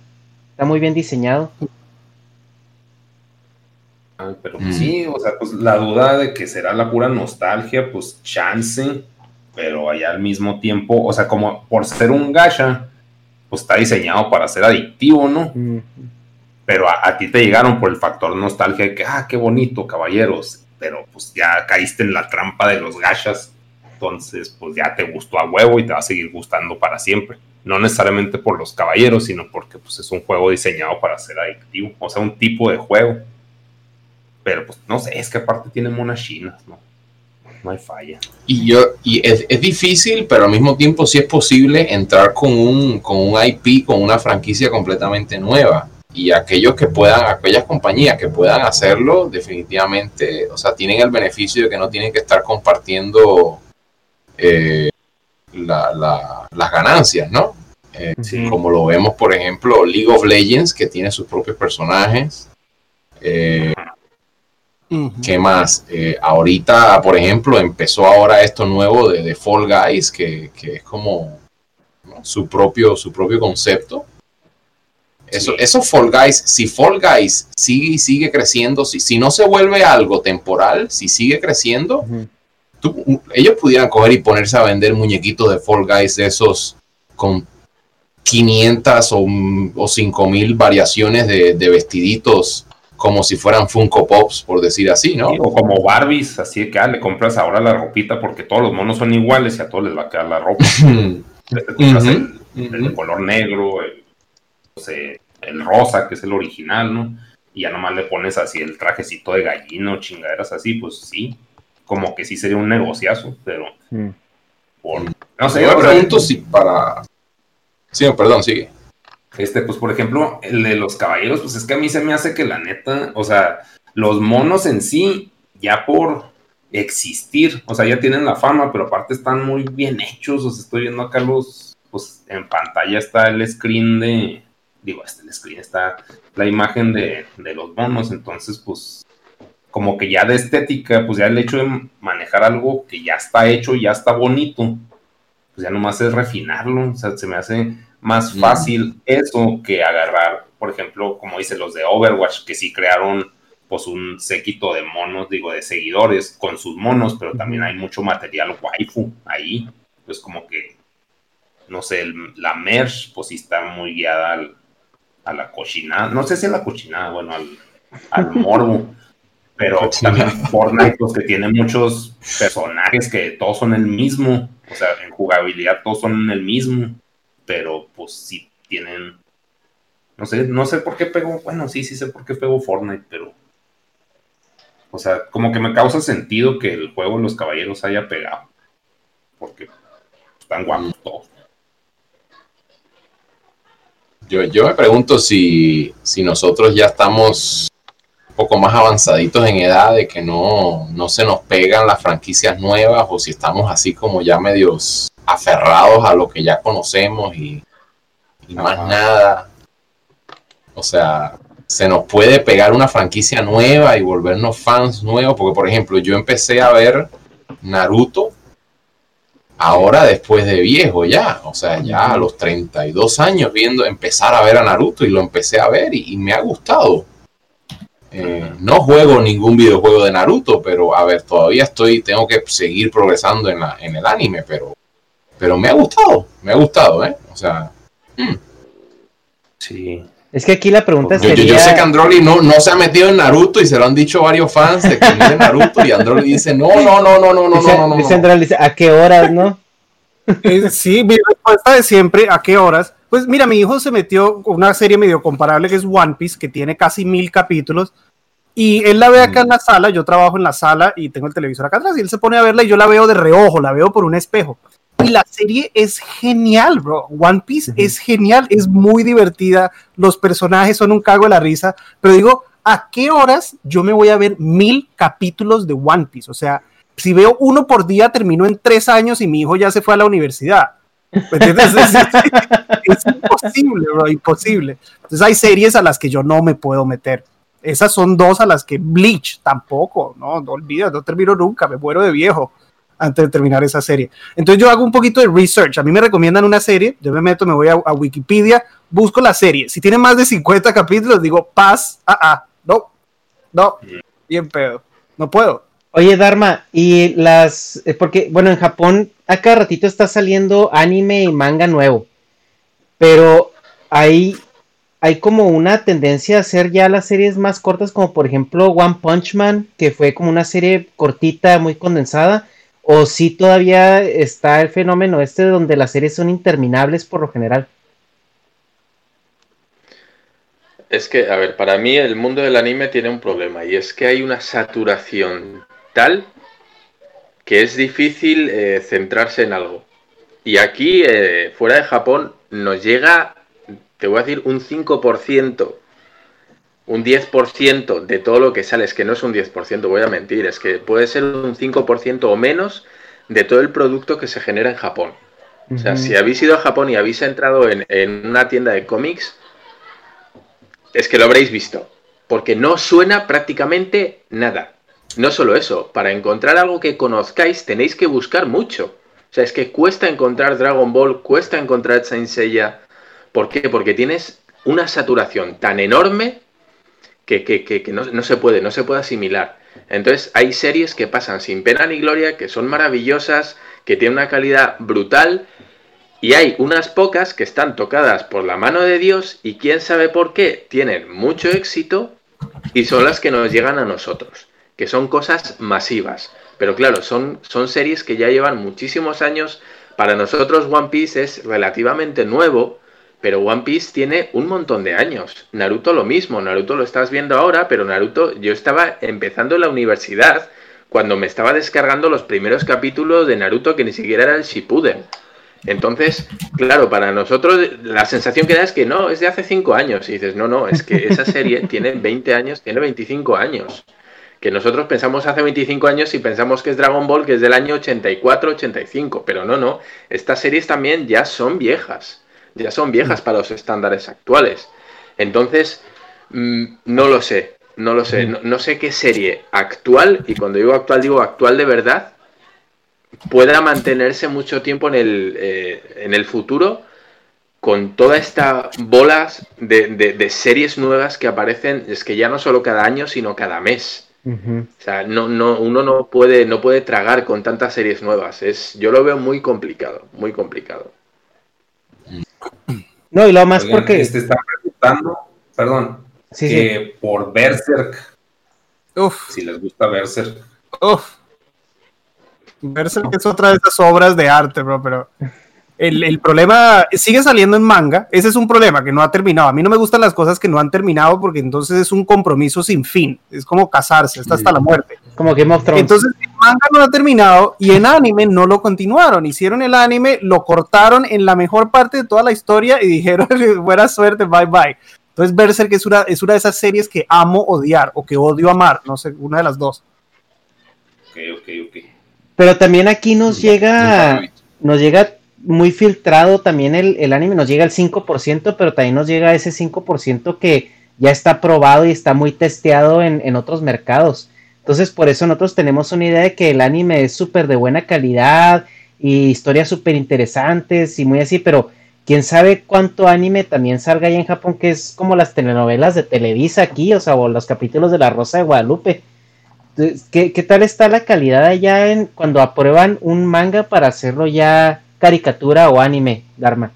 está muy bien diseñado. pero pues, sí, o sea, pues la duda de que será la pura nostalgia, pues chance, pero allá al mismo tiempo, o sea, como por ser un gacha, pues está diseñado para ser adictivo, ¿no? Pero a, ti te llegaron por el factor nostalgia de que, ah, qué bonito, caballeros, pero pues ya caíste en la trampa de los gachas, entonces pues ya te gustó a huevo y te va a seguir gustando para siempre. No necesariamente por los caballeros, sino porque pues es un juego diseñado para ser adictivo, o sea, un tipo de juego. Pero pues no sé, es que aparte tiene monas chinas, ¿no? No hay falla. Y yo, y es, es, difícil, pero al mismo tiempo sí es posible entrar con un, con un IP, con una franquicia completamente nueva. Y aquellos que puedan, aquellas compañías que puedan hacerlo, definitivamente, o sea, tienen el beneficio de que no tienen que estar compartiendo eh, las ganancias, ¿no? Eh, como lo vemos, por ejemplo, League of Legends, que tiene sus propios personajes. Eh, ¿Qué más? Eh, ahorita, por ejemplo, empezó ahora esto nuevo de, Fall Guys, que, es como su, propio, su propio concepto. Eso, eso Fall Guys, si Fall Guys sigue y sigue creciendo, si, si no se vuelve algo temporal, si sigue creciendo, ellos pudieran coger y ponerse a vender muñequitos de Fall Guys de esos con 500 o, o 5000 variaciones de, de vestiditos como si fueran Funko Pops, por decir así, ¿no? o como Barbies, así que ah, le compras ahora la ropita porque todos los monos son iguales y a todos les va a quedar la ropa. el, de color negro, el, el, rosa, que es el original, ¿no? Y ya nomás le pones así el trajecito de gallino, chingaderas así, pues sí, como que sí sería un negociazo, pero por, no sé, yo pregunto si para... Sí, perdón, sigue. Este, pues por ejemplo, el de los caballeros, pues es que a mí se me hace que la neta, o sea, los monos en sí, ya por existir, o sea, ya tienen la fama, pero aparte están muy bien hechos, o sea, estoy viendo acá los, pues en pantalla está el screen de, digo, este el screen está la imagen de, de los monos, entonces pues como que ya de estética, pues ya el hecho de manejar algo que ya está hecho, ya está bonito, pues ya nomás es refinarlo, o sea, se me hace más fácil eso que agarrar, por ejemplo, como dice los de Overwatch, que sí crearon pues un séquito de monos, digo, de seguidores con sus monos, pero también hay mucho material waifu ahí, pues como que, no sé, la merch pues sí está muy guiada a la cochinada, no sé si a la cochinada, bueno, al, al morbo, pero también Fortnite pues que tiene muchos personajes que todos son el mismo, o sea, en jugabilidad todos son el mismo, pero pues sí tienen, no sé, no sé por qué pegó, bueno, sí, sí sé por qué pegó Fortnite, pero, o sea, como que me causa sentido que el juego de los caballeros haya pegado, porque están guapos todos. Yo, yo me pregunto si, si nosotros ya estamos poco más avanzaditos en edad, de que no, no se nos pegan las franquicias nuevas o si estamos así como ya medios aferrados a lo que ya conocemos y, más nada. O sea, se nos puede pegar una franquicia nueva y volvernos fans nuevos, porque por ejemplo yo empecé a ver Naruto ahora después de viejo ya, o sea, ya a los 32 años viendo, empezar a ver a Naruto y lo empecé a ver y, me ha gustado. Eh, no juego ningún videojuego de Naruto, pero a ver, todavía estoy, tengo que seguir progresando en, la, en el anime, pero, pero me ha gustado, me ha gustado, ¿eh? O sea, mm. sí. Es que aquí la pregunta es sería... yo, yo, sé que Androli no, no se ha metido en Naruto y se lo han dicho varios fans de que no es Naruto y Androli dice, no, no, no, no, no, no, dice, no, no. Dice ¿a qué horas, no? sí, mi respuesta es siempre, ¿a qué horas? Pues mira, mi hijo se metió con una serie medio comparable que es One Piece, que tiene casi mil capítulos, y él la ve acá en la sala, yo trabajo en la sala y tengo el televisor acá atrás, y él se pone a verla y yo la veo de reojo, la veo por un espejo. Y la serie es genial, bro. One Piece es genial, es muy divertida. Los personajes son un cago de la risa. Pero digo, ¿a qué horas yo me voy a ver mil capítulos de One Piece? O sea, si veo uno por día, termino en tres años y mi hijo ya se fue a la universidad. ¿Entiendes? Es, imposible, bro, imposible. Entonces hay series a las que yo no me puedo meter. Esas son dos a las que Bleach tampoco, no, no olvides, no termino nunca, me muero de viejo antes de terminar esa serie. Entonces yo hago un poquito de research. A mí me recomiendan una serie, yo me meto, me voy a, Wikipedia, busco la serie. Si tiene más de 50 capítulos, digo, paz, ah, ah, no, no, Bien pedo. No puedo. Oye, Dharma, y las. eh, Porque, bueno, en Japón a cada ratito está saliendo anime y manga nuevo. Pero hay, hay como una tendencia a hacer ya las series más cortas, como por ejemplo One Punch Man, que fue como una serie cortita, muy condensada. O si todavía está el fenómeno este donde las series son interminables por lo general. Es que, a ver, para mí el mundo del anime tiene un problema y es que hay una saturación tal que es difícil eh, centrarse en algo. Y aquí, eh, fuera de Japón, nos llega, te voy a decir, un 5%, un 10% de todo lo que sale. Es que no es un 10%, voy a mentir, es que puede ser un 5% o menos de todo el producto que se genera en Japón. O sea, si habéis ido a Japón y habéis entrado en, en una tienda de cómics, es que lo habréis visto. Porque no suena prácticamente nada. No solo eso, para encontrar algo que conozcáis tenéis que buscar mucho. O sea, es que cuesta encontrar Dragon Ball, cuesta encontrar Saint. ¿Por qué? Porque tienes una saturación tan enorme que, que- que- que no, no se puede, no se puede asimilar. Entonces hay series que pasan sin pena ni gloria, que son maravillosas, que tienen una calidad brutal, y hay unas pocas que están tocadas por la mano de Dios y quién sabe por qué tienen mucho éxito y son las que nos llegan a nosotros, que son cosas masivas. Pero claro, son, son series que ya llevan muchísimos años. Para nosotros One Piece es relativamente nuevo, pero One Piece tiene un montón de años. Naruto lo mismo, Naruto lo estás viendo ahora, pero Naruto yo estaba empezando la universidad cuando me estaba descargando los primeros capítulos de Naruto que ni siquiera era el Shippuden. Entonces, claro, para nosotros la sensación que da es que no, es de hace 5 años. Y dices, no, no, es que esa serie tiene 20 años, tiene 25 años. Que nosotros pensamos hace 25 años y pensamos que es Dragon Ball, que es del año 84, 85. Pero no, no, estas series también ya son viejas. Ya son viejas para los estándares actuales. Entonces, mm, no lo sé, no lo sé. No, no sé qué serie actual, y cuando digo actual digo actual de verdad, pueda mantenerse mucho tiempo en el, eh, en el futuro con toda esta bolas de, de- de series nuevas que aparecen, es que ya no solo cada año, sino cada mes. O sea, no, no, uno no puede, no puede tragar con tantas series nuevas. Es, yo lo veo muy complicado, muy complicado. No, y lo más Oigan, porque. este está preguntando, perdón, Sí, que por Berserk, Uf, si les gusta Berserk. uf. Berserk es otra de esas obras de arte, bro, pero el, el problema sigue saliendo en manga. Ese es un problema que no ha terminado. A mí no me gustan las cosas que no han terminado porque entonces es un compromiso sin fin. Es como casarse, está hasta la muerte. Como Game of Thrones. Entonces, el manga no ha terminado y en anime no lo continuaron. Hicieron el anime, lo cortaron en la mejor parte de toda la historia y dijeron, buena suerte, bye bye. Entonces, Berserk es una, es una de esas series que amo odiar o que odio amar, no sé, una de las dos. Ok, ok, ok. Pero también aquí nos llega, nos llega muy filtrado también el, el anime, nos llega el 5%, pero también nos llega ese 5% que ya está probado y está muy testeado en, en otros mercados. Entonces, por eso nosotros tenemos una idea de que el anime es súper de buena calidad y historias súper interesantes y muy así, pero quién sabe cuánto anime también salga ahí en Japón, que es como las telenovelas de Televisa aquí, o sea, o los capítulos de La Rosa de Guadalupe. Entonces, ¿Qué, qué tal está la calidad allá en cuando aprueban un manga para hacerlo ya caricatura o anime, Dharma?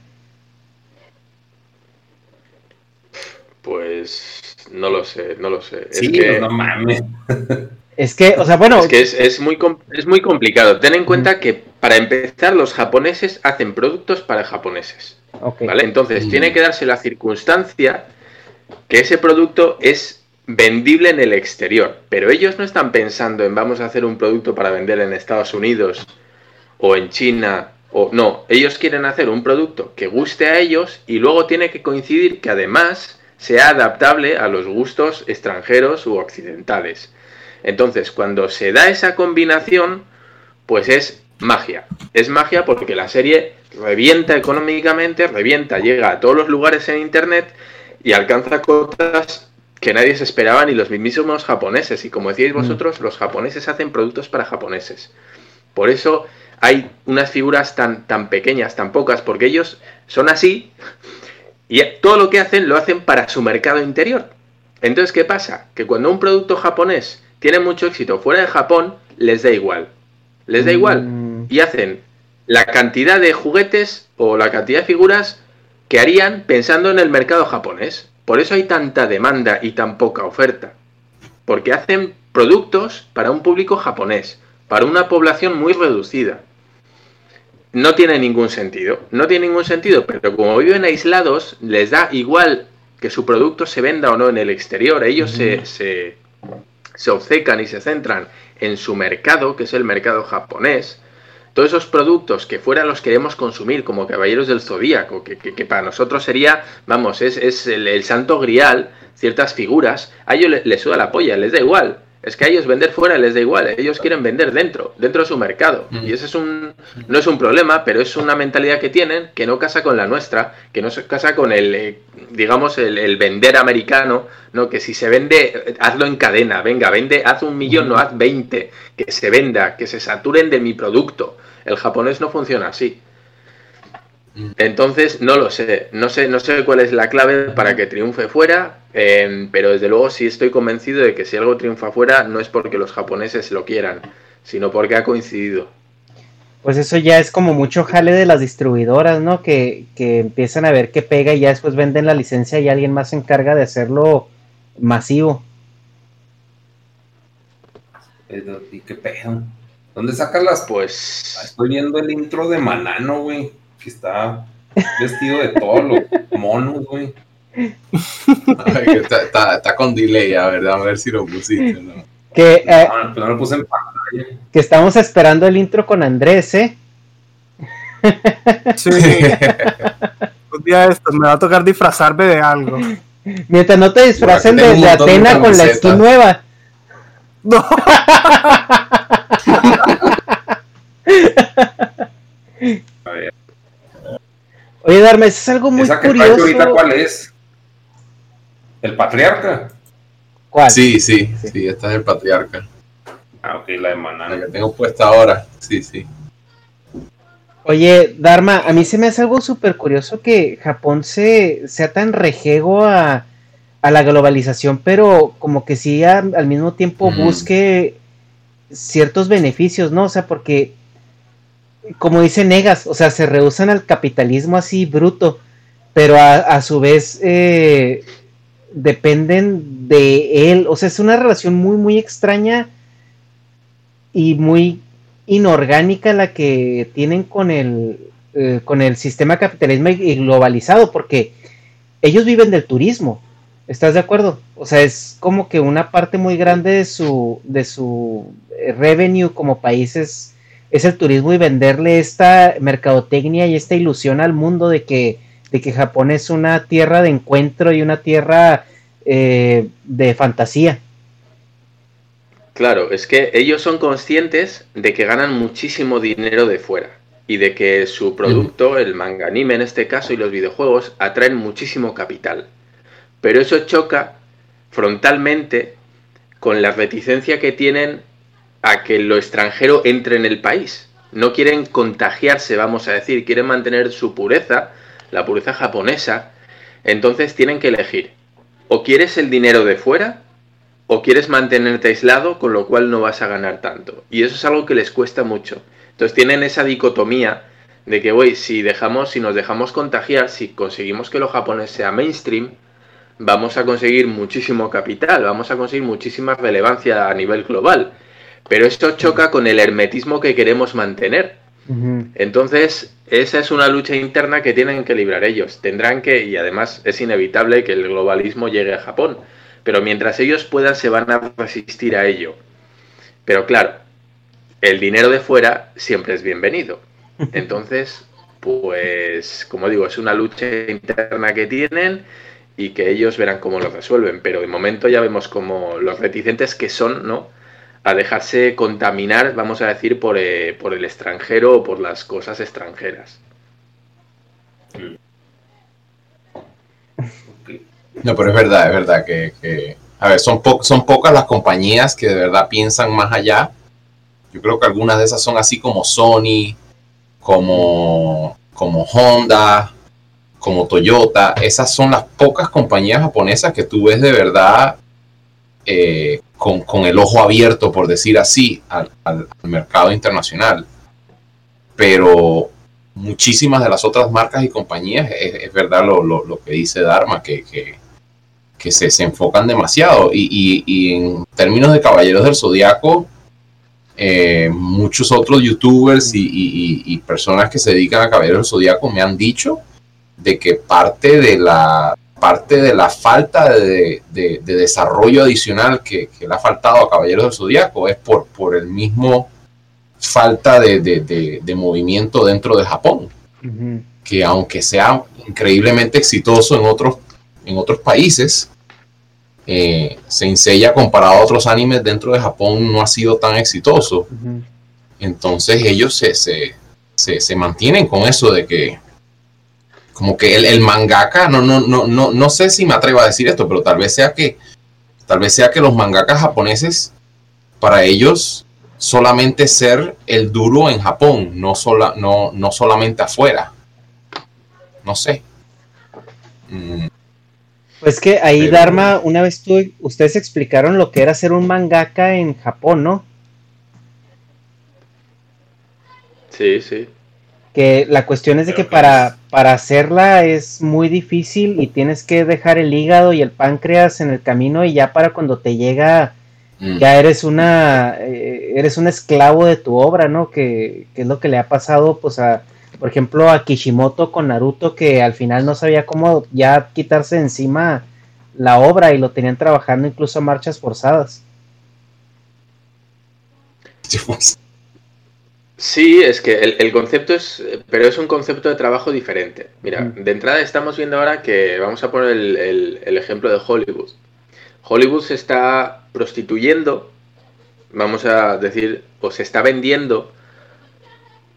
Pues no lo sé, no lo sé. Sí, es que, no mames. Es que, o sea, bueno, es, que es, es muy, es muy complicado. Ten en cuenta que para empezar los japoneses hacen productos para japoneses. ok. ¿Vale? Entonces Mm. tiene que darse la circunstancia que ese producto es vendible en el exterior, pero ellos no están pensando en vamos a hacer un producto para vender en Estados Unidos o en China o no, ellos quieren hacer un producto que guste a ellos y luego tiene que coincidir que además sea adaptable a los gustos extranjeros u occidentales. Entonces, cuando se da esa combinación, pues es magia. Es magia porque la serie revienta económicamente, revienta, llega a todos los lugares en internet y alcanza cotas que nadie se esperaba ni los mismísimos japoneses. Y como decíais vosotros, los japoneses hacen productos para japoneses. Por eso hay unas figuras tan, tan pequeñas, tan pocas, porque ellos son así y todo lo que hacen lo hacen para su mercado interior. Entonces, ¿qué pasa? Que cuando un producto japonés tienen mucho éxito fuera de Japón, les da igual. Les da igual. Mm. Y hacen la cantidad de juguetes o la cantidad de figuras que harían pensando en el mercado japonés. Por eso hay tanta demanda y tan poca oferta. Porque hacen productos para un público japonés, para una población muy reducida. No tiene ningún sentido. No tiene ningún sentido, pero como viven aislados, les da igual que su producto se venda o no en el exterior. Ellos se, se, se obcecan y se centran en su mercado, que es el mercado japonés. Todos esos productos que fuera los queremos consumir, como Caballeros del Zodíaco, que, que- que para nosotros sería, vamos, es, es el, el santo grial, ciertas figuras, a ellos le- les suda la polla, les da igual. Es que a ellos vender fuera les da igual, ellos quieren vender dentro, dentro de su mercado. Y ese es un, no es un problema, pero es una mentalidad que tienen que no casa con la nuestra, que no se casa con el, eh, digamos, el, el vender americano, ¿no? Que si se vende, hazlo en cadena, venga, vende, haz un millón, no haz 20, que se venda, que se saturen de mi producto. El japonés no funciona así. Entonces, no lo sé, no sé, no sé cuál es la clave para que triunfe fuera, eh, pero desde luego sí estoy convencido de que si algo triunfa fuera no es porque los japoneses lo quieran, sino porque ha coincidido. Pues eso ya es como mucho jale de las distribuidoras, ¿no? Que, que empiezan a ver qué pega y ya después venden la licencia y alguien más se encarga de hacerlo masivo. Pero, ¿Y qué pedo? ¿Dónde sacas las? Pues Estoy viendo el intro de Manano, güey. Que está vestido de todos los monos, güey. Está, está- está con delay, a ver, a ver si lo pusiste. ¿no? Que, eh, No, pero no lo puse en pantalla. que estamos esperando el intro con Andrés, ¿eh? Sí. Un día de estos me va a tocar disfrazarme de algo. Mientras no te disfracen de, de Atena con la skin nueva. No. A ver, Oye, Darme, eso es algo muy ¿Esa que curioso. ahorita cuál es? ¿El patriarca? ¿Cuál? Sí, sí, sí, esta es el patriarca. Ah, ok, la de La Manano. que tengo puesta ahora. Sí, sí. Oye, Dharma, a mí se me hace algo súper curioso que Japón se, sea tan rejego a, a la globalización, pero como que sí a- al mismo tiempo busque ciertos beneficios, ¿no? O sea, porque, como dice Negas, o sea, se rehusan al capitalismo así bruto, pero a, a su vez eh, dependen de él, o sea, es una relación muy, muy extraña y muy inorgánica la que tienen con el, eh, con el sistema capitalismo y- globalizado, porque ellos viven del turismo, ¿estás de acuerdo? O sea, es como que una parte muy grande de su, de su revenue como país es, el turismo y venderle esta mercadotecnia y esta ilusión al mundo de que, de que Japón es una tierra de encuentro y una tierra eh, de fantasía. Claro, es que ellos son conscientes de que ganan muchísimo dinero de fuera y de que su producto, el manga anime en este caso y los videojuegos, atraen muchísimo capital. Pero eso choca frontalmente con la reticencia que tienen a que lo extranjero entre en el país. No quieren contagiarse, vamos a decir, quieren mantener su pureza, la pureza japonesa. Entonces tienen que elegir. O quieres el dinero de fuera o quieres mantenerte aislado, con lo cual no vas a ganar tanto. Y eso es algo que les cuesta mucho. Entonces tienen esa dicotomía de que, güey, si dejamos, si nos dejamos contagiar, si conseguimos que lo japonés sea mainstream, vamos a conseguir muchísimo capital, vamos a conseguir muchísima relevancia a nivel global. Pero esto choca con el hermetismo que queremos mantener. Entonces, esa es una lucha interna que tienen que librar ellos. Tendrán que, y además es inevitable que el globalismo llegue a Japón. Pero mientras ellos puedan, se van a resistir a ello. Pero claro, el dinero de fuera siempre es bienvenido. Entonces, pues, como digo, es una lucha interna que tienen y que ellos verán cómo lo resuelven. Pero de momento ya vemos como los reticentes que son, ¿no? A dejarse contaminar, vamos a decir, por, eh, por el extranjero o por las cosas extranjeras. No, pero es verdad, es verdad que, a ver, son, po- son pocas las compañías que de verdad piensan más allá. Yo creo que algunas de esas son así como Sony, como, como Honda, como Toyota. Esas son las pocas compañías japonesas que tú ves de verdad eh, con, el ojo abierto, por decir así, al, mercado internacional. Pero muchísimas de las otras marcas y compañías, es, verdad lo, que dice Dharma, que, que, se, se, enfocan demasiado. Y, y, en términos de Caballeros del Zodiaco, eh, muchos otros youtubers y, y, personas que se dedican a Caballeros del Zodiaco me han dicho de que parte de la parte de la falta de, desarrollo adicional que, le ha faltado a Caballeros del Zodíaco es por, por el mismo falta de, movimiento dentro de Japón. Que aunque sea increíblemente exitoso en otros, en otros países, eh, comparado a otros animes dentro de Japón no ha sido tan exitoso. Entonces ellos se, se, se mantienen con eso de que como que el, mangaka, no, no, no, no, no sé si me atrevo a decir esto, pero tal vez sea que, tal vez sea que los mangakas japoneses, para ellos, solamente ser el duro en Japón, no, sola, no, no solamente afuera. No sé. Mm. Pues que ahí, Dharma, una vez tú, ustedes explicaron lo que era ser un mangaka en Japón, ¿no? Sí, sí que la cuestión es de que para, para hacerla es muy difícil y tienes que dejar el hígado y el páncreas en el camino y ya para cuando te llega mm. ya eres una eh, eres un esclavo de tu obra, ¿no? Que, es lo que le ha pasado pues a por ejemplo a Kishimoto con Naruto que al final no sabía cómo ya quitarse encima la obra y lo tenían trabajando incluso a marchas forzadas. Sí, es que el, concepto es, pero es un concepto de trabajo diferente. Mira, mm. de entrada estamos viendo ahora que vamos a poner el, ejemplo de Hollywood. Hollywood se está prostituyendo, vamos a decir, o se está vendiendo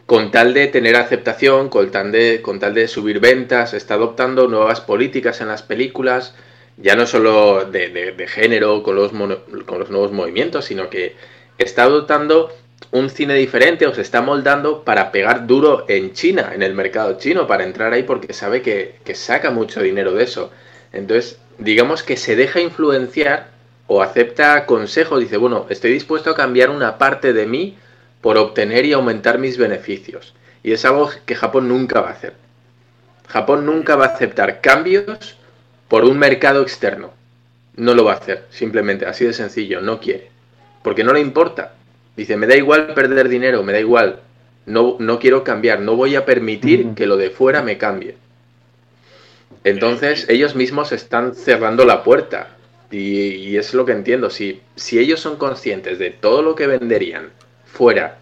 con tal de tener aceptación, con tal de, con tal de subir ventas, está adoptando nuevas políticas en las películas, ya no solo de, género con los, con los nuevos movimientos, sino que está adoptando un cine diferente o se está moldando para pegar duro en China, en el mercado chino, para entrar ahí porque sabe que, saca mucho dinero de eso. Entonces, digamos que se deja influenciar o acepta consejos, dice, bueno, estoy dispuesto a cambiar una parte de mí por obtener y aumentar mis beneficios. Y es algo que Japón nunca va a hacer. Japón nunca va a aceptar cambios por un mercado externo. No lo va a hacer, simplemente, así de sencillo, no quiere. Porque no le importa. Dice, me da igual perder dinero, me da igual. No, no quiero cambiar, no voy a permitir que lo de fuera me cambie. Entonces ellos mismos están cerrando la puerta. Y, es lo que entiendo. Si, si ellos son conscientes de todo lo que venderían fuera,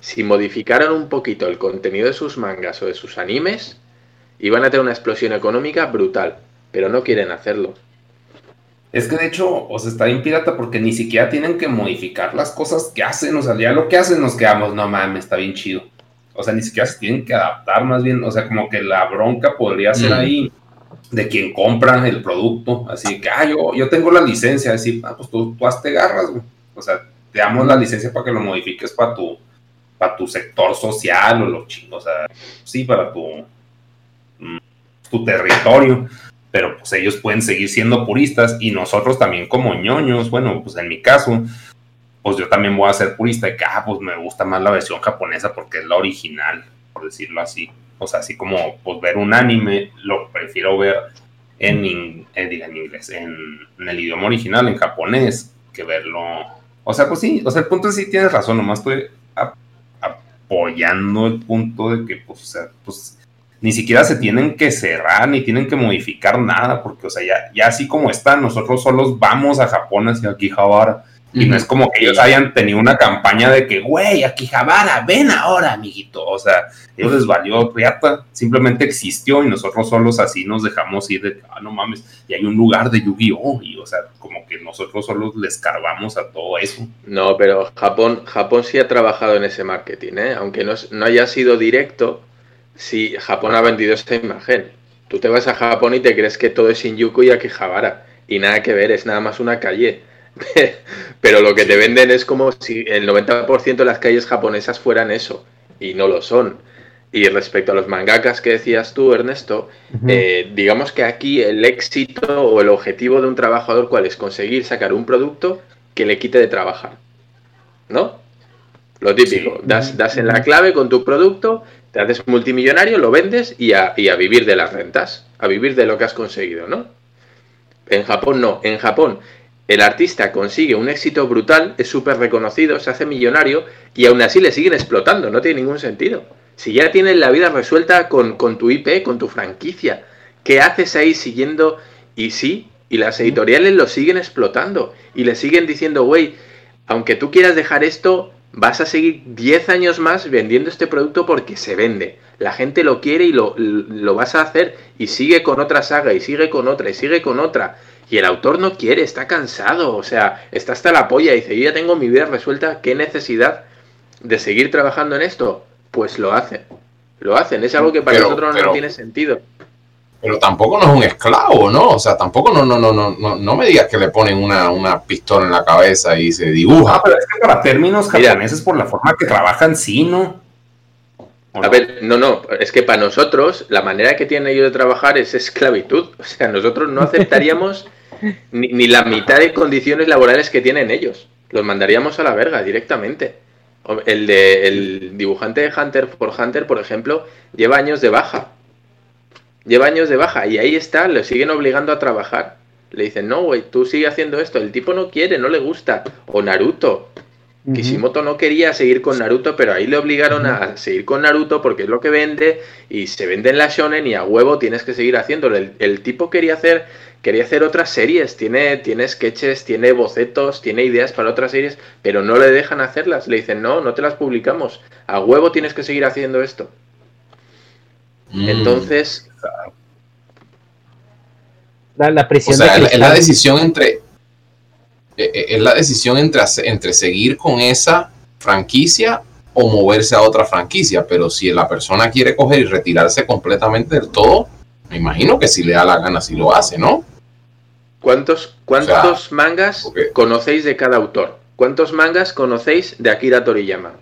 si modificaran un poquito el contenido de sus mangas o de sus animes, iban a tener una explosión económica brutal. Pero no quieren hacerlo. Es que de hecho, o sea, está bien pirata porque ni siquiera tienen que modificar las cosas que hacen. O sea, ya lo que hacen nos quedamos, no mames, está bien chido. O sea, ni siquiera se tienen que adaptar más bien. O sea, como que la bronca podría ser mm. ahí de quien compra el producto. Así que, ah, yo, yo tengo la licencia. Decir, ah, pues tú, tú hazte garras, güey. O sea, te damos la licencia para que lo modifiques para tu, para tu sector social o lo chingos. O sea, sí, para tu, mm, tu territorio pero pues ellos pueden seguir siendo puristas y nosotros también como ñoños, bueno, pues en mi caso, pues yo también voy a ser purista de que, ah, pues me gusta más la versión japonesa porque es la original, por decirlo así. O sea, así como pues ver un anime, lo prefiero ver en, en inglés, en, el idioma original, en japonés, que verlo. O sea, pues sí, o sea, el punto es sí tienes razón, nomás estoy apoyando el punto de que, pues, o sea, pues ni siquiera se tienen que cerrar ni tienen que modificar nada, porque, o sea, ya, ya así como están, nosotros solos vamos a Japón hacia Akihabara. Y no es como que ellos hayan tenido una campaña de que, güey, Akihabara, ven ahora, amiguito. O sea, ellos les valió riata, simplemente existió y nosotros solos así nos dejamos ir de, ah, no mames, y hay un lugar de Yu-Gi-Oh! Y, o sea, como que nosotros solos les cargamos a todo eso. No, pero Japón, Japón sí ha trabajado en ese marketing, ¿eh? Aunque no, no haya sido directo, si Japón ha vendido esta imagen. Tú te vas a Japón y te crees que todo es Shinjuku y Akihabara. Y nada que ver, es nada más una calle. Pero lo que te venden es como si el 90% de las calles japonesas fueran eso. Y no lo son. Y respecto a los mangakas que decías tú, Ernesto, eh, digamos que aquí el éxito o el objetivo de un trabajador, ¿cuál es? Conseguir sacar un producto que le quite de trabajar. ¿No? Lo típico, das, das en la clave con tu producto, te haces multimillonario, lo vendes y a, vivir de las rentas, a vivir de lo que has conseguido, ¿no? En Japón no, en Japón el artista consigue un éxito brutal, es súper reconocido, se hace millonario y aún así le siguen explotando, no tiene ningún sentido. Si ya tienes la vida resuelta con, con tu IP, con tu franquicia, ¿qué haces ahí siguiendo? Y sí, y las editoriales lo siguen explotando y le siguen diciendo, güey, aunque tú quieras dejar esto, vas a seguir 10 años más vendiendo este producto porque se vende. La gente lo quiere y lo, lo, vas a hacer y sigue con otra saga y sigue con otra y sigue con otra. Y el autor no quiere, está cansado, o sea, está hasta la polla y dice, yo ya tengo mi vida resuelta, ¿qué necesidad de seguir trabajando en esto? Pues lo hacen, lo hacen, es algo que para nosotros no tiene sentido. Pero tampoco no es un esclavo, ¿no? O sea, tampoco no, no, no, no, no, me digas que le ponen una, una pistola en la cabeza y se dibuja. Ah, pero es que para términos japoneses, por la forma que trabajan, sí, ¿no? A ver, no, no, es que para nosotros la manera que tienen ellos de trabajar es esclavitud. O sea, nosotros no aceptaríamos ni, ni, la mitad de condiciones laborales que tienen ellos. Los mandaríamos a la verga directamente. El, de, el dibujante de Hunter por Hunter, por ejemplo, lleva años de baja lleva años de baja y ahí está, le siguen obligando a trabajar. Le dicen, no, güey, tú sigue haciendo esto. El tipo no quiere, no le gusta. O Naruto. Kishimoto no quería seguir con Naruto, pero ahí le obligaron a seguir con Naruto porque es lo que vende y se vende en la shonen y a huevo tienes que seguir haciéndolo. El, tipo quería hacer, quería hacer otras series, tiene, tiene sketches, tiene bocetos, tiene ideas para otras series, pero no le dejan hacerlas. Le dicen, no, no te las publicamos. A huevo tienes que seguir haciendo esto. Mm. Entonces, la, presión es la decisión entre eh, eh, es la decisión entre, entre seguir con esa franquicia o moverse a otra franquicia, pero si la persona quiere coger y retirarse completamente del todo, me imagino que si le da la gana, si lo hace, ¿no? ¿Cuántos, cuántos mangas conocéis de cada autor? ¿Cuántos mangas conocéis de Akira Toriyama?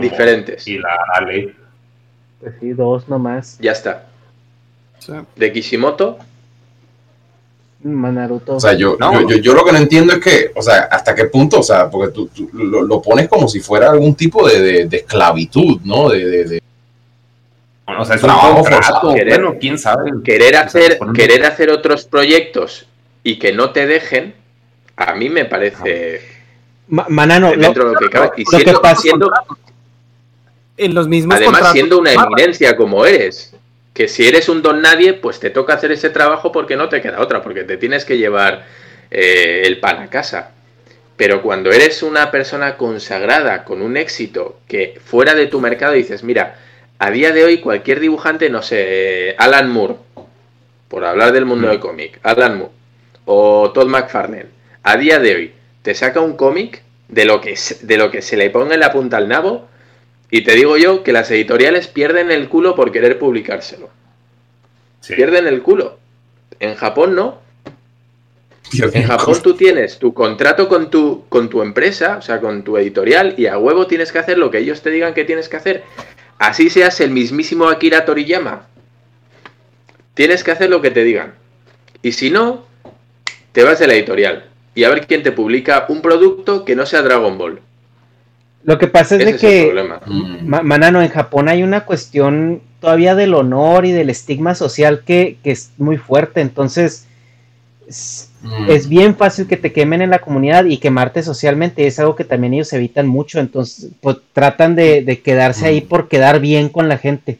Diferentes. Y la Ale. Pues sí, dos nomás. Ya está. De Kishimoto. Naruto. O sea, yo, yo, lo que no entiendo es que, o sea, hasta qué punto, o sea, porque tú, lo, pones como si fuera algún tipo de, esclavitud, ¿no? De, o sea, es trabajo forzado. bueno, quién sabe. Querer hacer, querer hacer otros proyectos y que no te dejen, a mí me parece. Manano, dentro de lo que cabe. Y siendo, en los mismos Además, siendo una eminencia como eres, que si eres un don nadie, pues te toca hacer ese trabajo porque no te queda otra, porque te tienes que llevar eh, el pan a casa. Pero cuando eres una persona consagrada, con un éxito, que fuera de tu mercado dices, mira, a día de hoy cualquier dibujante, no sé, Alan Moore, por hablar del mundo del cómic, Alan Moore, o Todd McFarlane, a día de hoy te saca un cómic de lo que, de lo que se le ponga en la punta al nabo y te digo yo que las editoriales pierden el culo por querer publicárselo. Pierden el culo. En Japón no. en Japón tú tienes tu contrato con tu, con tu empresa, o sea, con tu editorial, y a huevo tienes que hacer lo que ellos te digan que tienes que hacer. Así seas el mismísimo Akira Toriyama. Tienes que hacer lo que te digan. Y si no, te vas de la editorial. Y a ver quién te publica un producto que no sea Dragon Ball. Lo que pasa es de que, mm. Manano, en Japón hay una cuestión todavía del honor y del estigma social que, es muy fuerte, entonces mm. es, bien fácil que te quemen en la comunidad y quemarte socialmente, es algo que también ellos evitan mucho, entonces pues, tratan de, quedarse ahí mm. por quedar bien con la gente.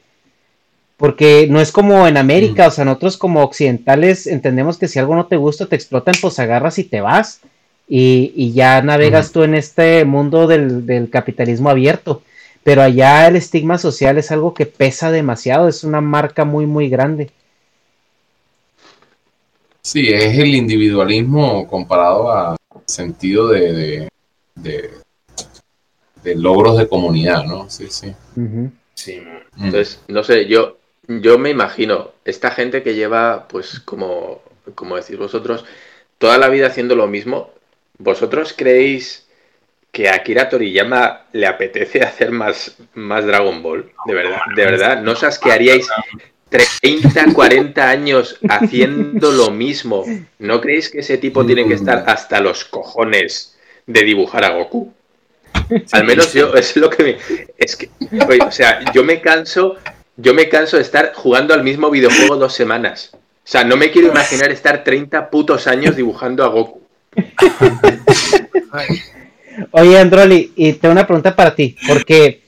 Porque no es como en América, o sea, nosotros como occidentales entendemos que si algo no te gusta, te explotan, pues agarras y te vas y, ya navegas tú en este mundo del, capitalismo abierto. Pero allá el estigma social es algo que pesa demasiado, es una marca muy, muy grande. Sí, es el individualismo comparado al sentido de, de, logros de comunidad, ¿no? Sí, sí. Sí. Mm. Entonces, no sé, yo, yo me imagino, esta gente que lleva, pues, como, como decís vosotros, toda la vida haciendo lo mismo, ¿Vosotros creéis que a Akira Toriyama le apetece hacer más, más Dragon Ball? De verdad, de verdad, ¿no os asquearíais, 30, 40 años haciendo lo mismo. ¿No creéis que ese tipo tiene que estar hasta los cojones de dibujar a Goku? Al menos yo, es lo que me. Es que, o sea, yo me canso. Yo me canso de estar jugando al mismo videojuego dos semanas. O sea, no me quiero imaginar estar 30 putos años dibujando a Goku. Oye, Androli, y tengo una pregunta para ti, porque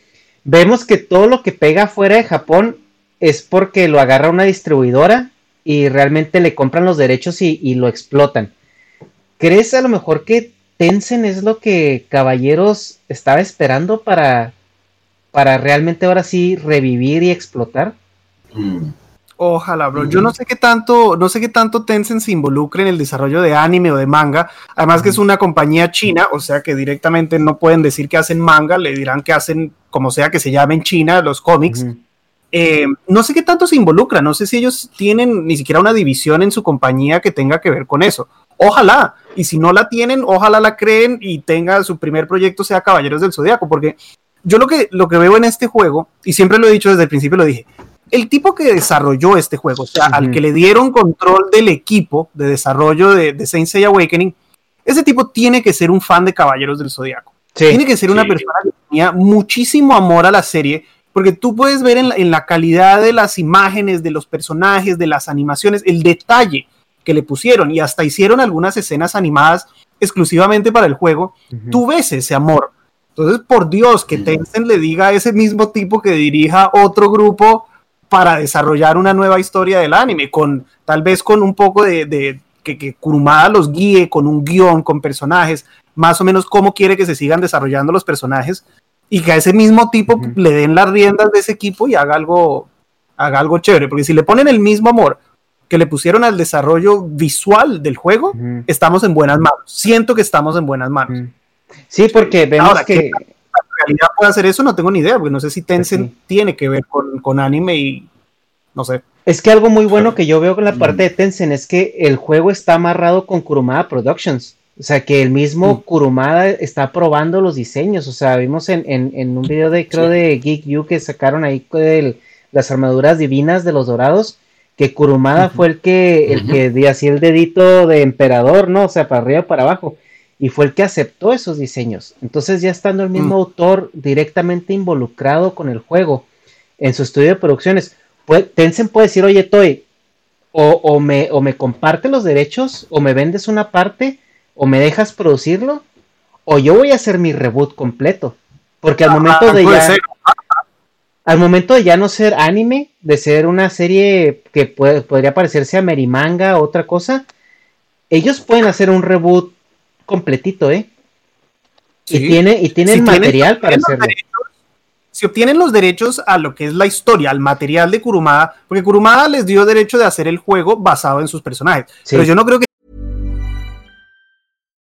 vemos que todo lo que pega fuera de Japón es porque lo agarra una distribuidora y realmente le compran los derechos y, lo explotan. ¿Crees a lo mejor que Tencent es lo que Caballeros estaba esperando para, para realmente ahora sí revivir y explotar? Mm. Ojalá, bro. Yo no sé qué tanto, no sé qué tanto Tencent se involucre en el desarrollo de anime o de manga. Además que es una compañía china, o sea que directamente no pueden decir que hacen manga, le dirán que hacen como sea que se llame en China los cómics. Eh, no sé qué tanto se involucra, no sé si ellos tienen ni siquiera una división en su compañía que tenga que ver con eso. Ojalá, y si no la tienen, ojalá la creen y tenga su primer proyecto sea Caballeros del Zodiaco, porque yo lo que, lo que veo en este juego, y siempre lo he dicho desde el principio, lo dije, el tipo que desarrolló este juego, o sea, al que le dieron control del equipo de desarrollo de, de Saint Seiya Awakening, ese tipo tiene que ser un fan de Caballeros del Zodiaco. tiene que ser una persona que tenía muchísimo amor a la serie porque tú puedes ver en la, calidad de las imágenes, de los personajes, de las animaciones, el detalle que le pusieron y hasta hicieron algunas escenas animadas exclusivamente para el juego, tú ves ese amor. Entonces, por Dios, que Tencent le diga a ese mismo tipo que dirija otro grupo para desarrollar una nueva historia del anime, con tal vez con un poco de, que, que, Kurumada los guíe, con un guion, con personajes, más o menos cómo quiere que se sigan desarrollando los personajes, y que a ese mismo tipo le den las riendas de ese equipo y haga algo, haga algo chévere. Porque si le ponen el mismo amor que le pusieron al desarrollo visual del juego, estamos en buenas manos. Siento que estamos en buenas manos. Sí, porque vemos que... puede hacer eso, no tengo ni idea, porque no sé si Tencent tiene que ver con, anime y no sé. Es que algo muy bueno que yo veo con la parte de Tencent es que el juego está amarrado con Kurumada Productions. O sea, que el mismo mm. Kurumada está probando los diseños. O sea, vimos en, en, un video de, creo, de Geek You que sacaron ahí de las armaduras divinas de los dorados, que Kurumada fue el que, el que dio así el dedito de emperador, ¿no? O sea, para arriba para abajo. Y fue el que aceptó esos diseños. Entonces, ya estando el mismo mm. autor directamente involucrado con el juego en su estudio de producciones, puede, Tencent puede decir, oye, Toy, o, o, me, o me comparte los derechos, o me vendes una parte, o me dejas producirlo o yo voy a hacer mi reboot completo. Porque al momento de ya al momento de ya no ser anime, de ser una serie que podría parecerse a Merimanga o otra cosa, ellos pueden hacer un reboot completito, ¿eh? Y tiene y tienen material para hacerlo. si obtienen los derechos a lo que es la historia, al material de Kurumada, porque Kurumada les dio derecho de hacer el juego basado en sus personajes. Pero yo no creo que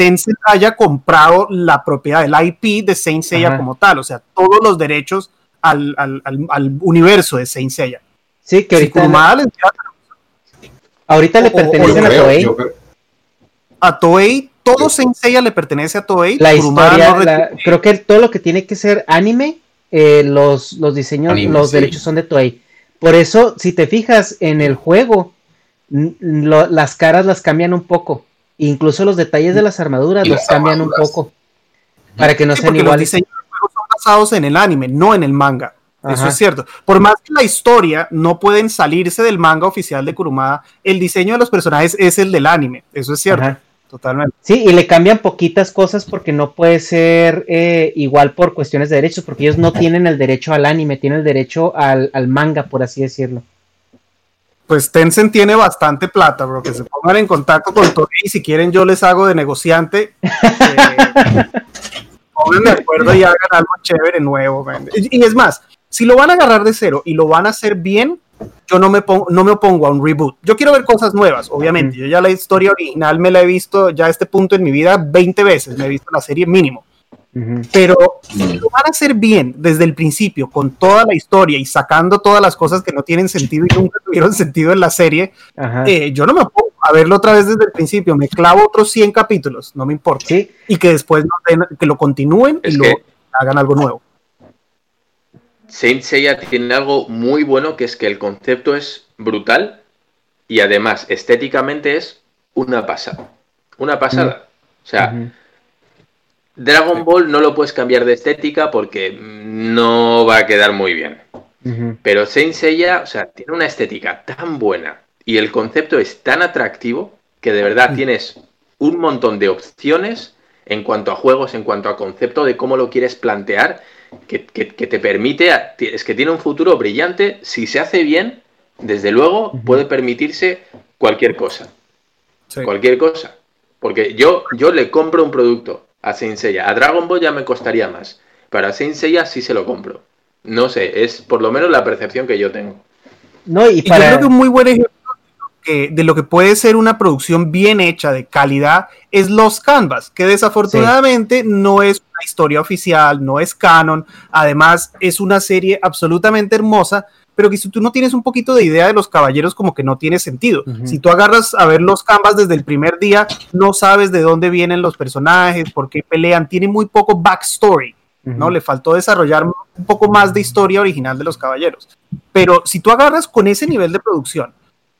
Tencent haya comprado la propiedad del IP de Saint Seiya como tal, o sea, todos los derechos al, universo de Saint Seiya. Sí, que ahorita, le pertenecen a Toei. A Toei, todo Saint Seiya le pertenece a Toei. La historia, creo que todo lo que tiene que ser anime eh, los, los diseños, los derechos son de Toei. Por eso, si te fijas en el juego, las caras las cambian un poco. Incluso los detalles de las armaduras los cambian un poco. Para que no sean iguales. Los diseños son basados en el anime, no en el manga. Eso es cierto. Por más que la historia no pueden salirse del manga oficial de Kurumada, el diseño de los personajes es el del anime. Eso es cierto. Totalmente. Sí, y le cambian poquitas cosas porque no puede ser eh, igual por cuestiones de derechos, porque ellos no tienen el derecho al anime, tienen el derecho al, manga, por así decirlo. Pues Tencent tiene bastante plata, bro, que se pongan en contacto con Toei y si quieren yo les hago de negociante. Eh, pongan de acuerdo y hagan algo chévere nuevo. y es más, si lo van a agarrar de cero y lo van a hacer bien, yo no me, pongo, no me opongo a un reboot. Yo quiero ver cosas nuevas, obviamente. Yo ya la historia original me la he visto ya a este punto en mi vida 20 veces. Me he visto la serie mínimo. Pero si lo van a hacer bien desde el principio, con toda la historia y sacando todas las cosas que no tienen sentido y nunca tuvieron sentido en la serie, eh, yo no me opongo a verlo otra vez desde el principio. Me clavo otros 100 capítulos, no me importa. Y que después que lo continúen y lo hagan algo nuevo. Saint Seiya tiene algo muy bueno que es que el concepto es brutal y además estéticamente es una pasada. Una pasada. O sea, Dragon Ball no lo puedes cambiar de estética porque no va a quedar muy bien. Pero Saint Seiya, o sea, tiene una estética tan buena y el concepto es tan atractivo que de verdad tienes un montón de opciones en cuanto a juegos, en cuanto a concepto de cómo lo quieres plantear que, te permite, es que tiene un futuro brillante, si se hace bien, desde luego puede permitirse cualquier cosa. Cualquier cosa. Porque yo, yo le compro un producto a Saint Seiya. A Dragon Ball ya me costaría más. Pero a Saint Seiya sí se lo compro. No sé, es por lo menos la percepción que yo tengo. No, y, para... yo creo que un muy buen ejemplo de lo que puede ser una producción bien hecha, de calidad, es Los Canvas, que desafortunadamente no es una historia oficial, no es canon, además es una serie absolutamente hermosa, pero que si tú no tienes un poquito de idea de los caballeros, como que no tiene sentido. Si tú agarras a ver los canvas desde el primer día, no sabes de dónde vienen los personajes, por qué pelean, tiene muy poco backstory. ¿no? Le faltó desarrollar un poco más de historia original de los caballeros. Pero si tú agarras con ese nivel de producción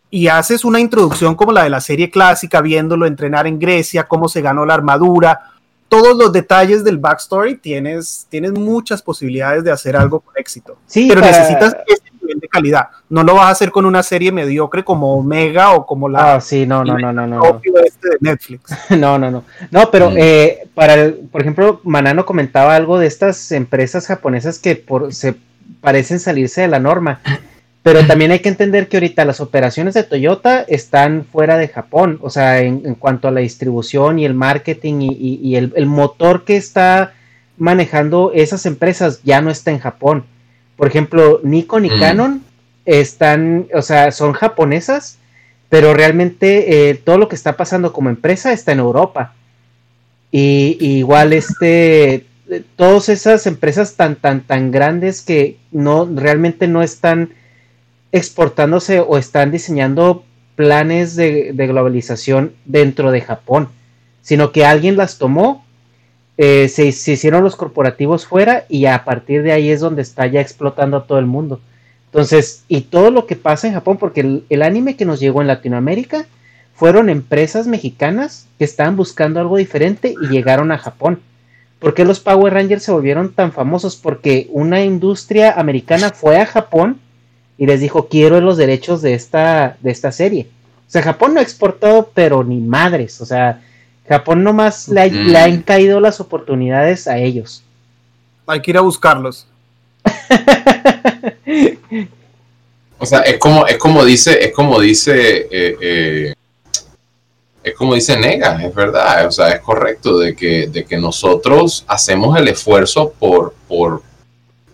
y haces una introducción como la de la serie clásica, viéndolo entrenar en Grecia, cómo se ganó la armadura, todos los detalles del backstory, tienes, tienes muchas posibilidades de hacer algo con éxito. Sí, pero necesitas ese nivel de calidad. No lo vas a hacer con una serie mediocre como Omega o como la. Ah, sí, no, no, no, no, no. Este de Netflix. no, no, no. No, pero mm. eh, para, el, por ejemplo, Manano comentaba algo de estas empresas japonesas que por, se parecen salirse de la norma. Pero también hay que entender que ahorita las operaciones de Toyota están fuera de Japón, o sea, en, cuanto a la distribución y el marketing y, el, motor que está manejando esas empresas ya no está en Japón. Por ejemplo, Nikon y mm. Canon están, o sea, son japonesas, pero realmente eh, todo lo que está pasando como empresa está en Europa. Y, y igual este, todas esas empresas tan, tan, tan grandes que no, realmente no están exportándose o están diseñando planes de, globalización dentro de Japón, sino que alguien las tomó, eh, se, hicieron los corporativos fuera y a partir de ahí es donde está ya explotando a todo el mundo. Entonces, y todo lo que pasa en Japón, porque el, anime que nos llegó en Latinoamérica fueron empresas mexicanas que estaban buscando algo diferente y llegaron a Japón. ¿Por qué los Power Rangers se volvieron tan famosos? Porque una industria americana fue a Japón y les dijo, quiero los derechos de esta, de esta serie. O sea, Japón no ha exportado, pero ni madres. O sea, Japón nomás le, le han caído las oportunidades a ellos. Hay que ir a buscarlos. o sea, es como, es como dice, es como dice, eh, eh, es como dice Nega, es verdad, o sea, es correcto de que, de que nosotros hacemos el esfuerzo por, por,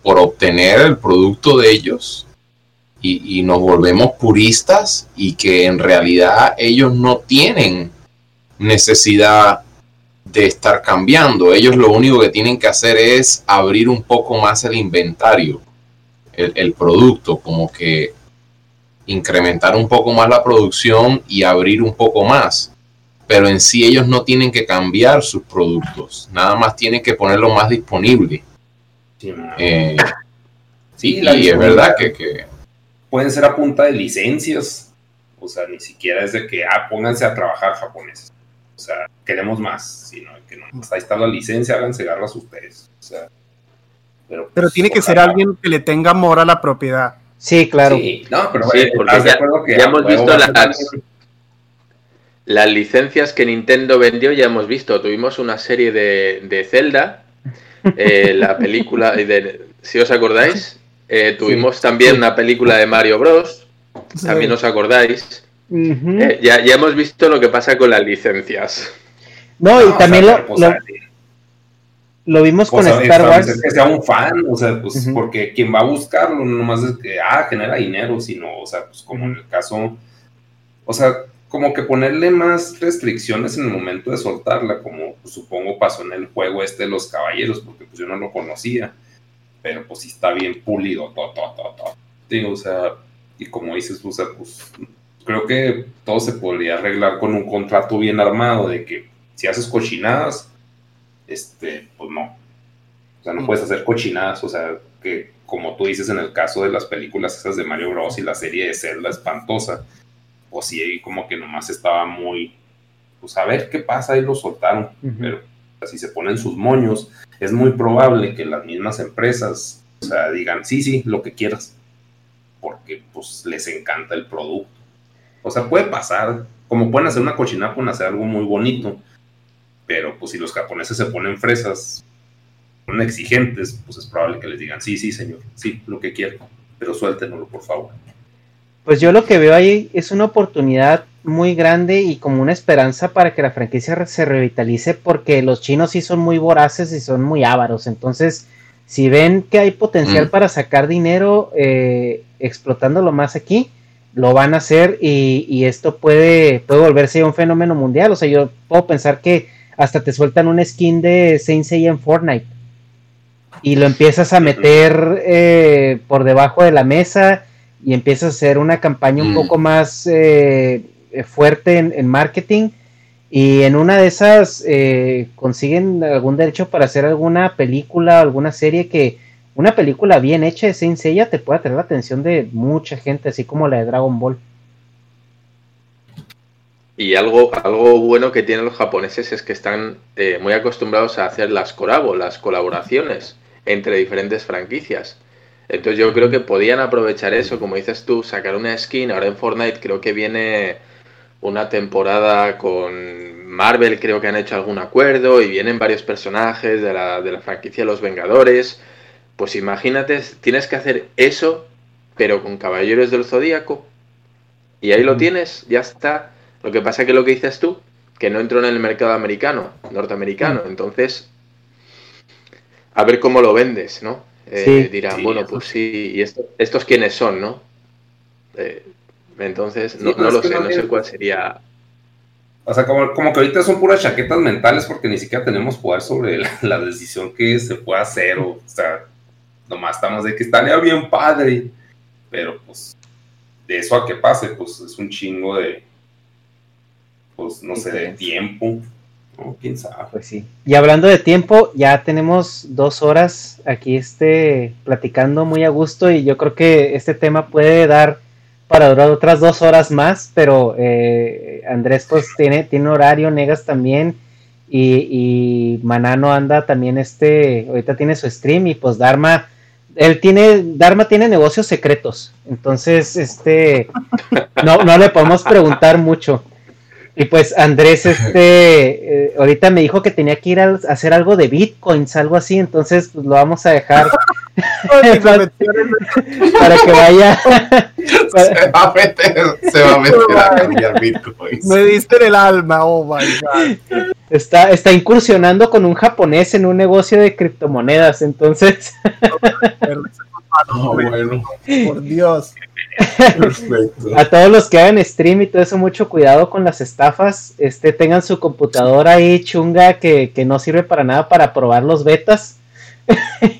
por obtener el producto de ellos y, nos volvemos puristas y que en realidad ellos no tienen necesidad de estar cambiando. Ellos lo único que tienen que hacer es abrir un poco más el inventario, el, el, producto, como que incrementar un poco más la producción y abrir un poco más. Pero en sí ellos no tienen que cambiar sus productos, nada más tienen que ponerlo más disponible. Sí. Eh, Sí, y es verdad que, que pueden ser a punta de licencias. O sea, ni siquiera es de que, ah, pónganse a trabajar japoneses. O sea, queremos más, sino que no. Ahí está la licencia, háganse garras ustedes. O sea, pero, Pero pues, tiene que ser alguien que le tenga amor a la propiedad. Sí, claro. Sí, no, pero Sí, eh, porque ¿estás de ya- que hemos visto Las licencias que Nintendo vendió ya hemos visto. Tuvimos una serie de, de Zelda, eh, la película, de, si os acordáis, eh, tuvimos también una película de Mario Bros. También os acordáis. Eh, ya, ya hemos visto lo que pasa con las licencias. no, y No, o también sea, lo, pues, lo- vimos pues, con ver, Star Wars. Es que sea un fan, o sea, pues porque quien va a buscarlo no nomás es que, ah, genera dinero, sino, o sea, pues como en el caso, o sea, como que ponerle más restricciones en el momento de soltarla, como pues, supongo pasó en el juego este de los caballeros, porque pues yo no lo conocía, pero pues sí está bien pulido, todo, todo, todo, todo. Sí, o sea, y como dices, o sea, pues creo que todo se podría arreglar con un contrato bien armado de que si haces cochinadas, este, pues no. O sea, no puedes hacer cochinadas, o sea, que como tú dices en el caso de las películas esas de Mario Bros. y la serie de Zelda espantosa, pues sí, ahí como que nomás estaba muy, pues a ver qué pasa, ahí lo soltaron, pero si se ponen sus moños, es muy probable que las mismas empresas, o sea, digan, sí, sí, lo que quieras, porque pues les encanta el producto. O sea, puede pasar, como pueden hacer una cochinada, pueden hacer algo muy bonito, pero pues si los japoneses se ponen fresas, son exigentes, pues es probable que les digan, sí, sí, señor, sí, lo que quiero, pero suéltenoslo, por favor. Pues yo lo que veo ahí es una oportunidad muy grande y como una esperanza para que la franquicia se revitalice porque los chinos sí son muy voraces y son muy ávaros. Entonces, si ven que hay potencial Mm. para sacar dinero eh, explotándolo más aquí, lo van a hacer y, y esto puede, puede volverse un fenómeno mundial. O sea, yo puedo pensar que hasta te sueltan un skin de Saint Seiya en Fortnite y lo empiezas a meter eh, por debajo de la mesa y empiezas a hacer una campaña un Mm. poco más eh, eh, fuerte en, en marketing y en una de esas eh, consiguen algún derecho para hacer alguna película, alguna serie que una película bien hecha de Saint te pueda tener la atención de mucha gente, así como la de Dragon Ball. Y algo, algo bueno que tienen los japoneses es que están eh, muy acostumbrados a hacer las corabo, las colaboraciones entre diferentes franquicias. Entonces yo creo que podían aprovechar eso, como dices tú, sacar una skin. Ahora en Fortnite creo que viene una temporada con Marvel, creo que han hecho algún acuerdo y vienen varios personajes de la, de la franquicia Los Vengadores. Pues imagínate, tienes que hacer eso, pero con Caballeros del Zodíaco. Y ahí lo tienes, ya está. Lo que pasa que lo que dices tú, que no entró en el mercado americano, norteamericano. Entonces, a ver cómo lo vendes, ¿no? Eh, Sí. dirán, Sí, bueno, pues sí, ¿y esto- estos quiénes son, no? Eh, entonces, no, Sí, pero no es lo sé, no no sé cuál sería. O sea, como, como que ahorita son puras chaquetas mentales porque ni siquiera tenemos poder sobre la, la decisión que se puede hacer. O, o sea, nomás estamos de que estaría bien padre. Pero pues, de eso a que pase, pues es un chingo de, pues no sé, de tiempo. ¿no? ¿Quién sabe? Pues sí. Y hablando de tiempo, ya tenemos dos horas aquí este platicando muy a gusto y yo creo que este tema puede dar para durar otras dos horas más, pero eh, Andrés pues tiene, tiene horario, Negas también y, y Manano anda también este, ahorita tiene su stream y pues Dharma, él tiene, Dharma tiene negocios secretos, entonces este, no, no le podemos preguntar mucho. Y pues Andrés, este, eh, ahorita me dijo que tenía que ir a hacer algo de bitcoins, algo así, entonces pues, lo vamos a dejar Para que vaya. se va a meter, se va a meter a cambiar bitcoins. Me diste en el alma, oh my god. Está, está incursionando con un japonés en un negocio de criptomonedas, entonces, bueno, Por Dios. perfecto. a todos los que hagan stream y todo eso, mucho cuidado con las estafas, este, tengan su computadora ahí chunga que, que no sirve para nada para probar los betas.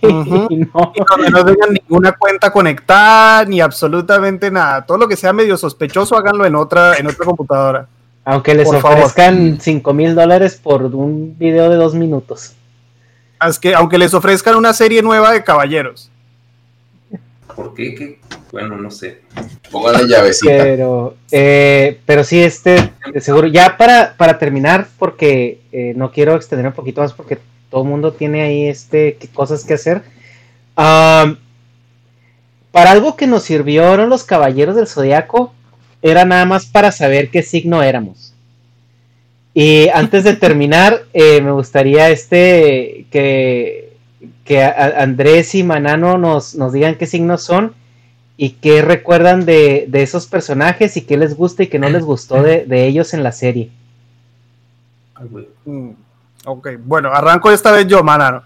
Ujú. Y no, Y donde no tengan ninguna cuenta conectada ni absolutamente nada. Todo lo que sea medio sospechoso, háganlo en otra, en otra computadora. aunque les Por favor. ofrezcan 5 mil dólares por un video de dos minutos. Es que, aunque les ofrezcan una serie nueva de caballeros. ¿Por qué? ¿Qué? Bueno, no sé. Póngale llavecita. Pero, eh, pero sí, este, de seguro. Ya para, para terminar, porque eh, no quiero extender un poquito más, porque todo el mundo tiene ahí este, cosas que hacer. Para algo que nos sirvieron los caballeros del zodiaco, era nada más para saber qué signo éramos. Y antes de terminar, eh, me gustaría este que, que a- a- Andrés y Manano nos, nos digan qué signos son y qué recuerdan de, de esos personajes y qué les gusta y qué no les gustó de, de ellos en la serie. Ok, bueno, arranco esta vez yo, Manano.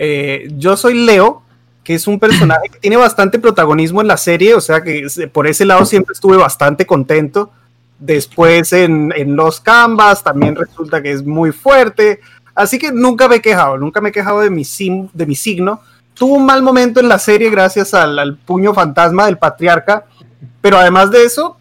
Eh, yo soy Leo, que es un personaje que tiene bastante protagonismo en la serie, o sea que por ese lado siempre estuve bastante contento. Después en, en los Canvas también resulta que es muy fuerte, así que nunca me he quejado, nunca me he quejado de mi, sim- de mi signo. Tuvo un mal momento en la serie gracias al puño fantasma del patriarca, pero además de eso,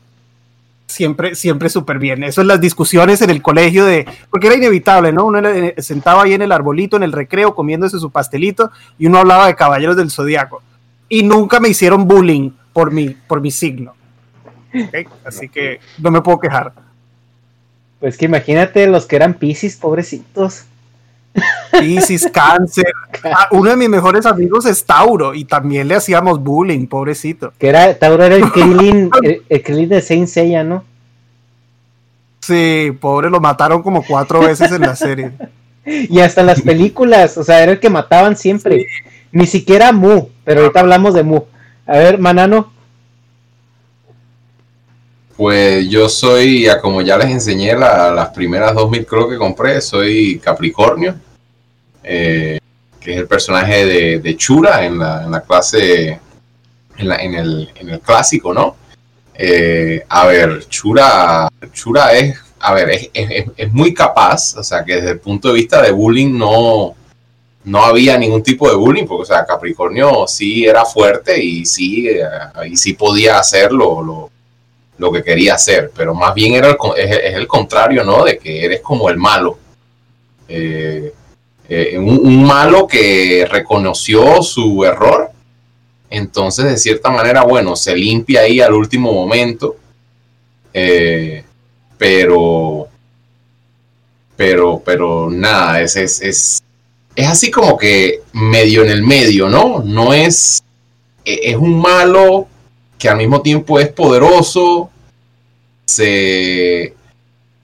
siempre, siempre súper bien. Eso en las discusiones en el colegio de, porque era inevitable, ¿no? Uno eh, sentaba ahí en el arbolito, en el recreo, comiéndose su pastelito, y uno hablaba de caballeros del zodiaco. Y nunca me hicieron bullying por mi, por mi signo. Así que no me puedo quejar. Pues que imagínate los que eran Pisces, pobrecitos. Piscis, cáncer. Ah, uno de mis mejores amigos es Tauro y también le hacíamos bullying, pobrecito. Que era, Tauro era el Krillin, el, el Krillin de Saint Seiya, ¿no? Sí, pobre, lo mataron como cuatro veces en la serie. Y hasta en las películas, o sea, era el que mataban siempre. Ni siquiera Mu, pero ahorita hablamos de Mu. A ver, Manano, Pues yo soy, como ya les enseñé la- las primeras dos mil creo que compré, soy Capricornio, eh, que es el personaje de, Chura en la, clase, en, la- en el, en el clásico, ¿no? Eh, a ver, Chura, Chura es, a ver, es, muy capaz, o sea que desde el punto de vista de bullying no, no había ningún tipo de bullying, porque o sea, Capricornio sí era fuerte y sí, eh, y sí podía hacerlo, lo, lo que quería hacer, pero más bien era el, es, el contrario, ¿no? De que eres como el malo. Eh, eh, un, un malo que reconoció su error, entonces de cierta manera, bueno, se limpia ahí al último momento, eh, pero, pero, pero nada, es, es, es, es así como que medio en el medio, ¿no? No es, e- es un malo que al mismo tiempo es poderoso, se,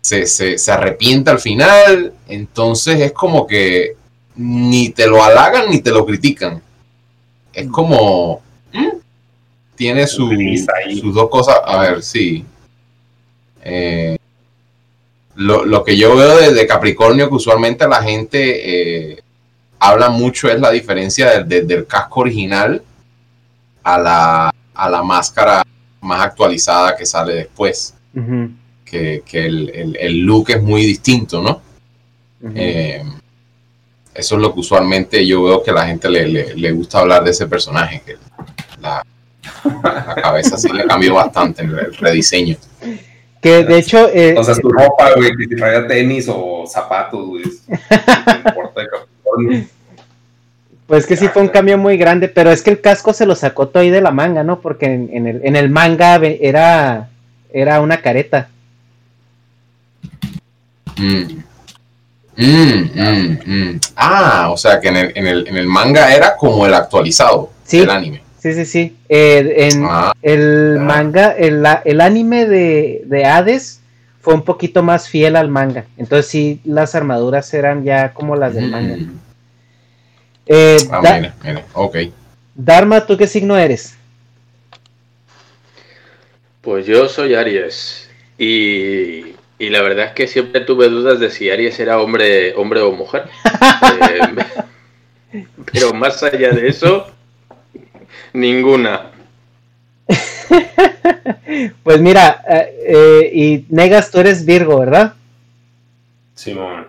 se, se, se arrepiente al final, entonces es como que ni te lo halagan ni te lo critican. Es como... ¿mm? Tiene su- sus dos cosas, a ver, sí. Eh, lo, lo que yo veo de, de Capricornio, que usualmente la gente eh, habla mucho, es la diferencia del, del- del casco original a la, a la máscara más actualizada que sale después. Que, que el, el- el look es muy distinto, ¿no? Eh, eso es lo que usualmente yo veo que a la gente le, le- le gusta hablar de ese personaje, que la, la cabeza sí le cambió bastante en el rediseño. que de hecho, eh, O sea, su ropa, güey, que si traía tenis o zapatos, güey. No importa de Capricornio. pues que sí fue un cambio muy grande, pero es que el casco se lo sacó todo ahí de la manga, ¿no? Porque en, en el, en el manga era, era una careta. Mm. Mm, mm. Ah, o sea que en el, en, el, en el manga era como el actualizado Sí. del anime. Sí, sí, sí. Eh, en Ah, el ah. manga, el, el anime de, de Hades fue un poquito más fiel al manga. Entonces sí, las armaduras eran ya como las del manga. Eh, Ah, Da- mira, mira, ok. Dharma, ¿tú qué signo eres? Pues yo soy Aries y, y la verdad es que siempre tuve dudas de si Aries era hombre, hombre o mujer. Eh, pero más allá de eso, ninguna. Pues mira, eh, eh, y Negas, tú eres Virgo, ¿verdad? Simón.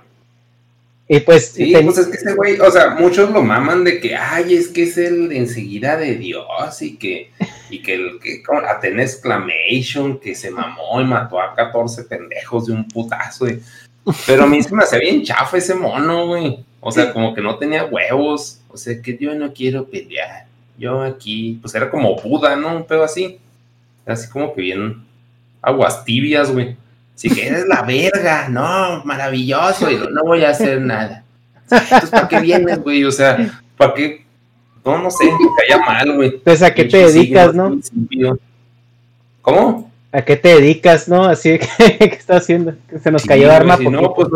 Y pues, Sí, ten- pues es que ese güey, o sea, muchos lo maman de que, ay, es que es el enseguida de Dios y que, y que el que con Athena Exclamation, que se mamó y mató a 14 pendejos de un putazo, güey. Pero a mí se me hace bien chafa ese mono, güey. O sea, como que no tenía huevos. O sea, que yo no quiero pelear. Yo aquí, pues era como Buda, ¿no? Un pedo así. Así como que bien aguas tibias, güey. Así que eres la verga, no, maravilloso, y no, voy a hacer nada. Entonces, ¿para qué vienes, güey? O sea, ¿para qué? No, no sé, me caía mal, güey. Pues a qué te dedicas, ¿no? ¿Cómo? ¿A qué te dedicas, no? Así que, ¿qué estás haciendo? Que se nos cayó arma si no, pues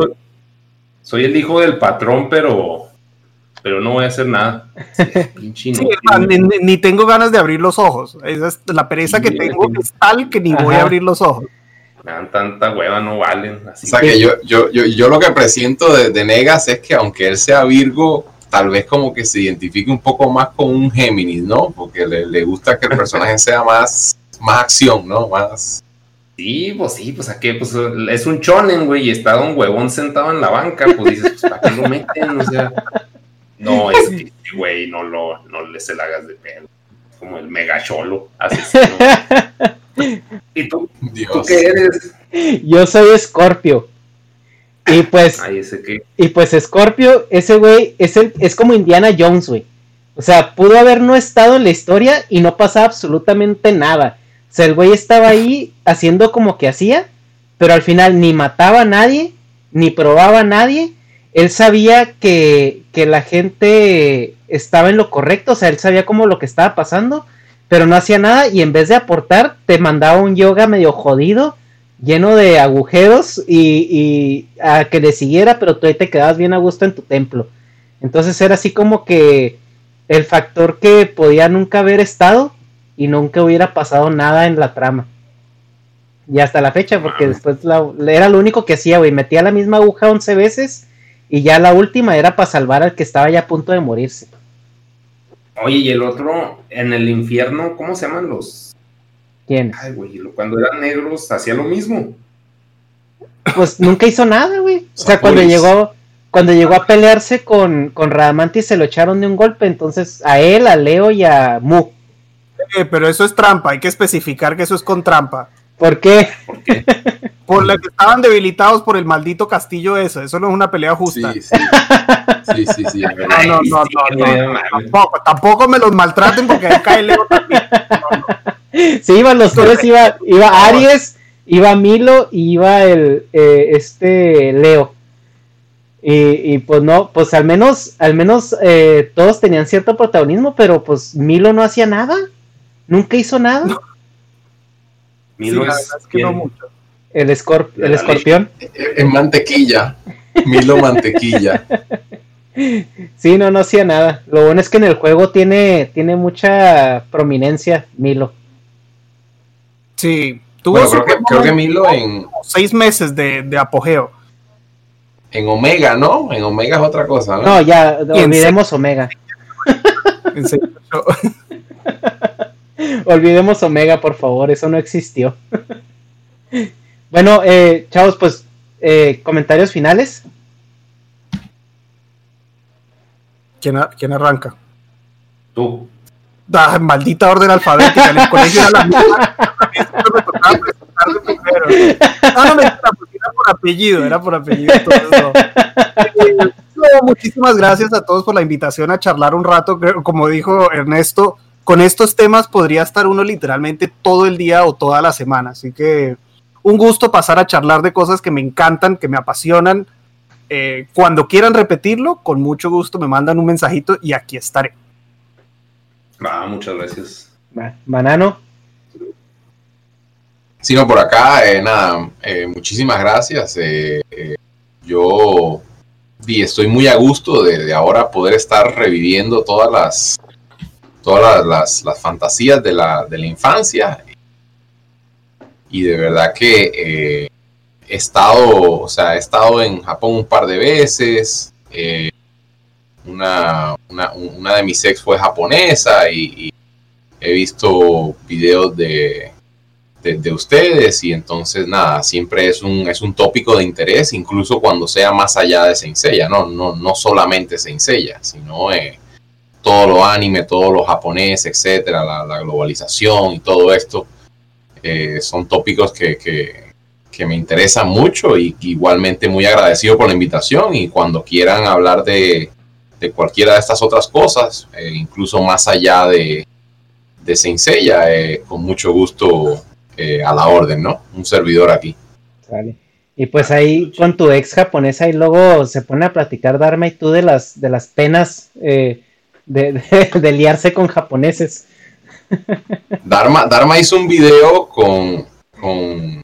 soy el hijo del patrón, pero pero no voy a hacer nada. Sí, ni, tengo ganas de abrir los ojos. Esa es la pereza que tengo es tal que ni voy a abrir los ojos. Me dan tanta hueva, no valen. Así o sea que, yo, yo, yo, yo, lo que presiento de, de, Negas es que aunque él sea Virgo, tal vez como que se identifique un poco más con un Géminis, ¿no? Porque le, le gusta que el personaje sea más, más acción, ¿no? Más... Sí, pues sí, pues a qué, pues es un chonen, güey, y está un huevón sentado en la banca, pues dices, pues para qué lo meten, o sea, no, es que, güey, no lo, no le se la hagas de pedo. Como el mega cholo asesino. ¿Y tú? ¿Tú qué eres? Yo soy Scorpio. Y pues. Ay, ¿ese qué? Y pues Scorpio, ese güey, es, el, es como Indiana Jones, güey. O sea, pudo haber no estado en la historia y no pasaba absolutamente nada. O sea, el güey estaba ahí haciendo como que hacía, pero al final ni mataba a nadie, ni probaba a nadie, él sabía que, la gente estaba en lo correcto, o sea, él sabía como lo que estaba pasando, pero no hacía nada y en vez de aportar, te mandaba un yoga medio jodido, lleno de agujeros y, a que le siguiera, pero tú ahí te quedabas bien a gusto en tu templo. Entonces era así como que el factor que podía nunca haber estado y nunca hubiera pasado nada en la trama. Y hasta la fecha, porque después era lo único que hacía, güey, metía la misma aguja 11 veces y ya la última era para salvar al que estaba ya a punto de morirse. Oye, y el otro, en el infierno, ¿cómo se llaman los? ¿Quién? Ay, güey, cuando eran negros hacía lo mismo. Pues nunca hizo nada, güey. O sea, cuando llegó, cuando llegó a pelearse con, con Radamantis se lo echaron de un golpe, entonces a él, a Leo y a Mu. Eh, pero eso es trampa, hay que especificar que eso es con trampa. ¿Por qué? ¿Por qué? Por la que estaban debilitados por el maldito castillo eso. Eso no es una pelea justa. Sí, sí. Sí, sí, sí. No, no, no, no, Tampoco, tampoco me los maltraten porque ahí cae Leo también. Sí, iban los tres, iba, iba Aries, iba Milo y iba el eh, este Leo. Y, y, pues no, pues al menos, al menos eh, todos tenían cierto protagonismo, pero pues Milo no hacía nada. Nunca hizo nada. Milo es, que no mucho. El, el escorpión. En mantequilla. Milo mantequilla. Sí, no, no hacía nada. Lo bueno es que en el juego tiene, tiene mucha prominencia Milo. Sí, tuvo creo, que, Milo en seis meses de, apogeo. En Omega, ¿no? En Omega es otra cosa, ¿no? No, ya, olvidemos Omega. olvidemos Omega, por favor, eso no existió. Bueno, eh, chavos, pues eh, comentarios finales. ¿Quién, ¿Quién, arranca? Tú. Ah, maldita orden alfabética. En el colegio era la misma. me tocaba primero. No, no, era por apellido, era por apellido. Todo eh, muchísimas gracias a todos por la invitación a charlar un rato. Como dijo Ernesto, con estos temas podría estar uno literalmente todo el día o toda la semana. Así que un gusto pasar a charlar de cosas que me encantan, que me apasionan. Eh, cuando quieran repetirlo, con mucho gusto me mandan un mensajito y aquí estaré. Ah, muchas gracias. Banano. Sí, no, por acá, eh, nada, eh, muchísimas gracias. yo estoy muy a gusto de, ahora poder estar reviviendo todas las todas las, las, fantasías de la, de la infancia y de verdad que eh, he estado, o sea, he estado en Japón un par de veces. Eh, una, una, de mis ex fue japonesa y, he visto videos de, de, ustedes y entonces nada, siempre es un, es un tópico de interés, incluso cuando sea más allá de Seiya, no, no, no solamente Seiya, sino eh, todo lo anime, todo lo japonés, etcétera, la globalización y todo esto eh, son tópicos que, que me interesan mucho y igualmente muy agradecido por la invitación y cuando quieran hablar de, de cualquiera de estas otras cosas, eh, incluso más allá de, de Seiya, eh, con mucho gusto eh, a la orden, ¿no? Un servidor aquí. Vale. Y pues ahí con tu ex japonesa y luego se pone a platicar Dharma y tú de las, de las penas de, de, liarse con japoneses. Dharma, Dharma hizo un video con, con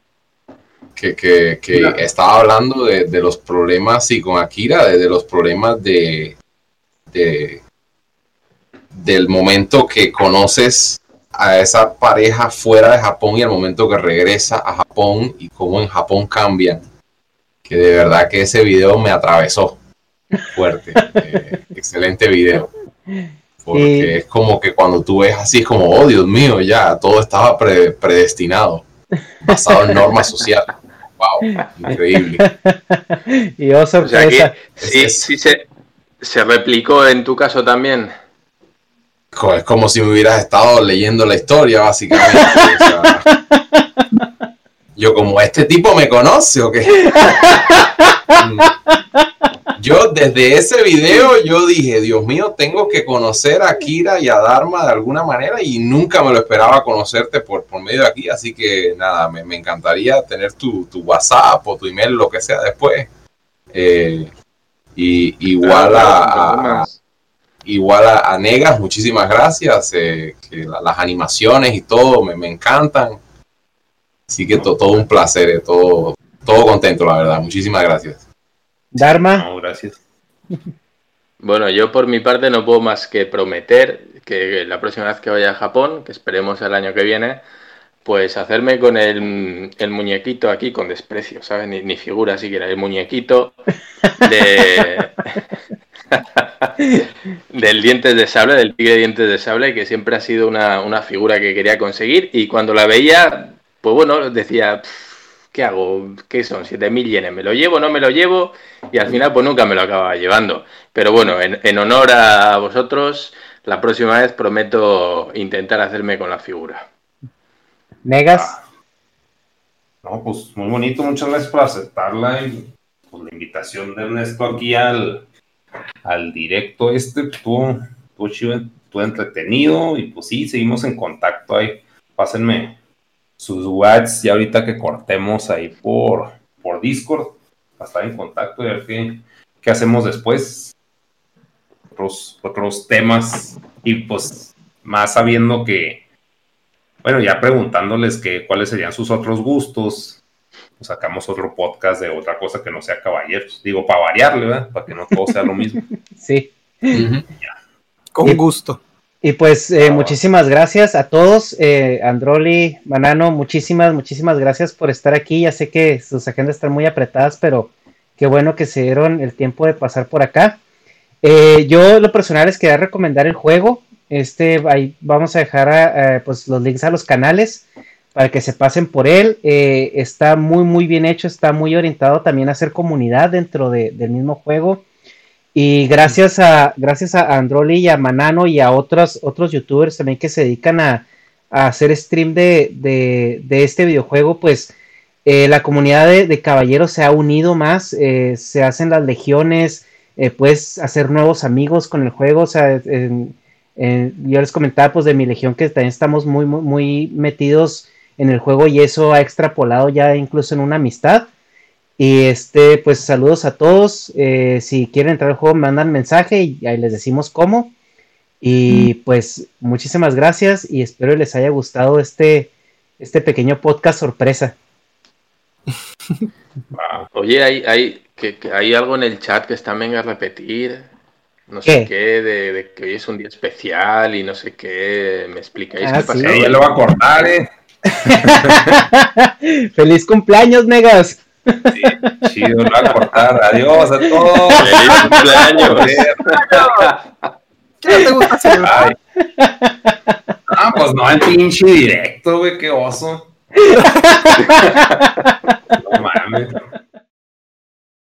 que, que, que estaba hablando de, de, los problemas, y con Akira, de, de los problemas de, de, del momento que conoces a esa pareja fuera de Japón y al momento que regresa a Japón y cómo en Japón cambian. Que de verdad que ese video me atravesó fuerte. Eh, excelente video. Porque es como que cuando tú ves así, es como, oh Dios mío, ya todo estaba predestinado, basado en normas sociales. Wow, increíble. y oh, sorpresa. sí, sí, se, se replicó en tu caso también. Es como si me hubieras estado leyendo la historia, básicamente. yo como, ¿este tipo me conoce o qué? yo desde ese video yo dije, Dios mío, tengo que conocer a Kira y a Dharma de alguna manera y nunca me lo esperaba conocerte por, por medio de aquí, así que nada, me, encantaría tener tu, tu, WhatsApp o tu email, lo que sea después. Eh, y igual a, igual a, Negas, muchísimas gracias. Eh, que las animaciones y todo me, encantan. Así que todo un placer, eh, todo, todo contento, la verdad. Muchísimas gracias. Dharma. gracias. Bueno, yo por mi parte no puedo más que prometer que la próxima vez que vaya a Japón, que esperemos el año que viene, pues hacerme con el, el, muñequito aquí con desprecio, ¿sabes? Ni, ni figura siquiera, el muñequito de... del dientes de sable, del tigre de dientes de sable, que siempre ha sido una, una figura que quería conseguir y cuando la veía, pues bueno, decía, ¿qué hago? ¿Qué son? 7.000 yenes, ¿me lo llevo? ¿No me lo llevo? Y al final pues nunca me lo acababa llevando. Pero bueno, en, en honor a vosotros, la próxima vez prometo intentar hacerme con la figura. Negas. Ah. no, pues muy bonito, muchas gracias por aceptarla y pues, la invitación de Ernesto aquí al, al directo este, estuvo, estuvo entretenido y pues sí, seguimos en contacto ahí. Pásenme sus whats ya ahorita que cortemos ahí por, por Discord, para estar en contacto y ver qué, qué hacemos después. Otros, otros temas y pues más sabiendo que bueno, ya preguntándoles que cuáles serían sus otros gustos, pues sacamos otro podcast de otra cosa que no sea caballeros. Digo, para variarle, ¿verdad? Para que no todo sea lo mismo. sí. Con gusto. Y pues eh, muchísimas gracias a todos, eh, Androli, Manano, muchísimas, muchísimas gracias por estar aquí. Ya sé que sus agendas están muy apretadas, pero qué bueno que se dieron el tiempo de pasar por acá. Eh, yo lo personal les quería recomendar el juego. Este, ahí vamos a dejar eh, pues, los links a los canales para que se pasen por él. Eh, está muy, muy bien hecho, está muy orientado también a hacer comunidad dentro del mismo juego. Y gracias a, gracias a Androli y a Manano y a otros, otros youtubers también que se dedican a, hacer stream de, este videojuego, pues eh, la comunidad de, caballeros se ha unido más, se hacen las legiones, puedes hacer nuevos amigos con el juego, o sea, eh, yo les comentaba pues de mi legión que también estamos muy, muy, muy metidos en el juego y eso ha extrapolado ya incluso en una amistad. Y este, pues saludos a todos. Eh, si quieren entrar al juego, mandan mensaje y ahí les decimos cómo. Y pues muchísimas gracias y espero les haya gustado este, este pequeño podcast sorpresa. Oye, hay, hay, que, hay algo en el chat que está venga a repetir no sé qué, de, que hoy es un día especial y no sé qué. ¿Me explicáis ah, qué pasa? Sí. lo va a cortar, ¿eh? ¡Feliz cumpleaños, negas! Sí, chido, lo va a cortar. Adiós a todos. ¡Feliz cumpleaños! ¿Qué te gusta celebrar? Ah, pues no, en pinche directo, güey, qué oso. no mames.